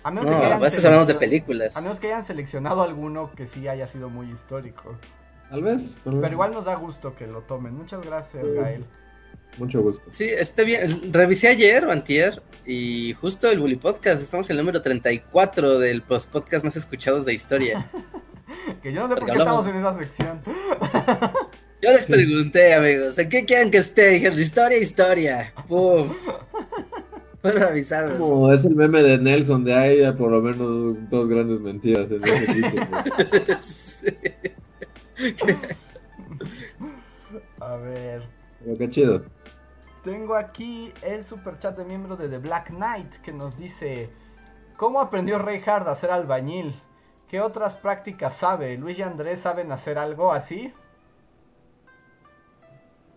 A menos, No, de que hayan a veces hablamos de películas. A menos que hayan seleccionado alguno que sí haya sido muy histórico. Tal vez, tal vez. Pero igual nos da gusto que lo tomen. Muchas gracias, Gael. Mucho gusto. Sí, está bien. Revisé ayer o antier y justo el Bully Podcast, estamos en el número 34 del los podcast más escuchados de historia. Que yo no sé por Porque qué estamos hablamos- en esa sección. Yo les pregunté, amigos, ¿en qué quieren que esté? Dijeron, historia, historia. ¡Pum! Fueron avisados. Como es el meme de Nelson, de ahí por lo menos dos grandes mentiras en ese tipo. ¿no? Sí. A ver. Pero qué chido. Tengo aquí el super chat de miembro de The Black Knight que nos dice: ¿Cómo aprendió Reinhardt a ser albañil? ¿Qué otras prácticas sabe? ¿Luis y Andrés saben hacer algo así?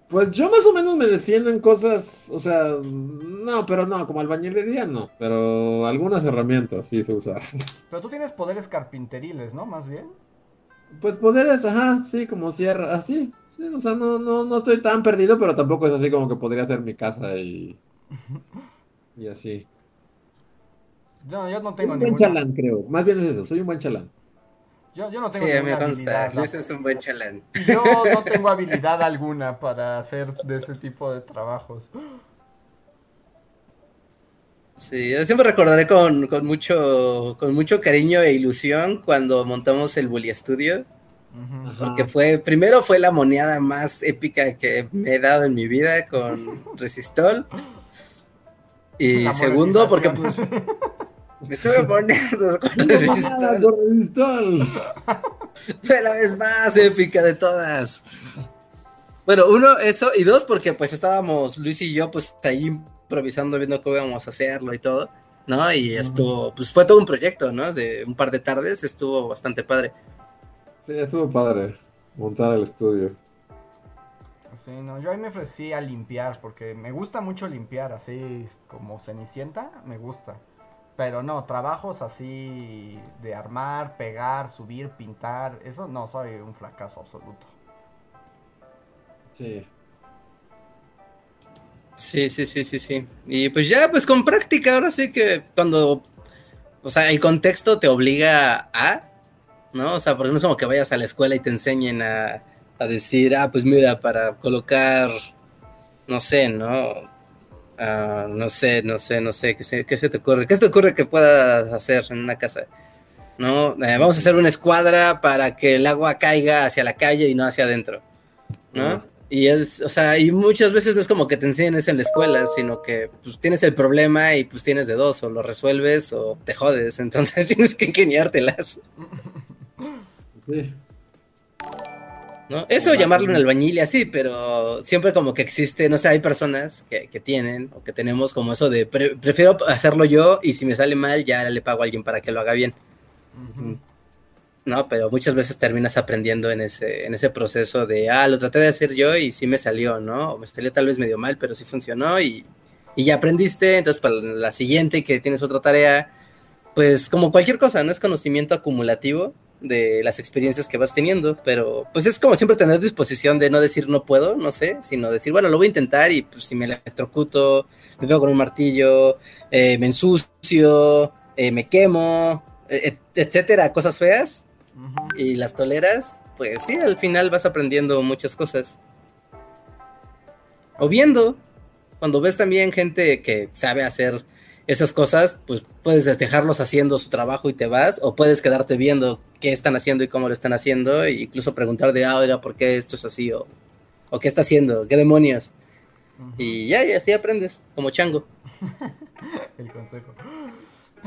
Pues yo más o menos me defiendo en cosas, o sea, no, pero no, como albañilería no, pero algunas herramientas sí se usan. Pero tú tienes poderes carpinteriles, ¿no? Más bien. Pues poderes, ajá, sí, como cierra, así, sí, o sea, no, no, no estoy tan perdido, pero tampoco es así como que podría ser mi casa y, y así. Yo, yo no Soy tengo un buen chalán, creo, más bien es eso, soy un buen chalán. Yo, yo no tengo Sí, me ninguna consta. habilidad. Luis es un buen chalán. Yo no tengo habilidad alguna para hacer de ese tipo de trabajos. Sí, yo siempre recordaré con, con mucho, con mucho cariño e ilusión cuando montamos el Bully Studio. Ajá. Porque fue, primero fue la moneada más épica que me he dado en mi vida con Resistol. Y segundo, porque pues me estuve poniendo Fue la vez más épica de todas. Bueno, uno, eso, y dos, porque pues estábamos Luis y yo, pues ahí improvisando, viendo cómo íbamos a hacerlo y todo, ¿no? Y estuvo, pues fue todo un proyecto, ¿no? De un par de tardes, estuvo bastante padre. Sí, estuvo padre montar el estudio. Sí, no, yo ahí me ofrecí a limpiar, porque me gusta mucho limpiar, así como Cenicienta, me gusta. Pero no, trabajos así de armar, pegar, subir, pintar, eso no, soy un fracaso absoluto. Sí. Sí, sí, sí, sí, sí. Y pues ya, pues con práctica, ahora sí que cuando, o sea, el contexto te obliga a, ¿no? O sea, porque no es como que vayas a la escuela y te enseñen a, a decir, ah, pues mira, para colocar, no sé, ¿no? Ah, no sé, no sé, no sé, ¿qué se, ¿qué se, te ocurre? ¿Qué se te ocurre que puedas hacer en una casa? ¿No? Eh, vamos a hacer una escuadra para que el agua caiga hacia la calle y no hacia adentro, ¿no? Y es, o sea, y muchas veces no es como que te enseñen eso en la escuela, sino que pues tienes el problema y pues tienes de dos, o lo resuelves o te jodes, entonces tienes que ingeniártelas. Sí. ¿no? Eso llamarlo un albañil y así, pero siempre como que existe, no sé, hay personas que, tienen o que tenemos como eso de prefiero hacerlo yo y si me sale mal ya le pago a alguien para que lo haga bien. No, pero muchas veces terminas aprendiendo en ese, en ese proceso de, ah, lo traté de hacer yo y sí me salió, ¿no? O me salió tal vez medio mal, pero sí funcionó y, y ya aprendiste, entonces para la siguiente que tienes otra tarea, pues como cualquier cosa, ¿no? Es conocimiento acumulativo de las experiencias que vas teniendo, pero pues es como siempre tener disposición de no decir no puedo, no sé, sino decir, bueno, lo voy a intentar y pues si me electrocuto, me pego con un martillo, eh, me ensucio, eh, me quemo, e, etcétera, cosas feas y las toleras, pues sí, al final vas aprendiendo muchas cosas. O viendo, cuando ves también gente que sabe hacer esas cosas, pues puedes dejarlos haciendo su trabajo y te vas, o puedes quedarte viendo qué están haciendo y cómo lo están haciendo, e incluso preguntar de, ah, oiga, ¿por qué esto es así? O, o qué está haciendo, qué demonios. Y ya, y así aprendes, como chango. El consejo.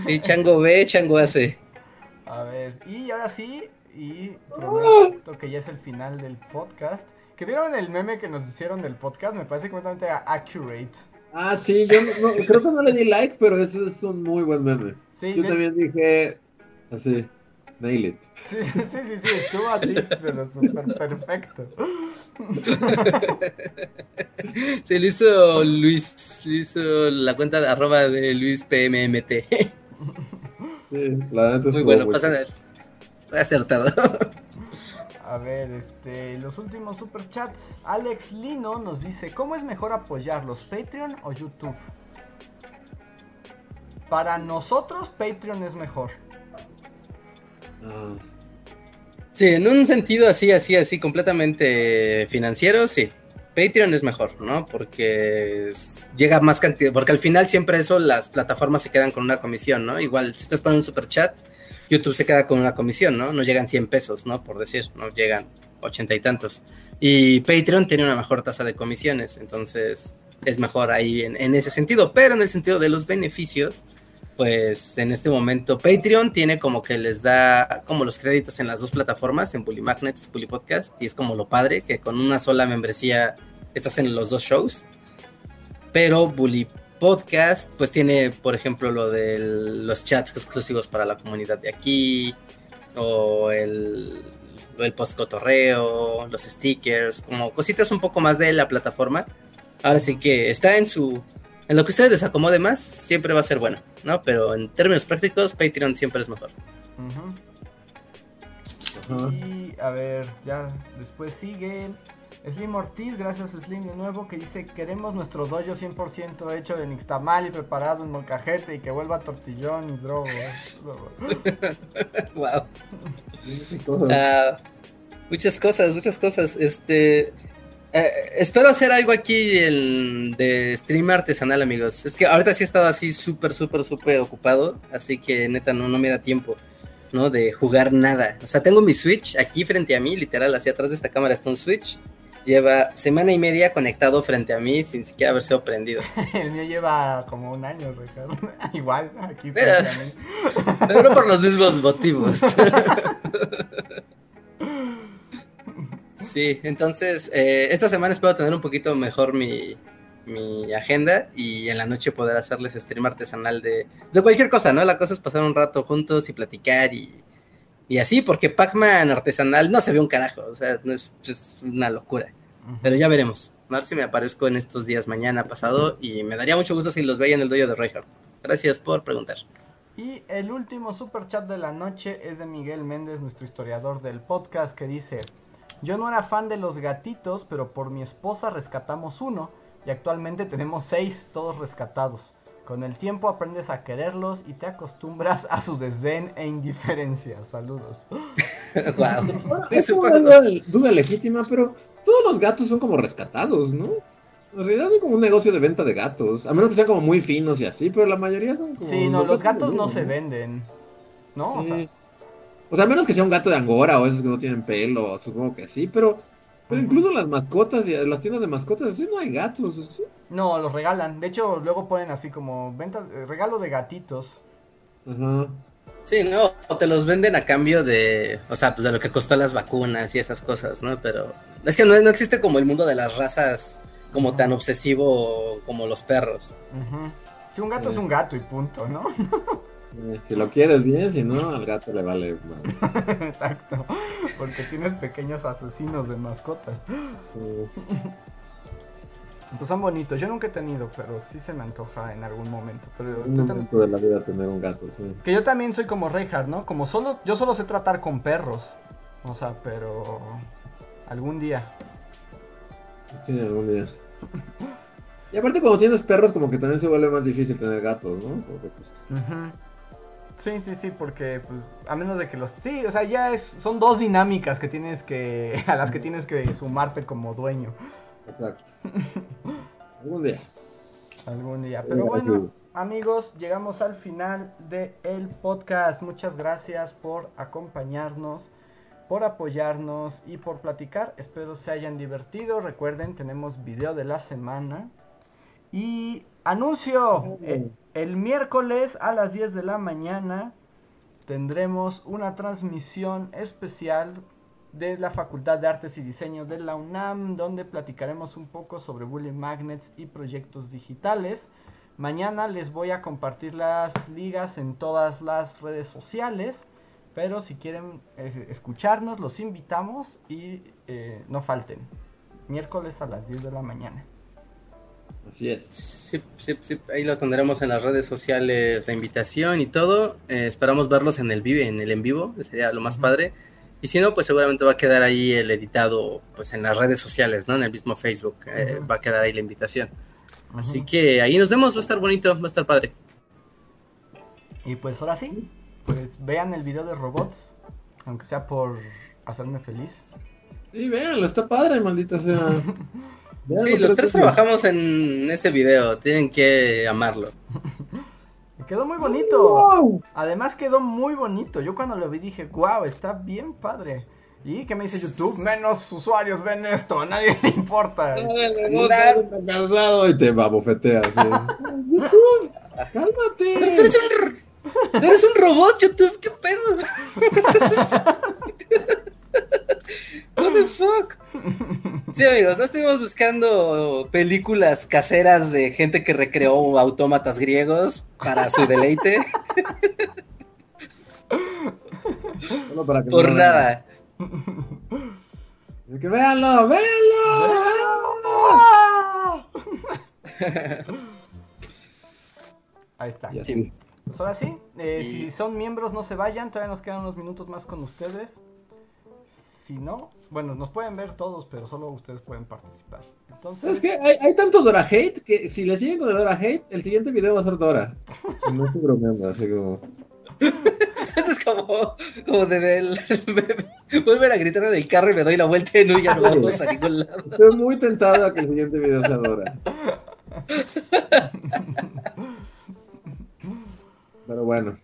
Sí, chango ve, chango hace. A ver, y ahora sí, y prometo que ya es el final del podcast. ¿Que vieron el meme que nos hicieron del podcast? Me parece completamente accurate. Ah, sí, yo creo que no le di like, pero eso es un muy buen meme. yo también dije así, nail it. Sí, sí, sí, sí, estuvo así, pero súper perfecto. Se lo hizo Luis, lo hizo la cuenta de arroba de Luis PMMT. Sí, la neta Muy bueno, pasa acertado. A ver, este, los últimos superchats. Alex Lino nos dice, ¿cómo es mejor apoyarlos, Patreon o YouTube? Para nosotros, Patreon es mejor. Ah. Sí, en un sentido así, así, así, completamente financiero, sí. Patreon es mejor, ¿no? Porque llega más cantidad, porque al final siempre eso, las plataformas se quedan con una comisión, ¿no? Igual, si estás poniendo un super chat, YouTube se queda con una comisión, ¿no? No llegan 100 pesos, ¿no? Por decir, no llegan ochenta y tantos. Y Patreon tiene una mejor tasa de comisiones, entonces es mejor ahí en, ese sentido, pero en el sentido de los beneficios, pues en este momento Patreon tiene como que les da como los créditos en las dos plataformas, en Bully Magnets, Bully Podcast, y es como lo padre que con una sola membresía estás en los dos shows. Pero Bully podcast, pues tiene, por ejemplo, lo de los chats exclusivos para la comunidad de aquí, o el, el post cotorreo, los stickers, como cositas un poco más de la plataforma. Ahora sí que está en su. En lo que ustedes les acomode más, siempre va a ser bueno, ¿no? Pero en términos prácticos, Patreon siempre es mejor. Y a ver, ya después sigue Slim Ortiz, gracias Slim de nuevo, que dice queremos nuestro dojo 100% hecho de nixtamal y preparado en molcajete y que vuelva tortillón y drogo. wow. Ah, muchas cosas, muchas cosas. Este eh, espero hacer algo aquí de stream artesanal, amigos. Es que ahorita sí he estado así súper, súper, súper ocupado, así que neta no, no me da tiempo. ¿no? De jugar nada. O sea, tengo mi Switch aquí frente a mí, literal, hacia atrás de esta cámara está un Switch. Lleva semana y media conectado frente a mí sin siquiera haber sido prendido. El mío lleva como un año, Ricardo. Igual, aquí Pero-. Pero no por los mismos motivos. Sí, entonces eh, esta semana espero tener un poquito mejor mi, mi agenda y en la noche poder hacerles stream artesanal de, de cualquier cosa, ¿no? La cosa es pasar un rato juntos y platicar y, y así, porque Pac-Man artesanal no se ve un carajo, o sea, no es, es una locura. Pero ya veremos. A ver si me aparezco en estos días, mañana, pasado, y me daría mucho gusto si los veía en el dojo de Reinhardt. Gracias por preguntar. Y el último super chat de la noche es de Miguel Méndez, nuestro historiador del podcast, que dice: Yo no era fan de los gatitos, pero por mi esposa rescatamos uno y actualmente tenemos seis, todos rescatados. Con el tiempo aprendes a quererlos y te acostumbras a su desdén e indiferencia. Saludos. wow. Bueno, es una duda, duda legítima, pero todos los gatos son como rescatados, ¿no? En realidad hay como un negocio de venta de gatos, a menos que sean como muy finos y así, pero la mayoría son como... Sí, no, los gatos no se venden. ¿No? O sea, O sea, a menos que sea un gato de Angora o esos que no tienen pelo, supongo que sí, pero, pero incluso las mascotas y las tiendas de mascotas así no hay gatos, ¿sí? no, los regalan. De hecho, luego ponen así como venta, eh, regalo de gatitos. Ajá. Sí, no, o te los venden a cambio de, o sea, pues de lo que costó las vacunas y esas cosas, ¿no? Pero es que no, no existe como el mundo de las razas como tan obsesivo como los perros. Ujú. Sí, un gato Sí. es un gato y punto, ¿no? Eh, Si lo quieres bien, si no, al gato le vale más. Exacto. Porque tienes pequeños asesinos de mascotas. Sí. Pues son bonitos. Yo nunca he tenido, pero sí se me antoja en algún momento. Pero Un tan- momento de la vida tener un gato, sí. Que yo también soy como Reinhardt, ¿no? Como solo, yo solo sé tratar con perros. O sea, pero algún día. Sí, algún día. Y aparte cuando tienes perros como que también se vuelve más difícil tener gatos, ¿no? Porque, pues. Sí, sí, sí, porque pues a menos de que los sí, o sea, ya es son dos dinámicas que tienes que a las que tienes que sumarte como dueño exacto. Algún día. algún día. Pero bueno, amigos, llegamos al final del podcast. Muchas gracias por acompañarnos, por apoyarnos y por platicar. Espero se hayan divertido. Recuerden, tenemos video de la semana. Y anuncio, eh, el miércoles a las 10 de la mañana tendremos una transmisión especial de la Facultad de Artes y Diseño de la UNAM, donde platicaremos un poco sobre Bully Magnets y proyectos digitales. Mañana les voy a compartir las ligas en todas las redes sociales, pero si quieren eh, escucharnos, los invitamos y eh, no falten. Miércoles a las 10 de la mañana. Así es. Sí, sí, sí, ahí lo tendremos en las redes sociales, la invitación y todo. Eh, esperamos verlos en el vive, en el en vivo, que sería lo más padre. Y si no, pues seguramente va a quedar ahí el editado, pues en las redes sociales, ¿no? En el mismo Facebook, eh, va a quedar ahí la invitación. Así que ahí nos vemos, va a estar bonito, va a estar padre. Y pues ahora sí, pues vean el video de robots, aunque sea por hacerme feliz. Sí, véanlo, está padre, maldita sea. Sí, los tres trabajamos en ese video, tienen que amarlo. Quedó muy bonito. ¡Wow! Además quedó muy bonito. Yo cuando lo vi dije, wow, está bien padre. ¿Y qué me dice YouTube? Menos usuarios ven esto, a nadie le importa. No, no, cansado y te va a bofetear. sí. YouTube, Pero cálmate. tú eres un, tú eres un robot, YouTube, ¿qué pedo? What the fuck? Sí, amigos, no estuvimos buscando películas caseras de gente que recreó autómatas griegos para su deleite. Solo para que Por no- nada. Es que véanlo, véanlo. Ahí está. Sí. Pues ahora sí, eh, Y- si son miembros no se vayan, todavía nos quedan unos minutos más con ustedes. Si no, bueno, nos pueden ver todos, pero solo ustedes pueden participar. Entonces, Es que hay, hay tanto Dora Hate que si le siguen con el Dora Hate, el siguiente video va a ser Dora. No estoy bromeando, así como. Esto es como, como de ver Vuelven a gritar en el carro y me doy la vuelta y no, ya no vamos a ningún lado. Estoy muy tentado a que el siguiente video sea Dora. Pero bueno.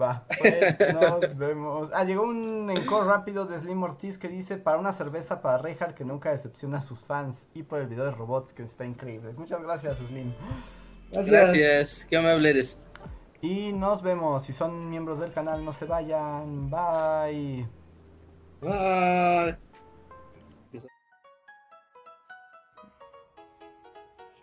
Va, pues nos vemos. Ah, llegó un encore rápido de Slim Ortiz que dice para una cerveza para Reinhardt que nunca decepciona a sus fans y por el video de robots que está increíble. Muchas gracias, Slim. Gracias. Gracias. Qué amable eres. Y nos vemos. Si son miembros del canal, no se vayan. Bye. Bye.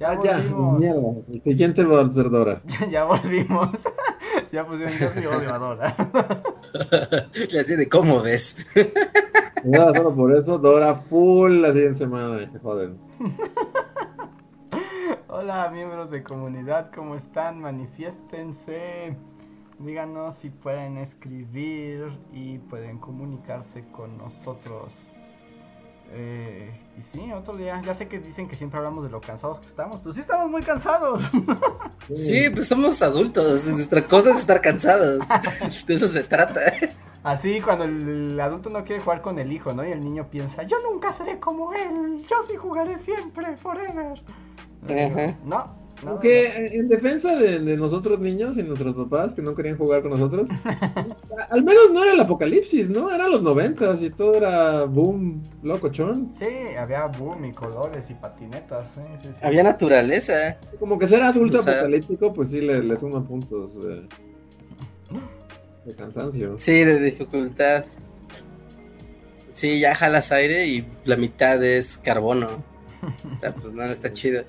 Ya, ya, mierda. El siguiente va a ser Dora. ya volvimos. ya pusieron yo soy odio a Dora. Le así de cómo ves. Nada, solo por eso, Dora full la siguiente semana se joden. Hola miembros de comunidad, ¿cómo están? Manifiéstense. Díganos si pueden escribir y pueden comunicarse con nosotros. Eh, y sí, otro día. Ya sé que dicen que siempre hablamos de lo cansados que estamos, pero sí estamos muy cansados. Sí, pues somos adultos. Nuestra cosa es estar cansados. De eso se trata. Así cuando el adulto no quiere jugar con el hijo, ¿no? Y el niño piensa, yo nunca seré como él, yo sí jugaré siempre, forever. No, aunque en defensa de, nosotros niños y nuestros papás que no querían jugar con nosotros, al menos no era el apocalipsis, ¿no? Eran los noventas y todo era boom, locochón. Sí, había boom y colores y patinetas. Había naturaleza. Como que ser adulto apocalíptico, pues sí le, suma puntos de, de cansancio. Sí, de dificultad. Sí, ya jalas aire y la mitad es carbono. O sea, pues no, está chido.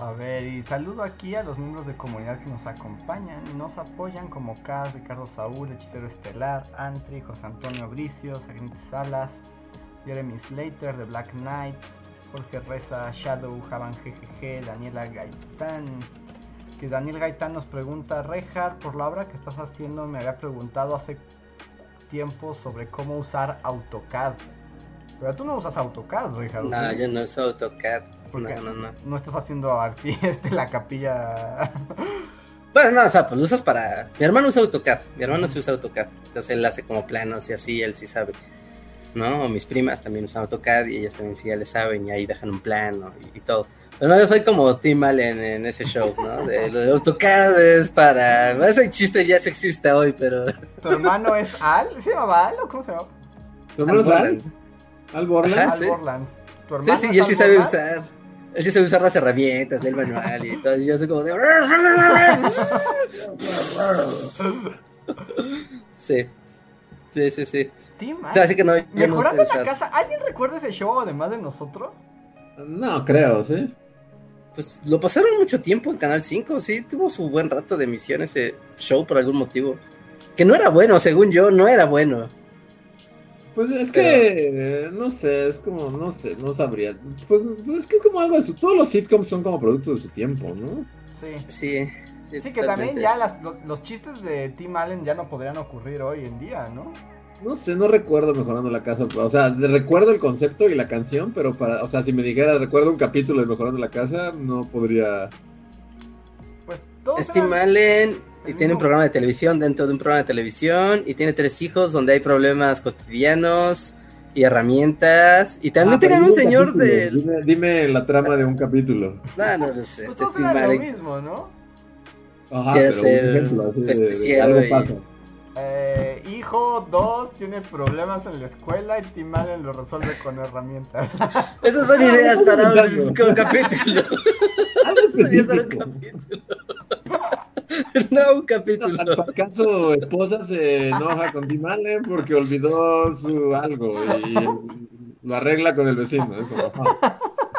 A ver, y saludo aquí a los miembros de comunidad que nos acompañan y nos apoyan como Kaz, Ricardo Saúl, Hechicero Estelar, Antri, José Antonio Bricio, Sagnit Salas, Jeremy Slater de Black Knight, Jorge Reza, Shadow, Javan GGG, Daniela Gaitán. Que Daniel Gaitán nos pregunta, Rejar, por la obra que estás haciendo me había preguntado hace tiempo sobre cómo usar AutoCAD. Pero tú no usas AutoCAD, Rejar. No, yo no uso AutoCAD. Porque no, no, no. No estás haciendo así este, la capilla. Bueno, no, o sea, pues lo usas para. Mi hermano usa AutoCAD. Mi hermano sí usa AutoCAD. Entonces él hace como planos y así, él sí sabe. ¿No? O mis primas también usan AutoCAD y ellas también sí ya le saben y ahí dejan un plano y, todo. Pero no, yo soy como Tim Allen en ese show, ¿no? De, lo de AutoCAD es para. Ese chiste ya se existe hoy, pero. ¿Tu hermano es Al? ¿Se llama Al o cómo se llama? ¿Tu hermano es Al? Al Borland. Al Borland. sí, sí, y él sí sabe usar. Él sí sabe usar las herramientas del manual y todo. Y yo soy como de. Sí. Sí, sí, sí. O sea, así que no. Yo no sé la casa. ¿Alguien recuerda ese show además de nosotros? No, creo, sí. Pues lo pasaron mucho tiempo en Canal 5, sí. Tuvo su buen rato de emisión ese show por algún motivo. Que no era bueno, según yo, no era bueno. Pues es que, no sé, es como, no sé, no sabría. Pues, pues, es que es como algo de su. Todos los sitcoms son como productos de su tiempo, ¿no? Sí. Sí. Sí, que también ya los, chistes de Tim Allen ya no podrían ocurrir hoy en día, ¿no? No sé, no recuerdo Mejorando la Casa. O sea, recuerdo el concepto y la canción, pero para, o sea, si me dijera recuerdo un capítulo de Mejorando la Casa, no podría. Pues Es Tim Allen y tiene un programa de televisión dentro de un programa de televisión. Y tiene tres hijos donde hay problemas cotidianos y herramientas. Y también ah, tienen un señor de. Dime, la trama de un capítulo. No, no lo sé. Pues este lo mismo, ¿no? Ajá, Quiere ser especial. Eh, hijo 2 tiene problemas en la escuela y Tim Allen lo resuelve con herramientas. Esas son ideas para un capítulo. Eso sería un capítulo. no, un capítulo. ¿Acaso esposa se enoja con Tim Allen porque olvidó su algo y lo arregla con el vecino? Eso,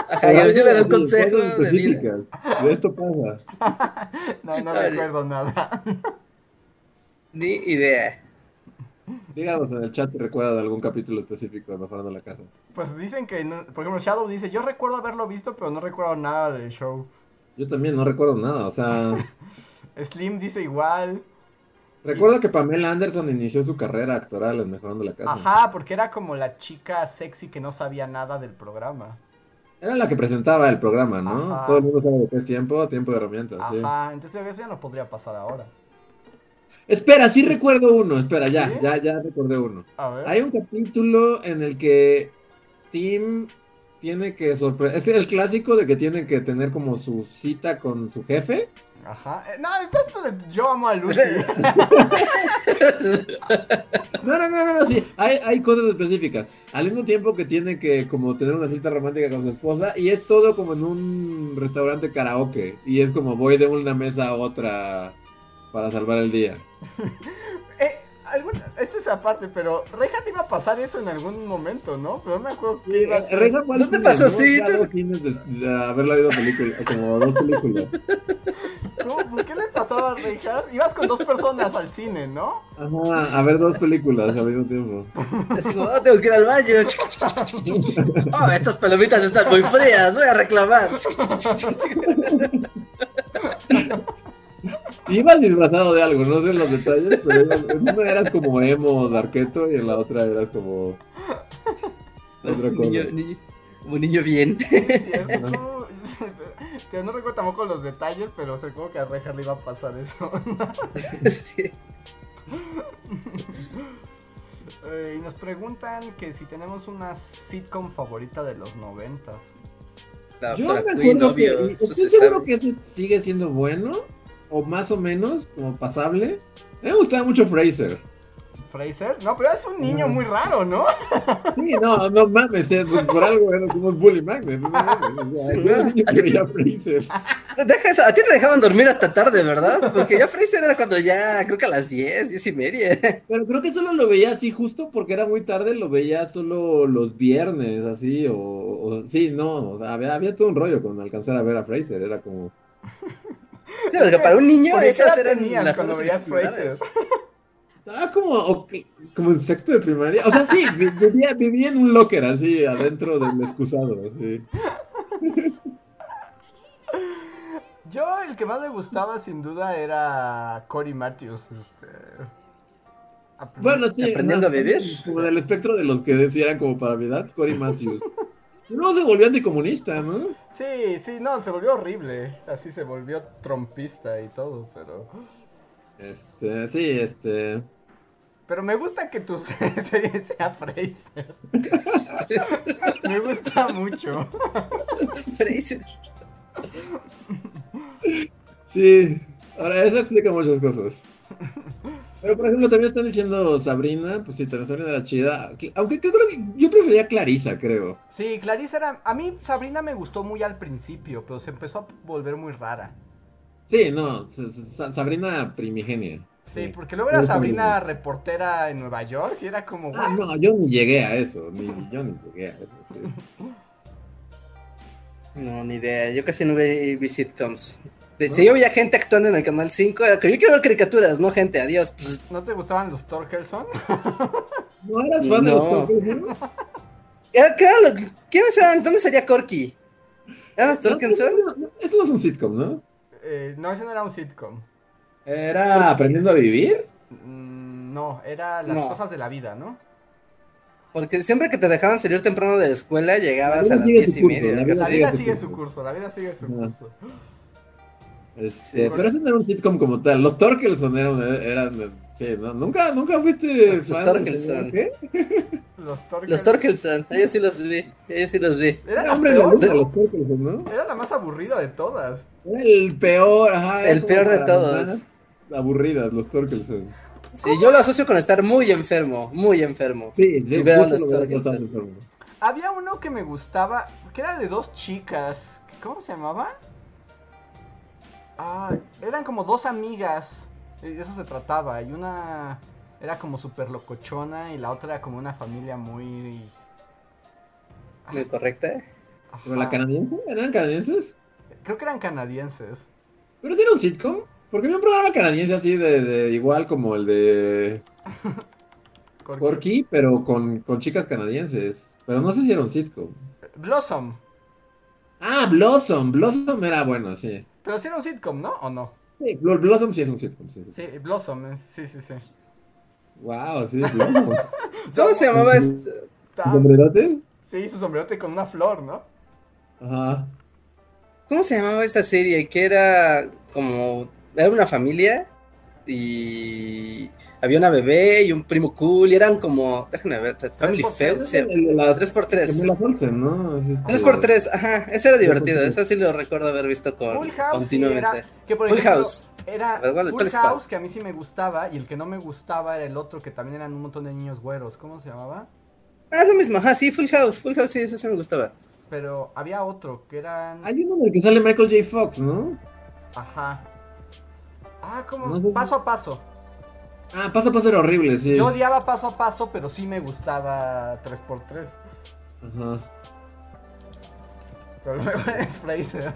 ajá. y el vecino le da un consejo de vida. De esto pasa. No, no recuerdo nada. Ni idea. Díganos en el chat si recuerda de algún capítulo específico de Mejorando la Casa. Pues dicen que, por ejemplo, Shadow dice, yo recuerdo haberlo visto, pero no recuerdo nada del show. Yo también no recuerdo nada, o sea... Slim dice igual. Recuerdo que Pamela Anderson inició su carrera actoral en Mejorando la Casa. Ajá, porque era como la chica sexy que no sabía nada del programa. Era la que presentaba el programa, ¿no? Ajá. Todo el mundo sabe lo que es tiempo, tiempo de herramientas, sí. Ajá, entonces eso ya no podría pasar ahora. Espera, sí recuerdo uno, espera, ya, ¿Sí? ya, ya recordé uno. A ver. Hay un capítulo en el que Tim tiene que sorprender. Es el clásico de que tiene que tener como su cita con su jefe. Ajá. Eh, no, esto de yo amo a Lucy. No, no, no, no, no, sí, hay, hay cosas específicas. Al mismo tiempo que tiene que como tener una cita romántica con su esposa y es todo como en un restaurante karaoke y es como voy de una mesa a otra para salvar el día. Eh, algún- esto es aparte, pero Reja te iba a pasar eso en algún momento, ¿no? Pero no me acuerdo qué iba a ser. Reina fue al ¿No te pasó así? De, haberla visto película, como dos películas. ¿Cómo? ¿Por qué le pasaba a Reja? Ibas con dos personas al cine, ¿no? Ajá, a ver dos películas al mismo tiempo. Así como, oh, tengo que ir al baño. Oh, estas palomitas están muy frías, voy a reclamar. Ibas disfrazado de algo, no sé los detalles, pero en una eras como emo darketo y en la otra eras como otra cosa. Niño, niño, como niño bien. Cierto. Que no recuerdo tampoco los detalles, pero recuerdo que a Reja le iba a pasar eso. Sí. Eh, y nos preguntan que si tenemos una sitcom favorita de los noventas. Yo me acuerdo que estoy se seguro que ese sigue siendo bueno o más o menos como pasable. A mí me gustaba mucho Fraser. ¿Fraser? No, pero es un niño muy raro, ¿no? Sí, no, no mames, eh, pues por algo era como Bully que veía Fraser. Deja eso, A ti te dejaban dormir hasta tarde, ¿verdad? Porque ya Fraser era cuando ya, creo que a las 10, 10 y media. Pero creo que solo lo veía así justo porque era muy tarde, lo veía solo los viernes, así, o, o- sí, no, o sea, había, había todo un rollo con alcanzar a ver a Fraser, era como, Sí, porque para un niño ¿Por qué esas eran tenías las cuando veías estaba como, ok, como en sexto de primaria, o sea, sí, vi- vivía, vivía en un locker así, adentro del excusado, así. Yo, el que más me gustaba sin duda era Cory Matthews. Este... Bueno, sí. ¿Aprendiendo no, a vivir? Como en el espectro de los que decían como para mi edad, Cory Matthews. Luego se volvió anticomunista, ¿no? Sí, sí, no, se volvió horrible. Así se volvió trompista y todo, pero. Este, sí, este. Pero me gusta que tu serie sea Fraser. me gusta mucho. Fraser. Sí, ahora eso explica muchas cosas. Pero por ejemplo, también están diciendo Sabrina, pues sí, Sabrina era chida. que- Aunque yo creo que yo prefería Clarisa, creo. Sí, Clarice era. A mí Sabrina me gustó muy al principio, pero se empezó a volver muy rara. Sí, no, Sa- Sa- Sabrina primigenia. Sí, porque luego era Sabrina reportera en Nueva York y era como. Ah, no, yo ni llegué a eso, ni yo ni llegué a eso, sí. No, ni idea. Yo casi no vi sitcoms. Si yo veía gente actuando en el canal 5, era que yo quiero ver caricaturas, no gente, adiós. Pues, ¿No te gustaban los Torkelson? ¿No eras fan de los. Torkelson? era- ¿qué era lo- ¿Quiénes eran? ¿Dónde salía Corky? ¿Eran los Torkelson? No, no, Eso no es un sitcom, ¿no? Eh, no, ese no era un sitcom. Era Aprendiendo a Vivir. Mm, No, era las No. cosas de la vida, ¿no? Porque siempre que te dejaban salir temprano de la escuela, llegabas La a las sigue 10 su y media. la vida sigue su curso. su curso, la vida sigue su Ajá. curso. Este, Sí, pero ese no era un sitcom como tal. Los Torkelson eran, eran sí, ¿no? nunca, nunca fuiste Los fan Torkelson. ¿Qué? Los Torkelson. Los Torkelson, ellos sí los vi, ellos sí los vi. Era Era la hombre los Torkelson, ¿no? Era la más aburrida de todas. Era el peor, ajá. El peor de todos. Aburridas, los Torkelson. Sí, yo lo asocio con estar muy enfermo, muy enfermo. Sí, sí. Había uno que me gustaba, que era de dos chicas. ¿Cómo se llamaba? Ah, eran como dos amigas. De eso se trataba. Y una era como súper locochona y la otra era como una familia muy... Muy correcta. ¿Pero la canadiense? ¿Eran canadienses? Creo que eran canadienses. ¿Pero si era un sitcom? Porque había un programa canadiense así de, de igual como el de Corky. Porky, pero con, con chicas canadienses. Pero no sé si era un sitcom. Blossom. Ah, Blossom. Blossom era bueno, sí. Pero sí era un sitcom, ¿no? ¿O no? Sí, Bl- Blossom sí es un sitcom. Sí, sí. Sí, Blossom, eh, sí, sí, sí. Wow, sí, Blossom. ¿Cómo se llamaba este? Tan- ¿Sombrerote? Sí, su sombrerote con una flor, ¿no? Ajá. ¿Cómo se llamaba esta serie? Que era como. Era una familia y había una bebé y un primo cool y eran como. Déjenme ver, Family Feud. sí. Las Tres por tres. gemelas Olsen, ¿no? Es este- 3 por 3 ajá, ese era divertido, eso sí lo recuerdo haber visto con, Full House sí continuamente. era, que por Full ejemplo, House. era A ver, ¿cuál- Full? House que a mí sí me gustaba y el que no me gustaba era el otro que también eran un montón de niños güeros, ¿cómo se llamaba? Ah, es lo mismo, ajá, sí, Full House, Full House, sí, eso sí me gustaba. Pero había otro que eran Hay uno en el que sale Michael J. Fox, ¿no? ajá. Ah, como No paso a paso. Ah, paso a paso era horrible, sí. Yo odiaba paso a paso, pero sí me gustaba 3x3. Ajá. Pero luego es Fraser.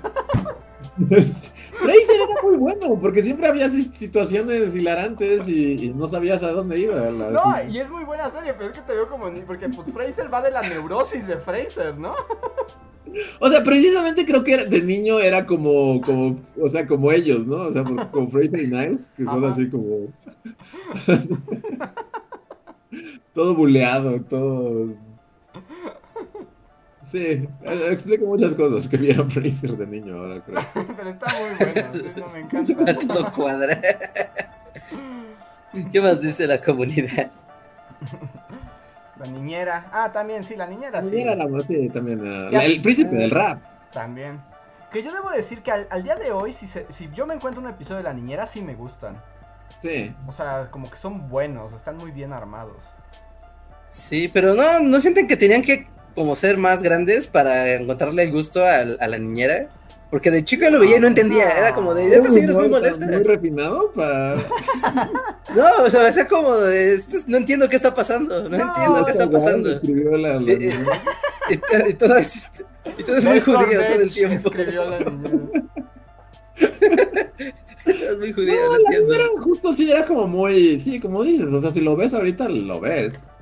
Fraser era muy bueno, porque siempre había si- situaciones hilarantes y, y no sabías a dónde iba. No, y es muy buena serie, pero es que te veo como. Porque pues Fraser va de la neurosis de Fraser, ¿no? O sea, precisamente creo que era- de niño era como, como, o sea, como ellos, ¿no? O sea, como Fraser y Niles, que son Ajá. así como... todo buleado, todo... Sí, eh, explica muchas cosas que vieron Fraser de niño ahora, creo. Pero está muy bueno, sí, no me encanta. Todo cuadra. ¿Qué más dice la comunidad? La niñera. Ah, también, sí, la niñera sí. También era más, sí, también. El príncipe del rap. También. Que yo debo decir que al, al día de hoy, si, se- si yo me encuentro un episodio de la niñera, sí me gustan. Sí. O sea, como que son buenos, están muy bien armados. Sí, pero no, ¿no sienten que tenían que como ser más grandes para encontrarle el gusto a, la niñera? Porque de chico lo veía y no entendía, era como de, esta señora es muy molesta. Muy refinado para... No, o sea, es como de, esto es- no entiendo qué está pasando, no, No, entiendo qué está pasando. Escribió la, la- Eh, eh, Y, to- y todo es, y todo es muy judío todo el tiempo. Escribió la es muy judío, No, no la entiendo. niñera justo sí era como muy... Sí, como dices, o sea, si lo ves ahorita, lo ves.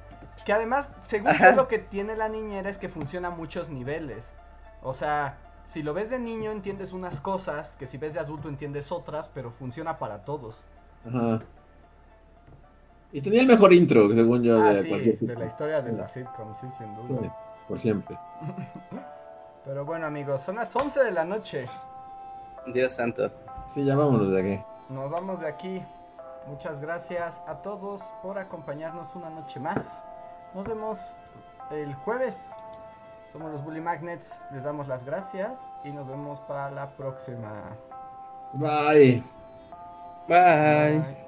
Que además, según yo, lo que tiene la niñera es que funciona a muchos niveles. O sea, si lo ves de niño entiendes unas cosas, que si ves de adulto entiendes otras, pero funciona para todos. Ajá. Y tenía el mejor intro, según yo, Ah, de sí, cualquier de la historia de la sitcom, sí, sin duda. Sí, por siempre. Pero bueno, amigos, son las 11 de la noche. Dios santo. Sí, ya vámonos de aquí. Nos vamos de aquí. Muchas gracias a todos por acompañarnos una noche más. Nos vemos el jueves. Somos los Bully Magnets. Les damos las gracias y nos vemos para la próxima. Bye. Bye. Bye.